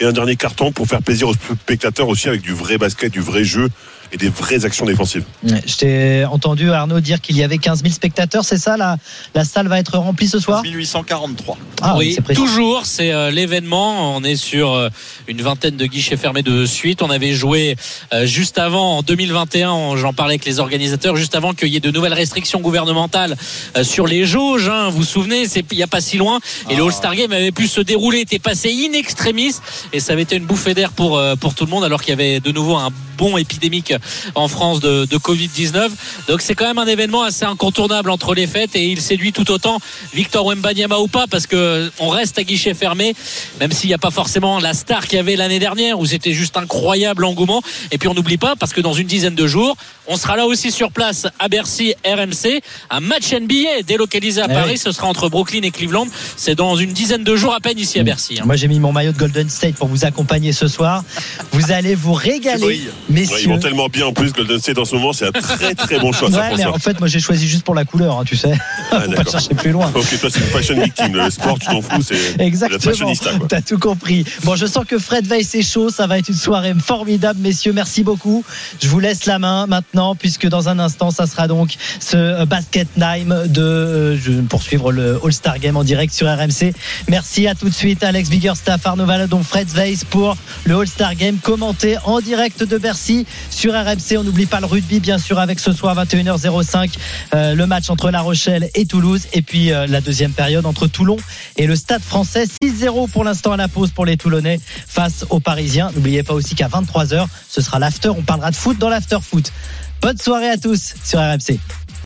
Speaker 5: Et un dernier carton pour faire plaisir aux spectateurs aussi avec du vrai basket, du vrai jeu et des vraies actions défensives.
Speaker 3: Je t'ai entendu, Arnaud, dire qu'il y avait 15 000 spectateurs, c'est ça la, la salle va être remplie ce soir?
Speaker 12: 1843.
Speaker 3: Ah
Speaker 13: oui, toujours, c'est euh, l'événement. On est sur euh, une vingtaine de guichets fermés de suite. On avait joué euh, juste avant, en 2021, on- j'en parlais avec les organisateurs, juste avant qu'il y ait de nouvelles restrictions gouvernementales euh, sur les jauges. hein. vous vous souvenez, c'est il n'y a pas si loin. Et le All-Star Game avait pu se dérouler, était passé in extremis. Et ça avait été une bouffée d'air pour, euh, pour tout le monde, alors qu'il y avait de nouveau un bond épidémique en France de, de Covid-19. Donc c'est quand même un événement assez incontournable entre les fêtes et il séduit tout autant Victor Wembanyama ou pas parce que on reste à guichet fermé, même s'il n'y a pas forcément la star qu'il y avait l'année dernière où c'était juste incroyable engouement. Et puis on n'oublie pas parce que dans une dizaine de jours, on sera là aussi sur place à Bercy RMC, un match NBA délocalisé à
Speaker 3: Eh
Speaker 13: Paris.
Speaker 3: oui.
Speaker 13: Ce sera entre Brooklyn et Cleveland. C'est dans une dizaine de jours à peine ici à Bercy. hein.
Speaker 3: Moi, j'ai mis mon maillot de Golden State pour vous accompagner ce soir. Vous allez vous régaler,
Speaker 14: Ouais, ils
Speaker 3: messieurs.
Speaker 14: vont tellement bien en plus. Golden State en ce moment, c'est un très très bon choix. ça,
Speaker 3: mais en fait, moi, j'ai choisi juste pour la couleur, hein, tu sais.
Speaker 14: Ah, <laughs>
Speaker 3: Faut pas chercher plus loin.
Speaker 14: Ok, toi c'est une fashion victime. Le sport, tu t'en fous, c'est la
Speaker 3: Exactement. T'as tout compris. Bon, je sens que Fred Veil c'est chaud. Ça va être une soirée formidable, messieurs. Merci beaucoup. Je vous laisse la main maintenant, puisque dans un instant, ça sera donc ce euh, basket time de euh, je, pour suivre le All-Star Game en direct sur RMC. Merci à tout de suite, Alex Biggerstaff, Arnaud Valadon, Fred Weiss pour le All-Star Game commenté en direct de Bercy sur RMC. On n'oublie pas le rugby, bien sûr, avec ce soir 21h05 euh, le match entre La Rochelle et Toulouse, et puis la deuxième période entre Toulon et le Stade Français. 6-0 pour l'instant à la pause pour les Toulonnais face aux Parisiens. N'oubliez pas aussi qu'à 23h, ce sera l'after. On parlera de foot dans l'after foot. Bonne soirée à tous sur RMC.